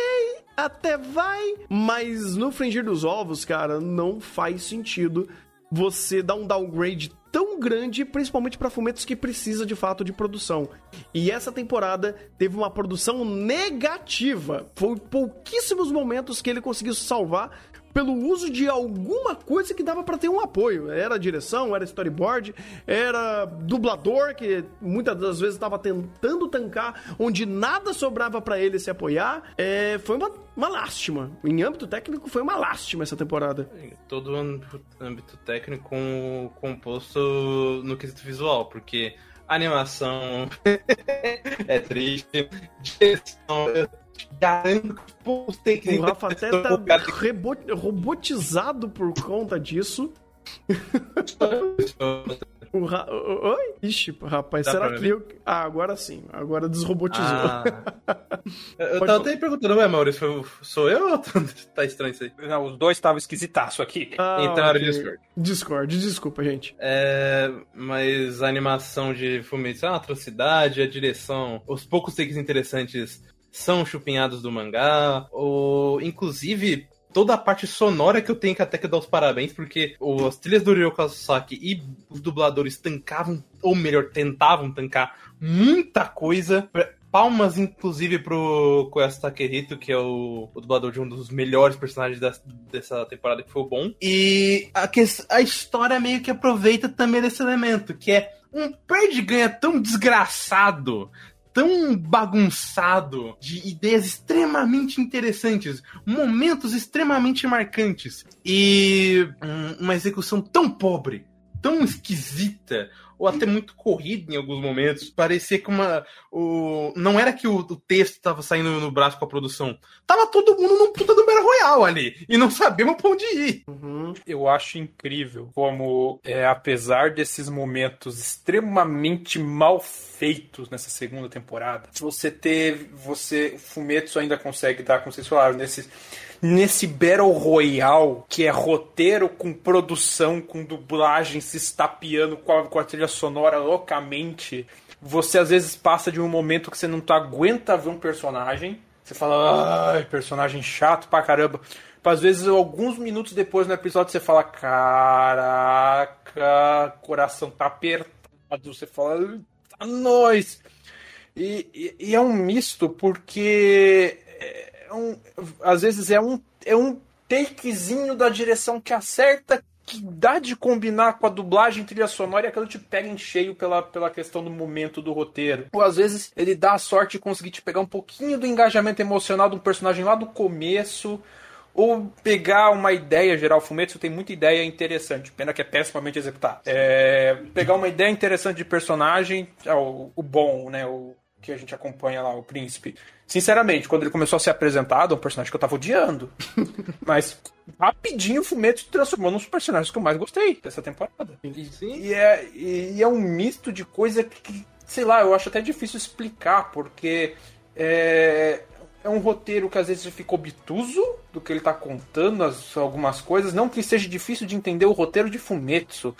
até vai. Mas no fringir dos ovos, cara, não faz sentido você dar um downgrade tão grande, principalmente para fumetos que precisa de fato de produção. E essa temporada teve uma produção negativa. Foi pouquíssimos momentos que ele conseguiu salvar pelo uso de alguma coisa que dava pra ter um apoio. Era direção, era storyboard, era dublador que muitas das vezes estava tentando tancar onde nada sobrava pra ele se apoiar. É, foi uma, uma lástima. Em âmbito técnico foi uma lástima essa temporada. Todo o âmbito- técnico com- composto no quesito visual, porque animação *laughs* é triste, direção, garanto que os takes O Rafa até o tá robotizado por conta disso. *laughs* O Ra... Oi? Ixi, rapaz, Dá será que eu. Ah, agora sim. Agora desrobotizou. Ah. *laughs* eu Pode tava até perguntando, ué, Maurício, sou eu ou *laughs* tá estranho isso aí? Não, os dois estavam esquisitaço aqui. Ah, então era ok. Discord. Discord, desculpa, gente. É, mas a animação de Fumetsu é uma atrocidade, a direção, os poucos takes interessantes são chupinhados do mangá, ou inclusive toda a parte sonora que eu tenho que até que dar os parabéns, porque as trilhas do Ryo Kazusaki e os dubladores tancavam, ou melhor, tentavam tancar muita coisa. Palmas, inclusive, pro Koyasu Takehito, que é o, o dublador de um dos melhores personagens dessa temporada, que foi o bom. E a, a história meio que aproveita também desse elemento, que é um perde-ganha tão desgraçado, tão bagunçado, de ideias extremamente interessantes, momentos extremamente marcantes, e uma execução tão pobre, tão esquisita, ou até muito corrida em alguns momentos. Parecia que uma. O... Não era que o, o texto tava saindo no braço com a produção. Tava todo mundo num puta do Battle Royale ali. E não sabíamos pra onde ir. Uhum. Eu acho incrível como, é, apesar desses momentos extremamente mal feitos nessa segunda temporada, você teve. Você. Fumetsu ainda consegue dar, como vocês falaram, nesse. Nesse Battle Royale, que é roteiro com produção, com dublagem, se estapeando com a, com a trilha sonora loucamente, você às vezes passa de um momento que você não tá, aguenta ver um personagem, você fala, ai, personagem chato pra caramba. Às vezes, alguns minutos depois no episódio, você fala, caraca, coração tá apertado. Você fala, tá nós. E, e- e é um misto porque um- às vezes é um, é um takezinho da direção que acerta, que dá de combinar com a dublagem trilha sonora e aquilo te pega em cheio pela, pela questão do momento do roteiro. Ou às vezes ele dá a sorte de conseguir te pegar um pouquinho do engajamento emocional de um personagem lá do começo. Ou pegar uma ideia geral, Fumetsu tem muita ideia interessante, pena que é pessimamente executada. É, pegar uma ideia interessante de personagem, é o, o bom, né? O que a gente acompanha lá, o príncipe. Sinceramente, quando ele começou a ser apresentado, é um personagem que eu tava odiando. *laughs* Mas rapidinho o Fumetsu se transformou num dos personagens que eu mais gostei dessa temporada. E, e é, e é um misto de coisa que, sei lá, eu acho até difícil explicar, porque é, é um roteiro que às vezes fica obtuso do que ele tá contando, as, algumas coisas. Não que seja difícil de entender o roteiro de Fumetsu.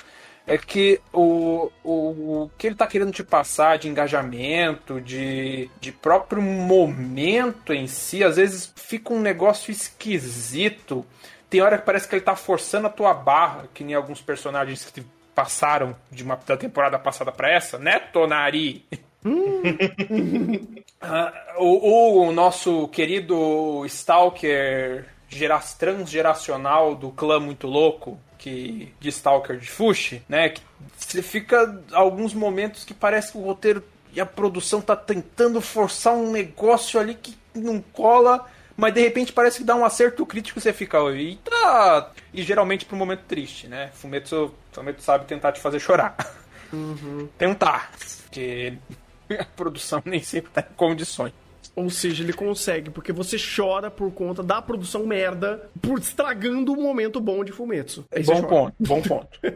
É que o, o, o que ele tá querendo te passar de engajamento, de, de próprio momento em si, às vezes fica um negócio esquisito. Tem hora que parece que ele tá forçando a tua barra, que nem alguns personagens que passaram de uma da temporada passada pra essa, né, Tonari? *laughs* Ah, o, o nosso querido Stalker gera, transgeracional do clã muito louco, que de Stalker de Fushi, né? Que você fica alguns momentos que parece que o roteiro e a produção tá tentando forçar um negócio ali que não cola, mas de repente parece que dá um acerto crítico e você fica, eita! E geralmente pro momento triste, né? Fumetsu, Fumetsu sabe tentar te fazer chorar. Tentar. Porque *laughs* a produção nem sempre tá em condições. Ou seja, ele consegue, porque você chora por conta da produção merda, por estragando o momento bom de Fumetsu. Aí Bom ponto, bom ponto. *laughs*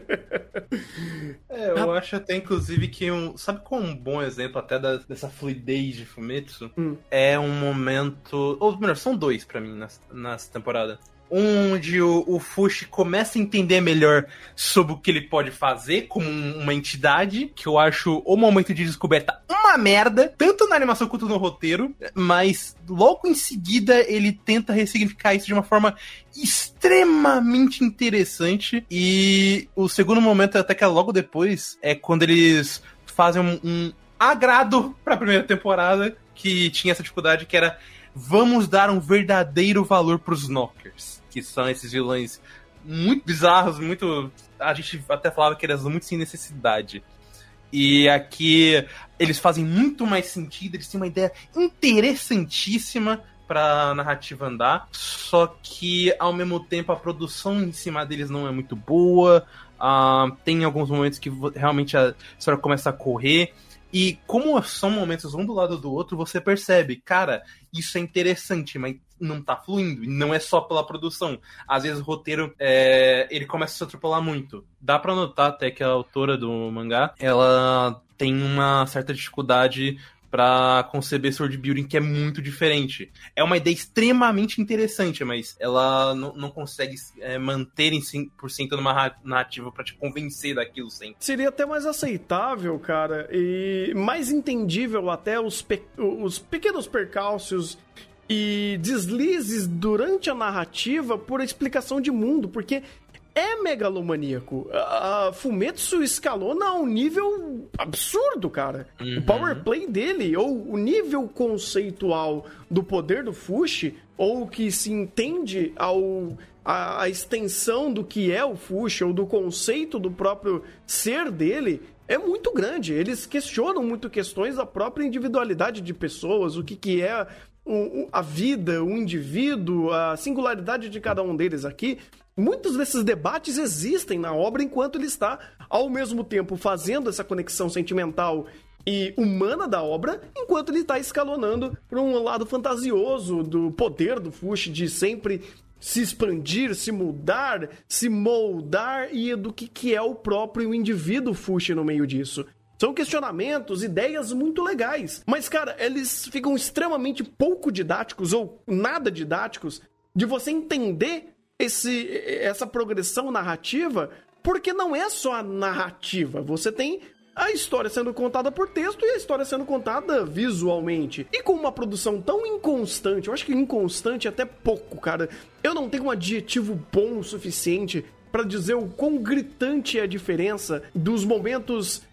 É, eu acho até, inclusive, que um. Sabe qual um bom exemplo até da- dessa fluidez de Fumetsu? Hum. É um momento. Ou melhor, são dois pra mim nessa, nessa temporada. Onde o, o Fushi começa a entender melhor sobre o que ele pode fazer como um- uma entidade, que eu acho o momento de descoberta uma merda, tanto na animação quanto no roteiro, mas logo em seguida ele tenta ressignificar isso de uma forma extremamente interessante. E o segundo momento, até que é logo depois, é quando eles fazem um, um agrado pra primeira temporada, que tinha essa dificuldade, que era vamos dar um verdadeiro valor pros Knockers, que são esses vilões muito bizarros, muito. A gente até falava que eles são muito sem necessidade. E aqui eles fazem muito mais sentido, eles têm uma ideia interessantíssima pra narrativa andar, só que ao mesmo tempo a produção em cima deles não é muito boa. ah, tem alguns momentos que realmente a história começa a correr. E como são momentos um do lado do outro, você percebe, cara, isso é interessante, mas não tá fluindo. E não é só pela produção. Às vezes o roteiro, é, ele começa a se atropelar muito. Dá pra notar até que a autora do mangá, ela tem uma certa dificuldade pra conceber Sword Building que é muito diferente. É uma ideia extremamente interessante, mas ela não, consegue é, manter em 100% numa ra- narrativa pra te convencer daquilo sempre. Seria até mais aceitável, cara, e mais entendível até os, pe- os pequenos percalços e deslizes durante a narrativa por explicação de mundo, porque é megalomaníaco. A a Fumetsu escalona a um nível absurdo, cara. O power play dele, ou o nível conceitual do poder do Fushi, ou o que se entende ao a, a extensão do que é o Fushi, ou do conceito do próprio ser dele, é muito grande. Eles questionam muito questões da própria individualidade de pessoas, o que, que é o- a vida, o indivíduo, a singularidade de cada um deles aqui. Muitos desses debates existem na obra enquanto ele está, ao mesmo tempo, fazendo essa conexão sentimental e humana da obra, enquanto ele está escalonando para um lado fantasioso do poder do Fushi de sempre se expandir, se mudar, se moldar e do que, que é o próprio indivíduo Fushi no meio disso. São questionamentos, ideias muito legais. Mas, cara, eles ficam extremamente pouco didáticos ou nada didáticos de você entender esse, essa progressão narrativa, porque não é só a narrativa. Você tem a história sendo contada por texto e a história sendo contada visualmente. E com uma produção tão inconstante, eu acho que inconstante é até pouco, cara. Eu não tenho um adjetivo bom o suficiente pra dizer o quão gritante é a diferença dos momentos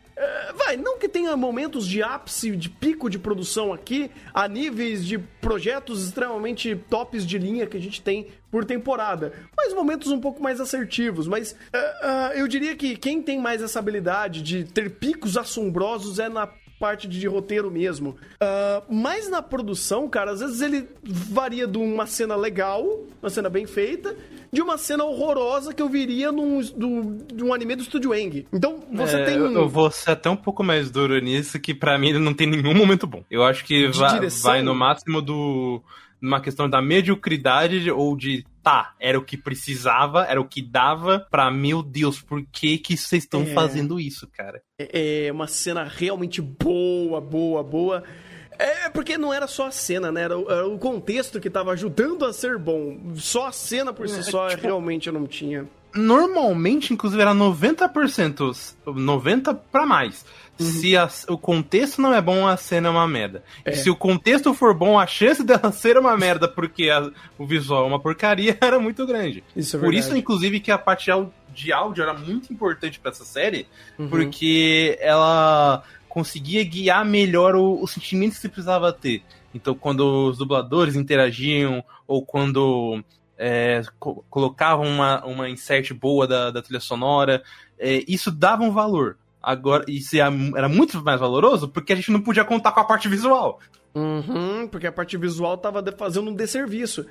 vai, não que tenha momentos de ápice, de pico de produção aqui, a níveis de projetos extremamente tops de linha que a gente tem por temporada, mas momentos um pouco mais assertivos. Mas é, é, eu diria que quem tem mais essa habilidade de ter picos assombrosos é na parte de roteiro mesmo. Ah, mas na produção, cara, às vezes ele varia de uma cena legal, uma cena bem feita, de uma cena horrorosa que eu viria num, do, de um anime do Estúdio Eng. Então, você É, tem... eu, eu vou ser até um pouco mais duro nisso, que pra mim não tem nenhum momento bom. Eu acho que vai, direção? vai no máximo do. numa questão da mediocridade ou de. Tá, era o que precisava, era o que dava pra, meu Deus, por que que vocês estão É. fazendo isso, cara? É uma cena realmente boa, boa, boa. É porque não era só a cena, né? Era, o- era o contexto que tava ajudando a ser bom. Só a cena por si É, só tipo- realmente eu não tinha. Normalmente, inclusive, era 90%, 90% pra mais. Uhum. Se a- o contexto não é bom, a cena é uma merda. E se o contexto for bom, a chance dela *laughs* ser uma merda porque a- o visual é uma porcaria *laughs* era muito grande. Isso é Por isso, inclusive, que a parte de áudio era muito importante pra essa série, Uhum. porque ela conseguia guiar melhor o, o sentimento que precisava ter. Então, quando os dubladores interagiam, ou quando é, co- colocavam uma, uma insert boa da, da trilha sonora, é, isso dava um valor. Agora, isso era muito mais valoroso porque a gente não podia contar com a parte visual. Uhum, porque a parte visual tava fazendo um desserviço.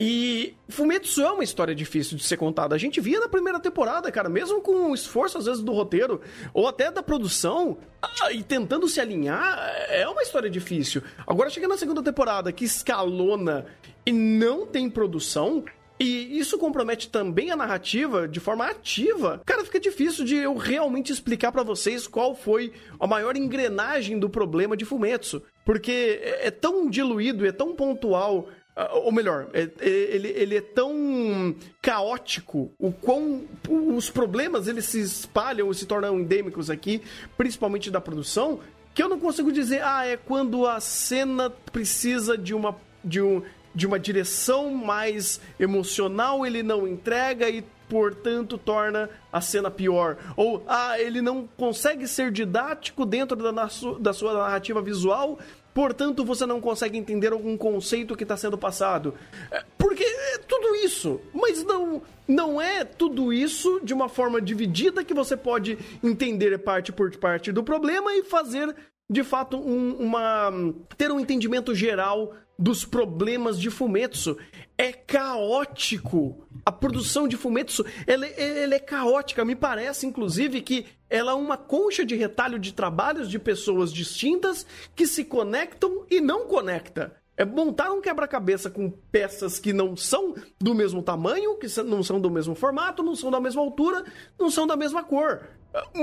E Fumetsu é uma história difícil de ser contada. A gente via na primeira temporada, cara, mesmo com o esforço às vezes do roteiro ou até da produção, ah, e tentando se alinhar, é uma história difícil. Agora chega na segunda temporada que escalona e não tem produção, e isso compromete também a narrativa de forma ativa. Cara, fica difícil de eu realmente explicar pra vocês qual foi a maior engrenagem do problema de Fumetsu. Porque é é tão diluído, é tão pontual. ah, Ou melhor, é- é- ele, ele é tão caótico, o quão os problemas eles se espalham e se tornam endêmicos aqui, principalmente da produção, que eu não consigo dizer, ah, é quando a cena precisa de uma de um de uma direção mais emocional, ele não entrega e portanto torna a cena pior. Ou ah, ele não consegue ser didático dentro da, da sua narrativa visual, portanto você não consegue entender algum conceito que está sendo passado. É, Porque é tudo isso, mas não não é tudo isso de uma forma dividida que você pode entender parte por parte do problema e fazer de fato um- uma ter um entendimento geral dos problemas de Fumetsu. É caótico. A produção de Fumetsu, ela, ela é caótica. Me parece, inclusive, que ela é uma concha de retalho de trabalhos de pessoas distintas que se conectam e não conecta. É montar um quebra-cabeça com peças que não são do mesmo tamanho, que não são do mesmo formato, não são da mesma altura, não são da mesma cor.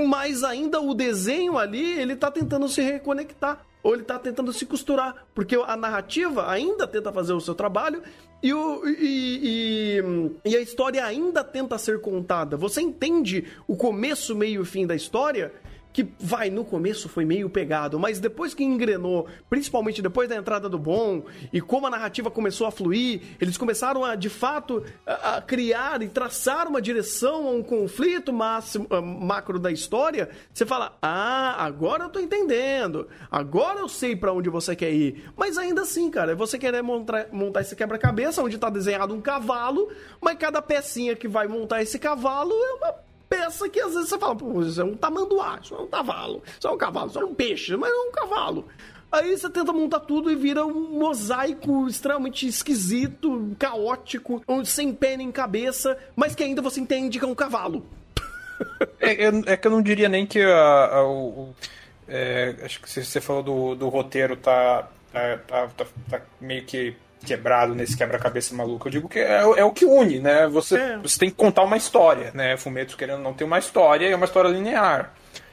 Mas ainda o desenho ali, ele tá tentando se reconectar. Ou ele tá tentando se costurar. Porque a narrativa ainda tenta fazer o seu trabalho e, o, e, e, e a história ainda tenta ser contada. Você entende o começo, meio e fim da história? Que vai no começo foi meio pegado, mas depois que engrenou, principalmente depois da entrada do bom e como a narrativa começou a fluir, eles começaram a de fato a, criar e traçar uma direção a um conflito máximo, ah, macro da história. Você fala: "Ah, agora eu tô entendendo. Agora eu sei pra onde você quer ir". Mas ainda assim, cara, é você querer montar, montar esse quebra-cabeça onde tá desenhado um cavalo, mas cada pecinha que vai montar esse cavalo é uma peça que às vezes você fala, pô, isso é um tamanduá, isso é um cavalo, isso é um cavalo, isso é um peixe, mas não é um cavalo. Aí você tenta montar tudo e vira um mosaico extremamente esquisito, caótico, sem pé nem cabeça, mas que ainda você entende que é um cavalo. *laughs* É, eu- é que eu não diria nem que a- a- o, o- é, acho que você falou do, do roteiro tá, tá, tá- tá- tá meio que quebrado nesse quebra-cabeça maluco. Eu digo que é, o- é o que une, né? Você, É. você tem que contar uma história, né? Fumetsu querendo não ter uma história e é uma história linear.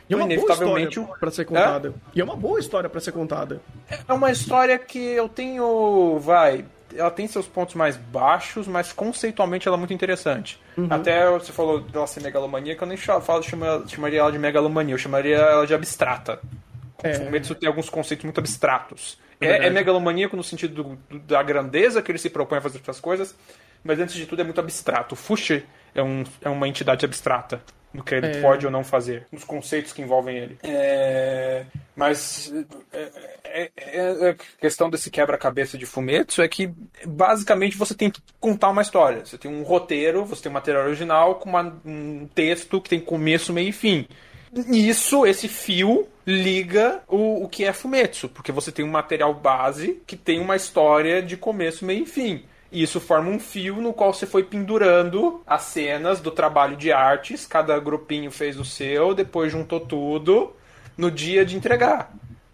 E é uma Então, boa inevitavelmente, história pra ser contada. E é uma boa história pra ser contada. É uma história que eu tenho. Vai. Ela tem seus pontos mais baixos, mas conceitualmente ela é muito interessante. Até você falou dela ser megalomaníaca, eu nem falo, chama- chamaria ela de megalomania, eu chamaria ela de abstrata. É. O Fumetsu tem alguns conceitos muito abstratos. É É, é megalomaníaco no sentido do- do- da grandeza que ele se propõe a fazer essas coisas, mas antes de tudo é muito abstrato. O Fushi é, um, é uma entidade abstrata no que ele É. pode ou não fazer, nos conceitos que envolvem ele. É, mas é, é- é- é- a questão desse quebra-cabeça de Fumetsu é que basicamente você tem que contar uma história. Você tem um roteiro, você tem um material original com uma- um texto que tem começo, meio e fim. Nisso, esse fio liga o, o que é Fumetsu, porque você tem um material base que tem uma história de começo, meio e fim. E isso forma um fio no qual você foi pendurando as cenas do trabalho de artes, cada grupinho fez o seu, depois juntou tudo no dia de entregar.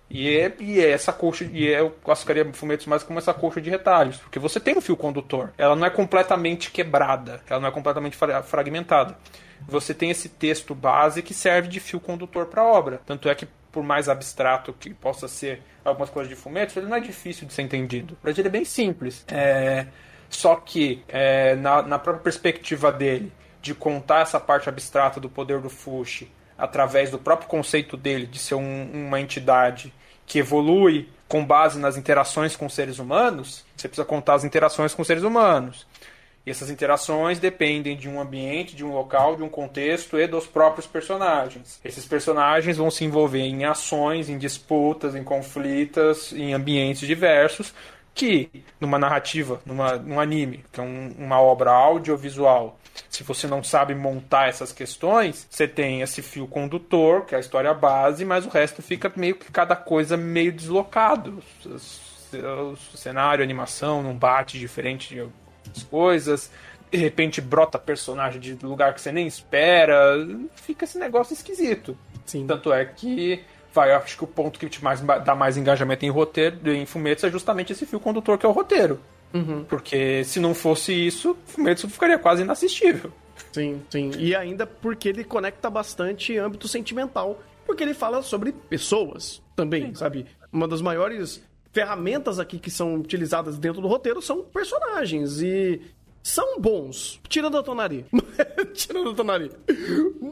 E é, e é essa coxa, e é, eu classificaria Fumetsu mais como essa coxa de retalhos, porque você tem um fio condutor. Ela não é completamente quebrada, ela não é completamente fra- fragmentada. Você tem esse texto base que serve de fio condutor para a obra. Tanto é que, por mais abstrato que possa ser algumas coisas de Fumetsu, ele não é difícil de ser entendido. Para ele é bem simples. É, só que, é, na, na própria perspectiva dele, de contar essa parte abstrata do poder do Fushi através do próprio conceito dele de ser um- uma entidade que evolui com base nas interações com seres humanos, você precisa contar as interações com seres humanos. E essas interações dependem de um ambiente, de um local, de um contexto e dos próprios personagens. Esses personagens vão se envolver em ações, em disputas, em conflitos, em ambientes diversos, que numa narrativa, numa, num anime, que é um- uma obra audiovisual, se você não sabe montar essas questões, você tem esse fio condutor, que é a história base, mas o resto fica meio que cada coisa meio deslocado. O cenário, a animação não bate diferente de algumas coisas. De repente brota personagem de lugar que você nem espera. Fica esse negócio esquisito. Sim. Tanto é que vai, acho que o ponto que te mais, dá mais engajamento em roteiro, em Fumetsu, é justamente esse fio condutor que é o roteiro. Porque se não fosse isso, Fumetsu ficaria quase inassistível. Sim, sim. E ainda porque ele conecta bastante âmbito sentimental. Porque ele fala sobre pessoas também, sabe? Uma das maiores ferramentas aqui que são utilizadas dentro do roteiro são personagens. E são bons. Tirando a Tonari. *laughs* Tirando a Tonari.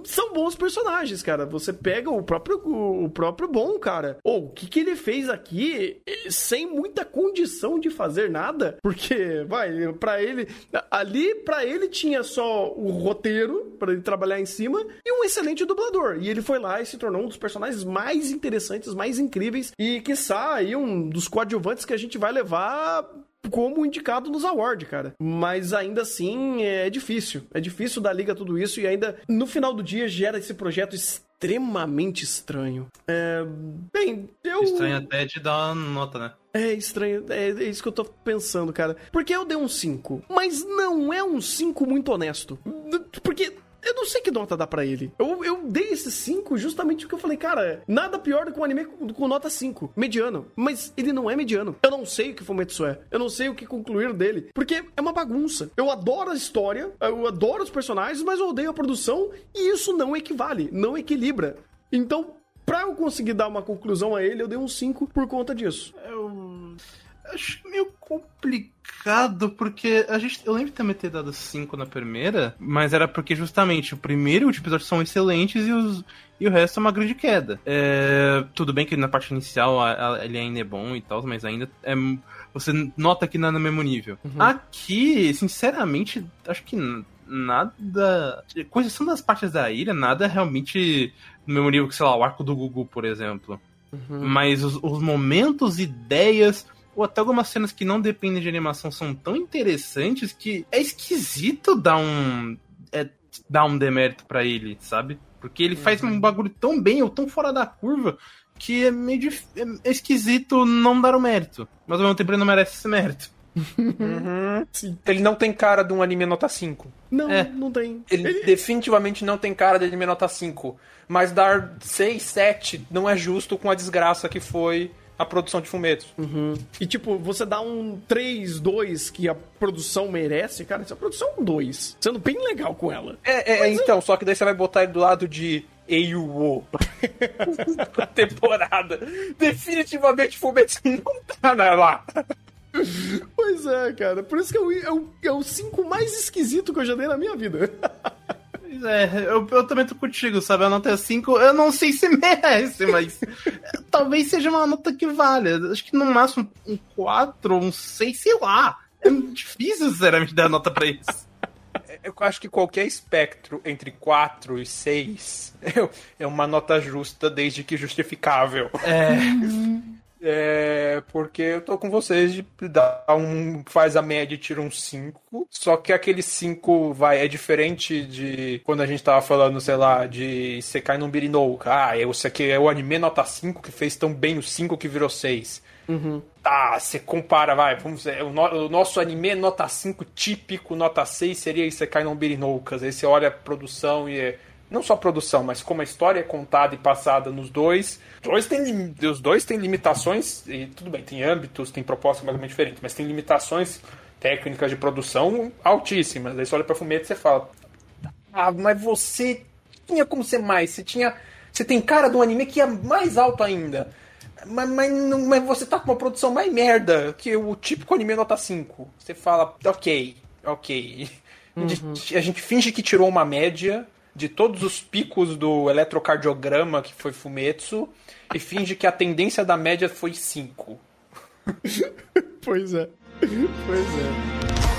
São bons personagens, cara. Você pega o próprio, o próprio bom, cara. Ou o que, que ele fez aqui eh, sem muita condição de fazer nada? Porque, vai, pra ele. Ali, pra ele tinha só o roteiro pra ele trabalhar em cima e um excelente dublador. E ele foi lá e se tornou um dos personagens mais interessantes, mais incríveis. E, quiçá, aí um dos coadjuvantes que a gente vai levar como indicado nos awards, cara. Mas ainda assim é difícil. É difícil dar liga a tudo isso e ainda no final do dia gera esse projeto extremamente estranho. É, bem, eu. Estranho até de dar uma nota, né? É estranho, é, é isso que eu tô pensando, cara. Porque eu dei um 5, mas não é um 5 muito honesto. Porque eu não sei que nota dá pra ele. Eu, eu dei esse 5 justamente porque eu falei, cara, nada pior do que um anime com, com nota 5, mediano. Mas ele não é mediano. Eu não sei o que Fumetsu é. Eu não sei o que concluir dele. Porque é uma bagunça. Eu adoro a história, eu adoro os personagens, mas eu odeio a produção e isso não equivale, não equilibra. Então, pra eu conseguir dar uma conclusão a ele, eu dei um 5 por conta disso. Eu acho meio complicado, porque a gente. Eu lembro de também ter dado 5 na primeira, mas era porque justamente o primeiro e o último episódio são excelentes e, os, e o resto é uma grande queda. É, tudo bem que na parte inicial a- a- ele ainda é bom e tal, mas ainda é. Você nota que não é no mesmo nível. Aqui, sinceramente, acho que nada. Com exceção das partes da ilha, nada é realmente no mesmo nível que, sei lá, o arco do Gugu, por exemplo. Mas os, os momentos, ideias, ou até algumas cenas que não dependem de animação são tão interessantes que é esquisito dar um. É, dar um demérito pra ele, sabe? Porque ele faz um bagulho tão bem ou tão fora da curva que é meio dif- é esquisito não dar o mérito. Mas ao mesmo tempo ele não merece esse mérito. Sim. Ele não tem cara de um anime nota 5. Não, É. não tem. Ele, definitivamente não tem cara de anime nota 5. Mas dar 6, 7 não é justo com a desgraça que foi a produção de Fumetsu. E tipo, você dá um 3, 2 que a produção merece, cara, essa produção é um 2. Sendo bem legal com ela. É, é, então, só que daí você vai botar ele do lado de Eiuo. *laughs* *laughs* temporada. Definitivamente Fumetsu não tá lá. Pois é, cara. Por isso que é é é o 5 mais esquisito que eu já dei na minha vida. *laughs* É, eu, eu também tô contigo, sabe? A nota é 5, eu não sei se *laughs* merece, mas talvez seja uma nota que valha. Acho que no máximo um 4 ou um 6, sei lá. É difícil, sinceramente, dar nota pra isso. Eu acho que qualquer espectro entre 4 e 6 *laughs* é uma nota justa, desde que justificável. É, *laughs* É, porque eu tô com vocês de dar um. faz a média e tira um 5. Só que aquele 5 vai, é diferente de quando a gente tava falando, sei lá, de Sekai no Birinou. Ah, esse aqui é o anime nota 5 que fez tão bem o 5 que virou 6. Tá, você compara, vai, vamos ver, o, no- o nosso anime nota 5 típico, nota 6 seria Isekai no Birinoukas. Aí você olha a produção e é, não só a produção, mas como a história é contada e passada nos dois. Dois tem, os dois têm limitações, e tudo bem, tem âmbitos, tem propostas mais ou menos diferentes, mas tem limitações técnicas de produção altíssimas. Aí você olha pra Fumetsu e você fala, ah, mas você tinha como ser mais, você tinha... Você tem cara de um anime que é mais alto ainda. Mas, mas, mas você tá com uma produção mais merda que o típico anime nota 5. Você fala, ok, ok. *laughs* Gente- A gente finge que tirou uma média de todos os picos do eletrocardiograma que foi Fumetsu e finge que a tendência da média foi 5. *laughs* pois é. Pois é.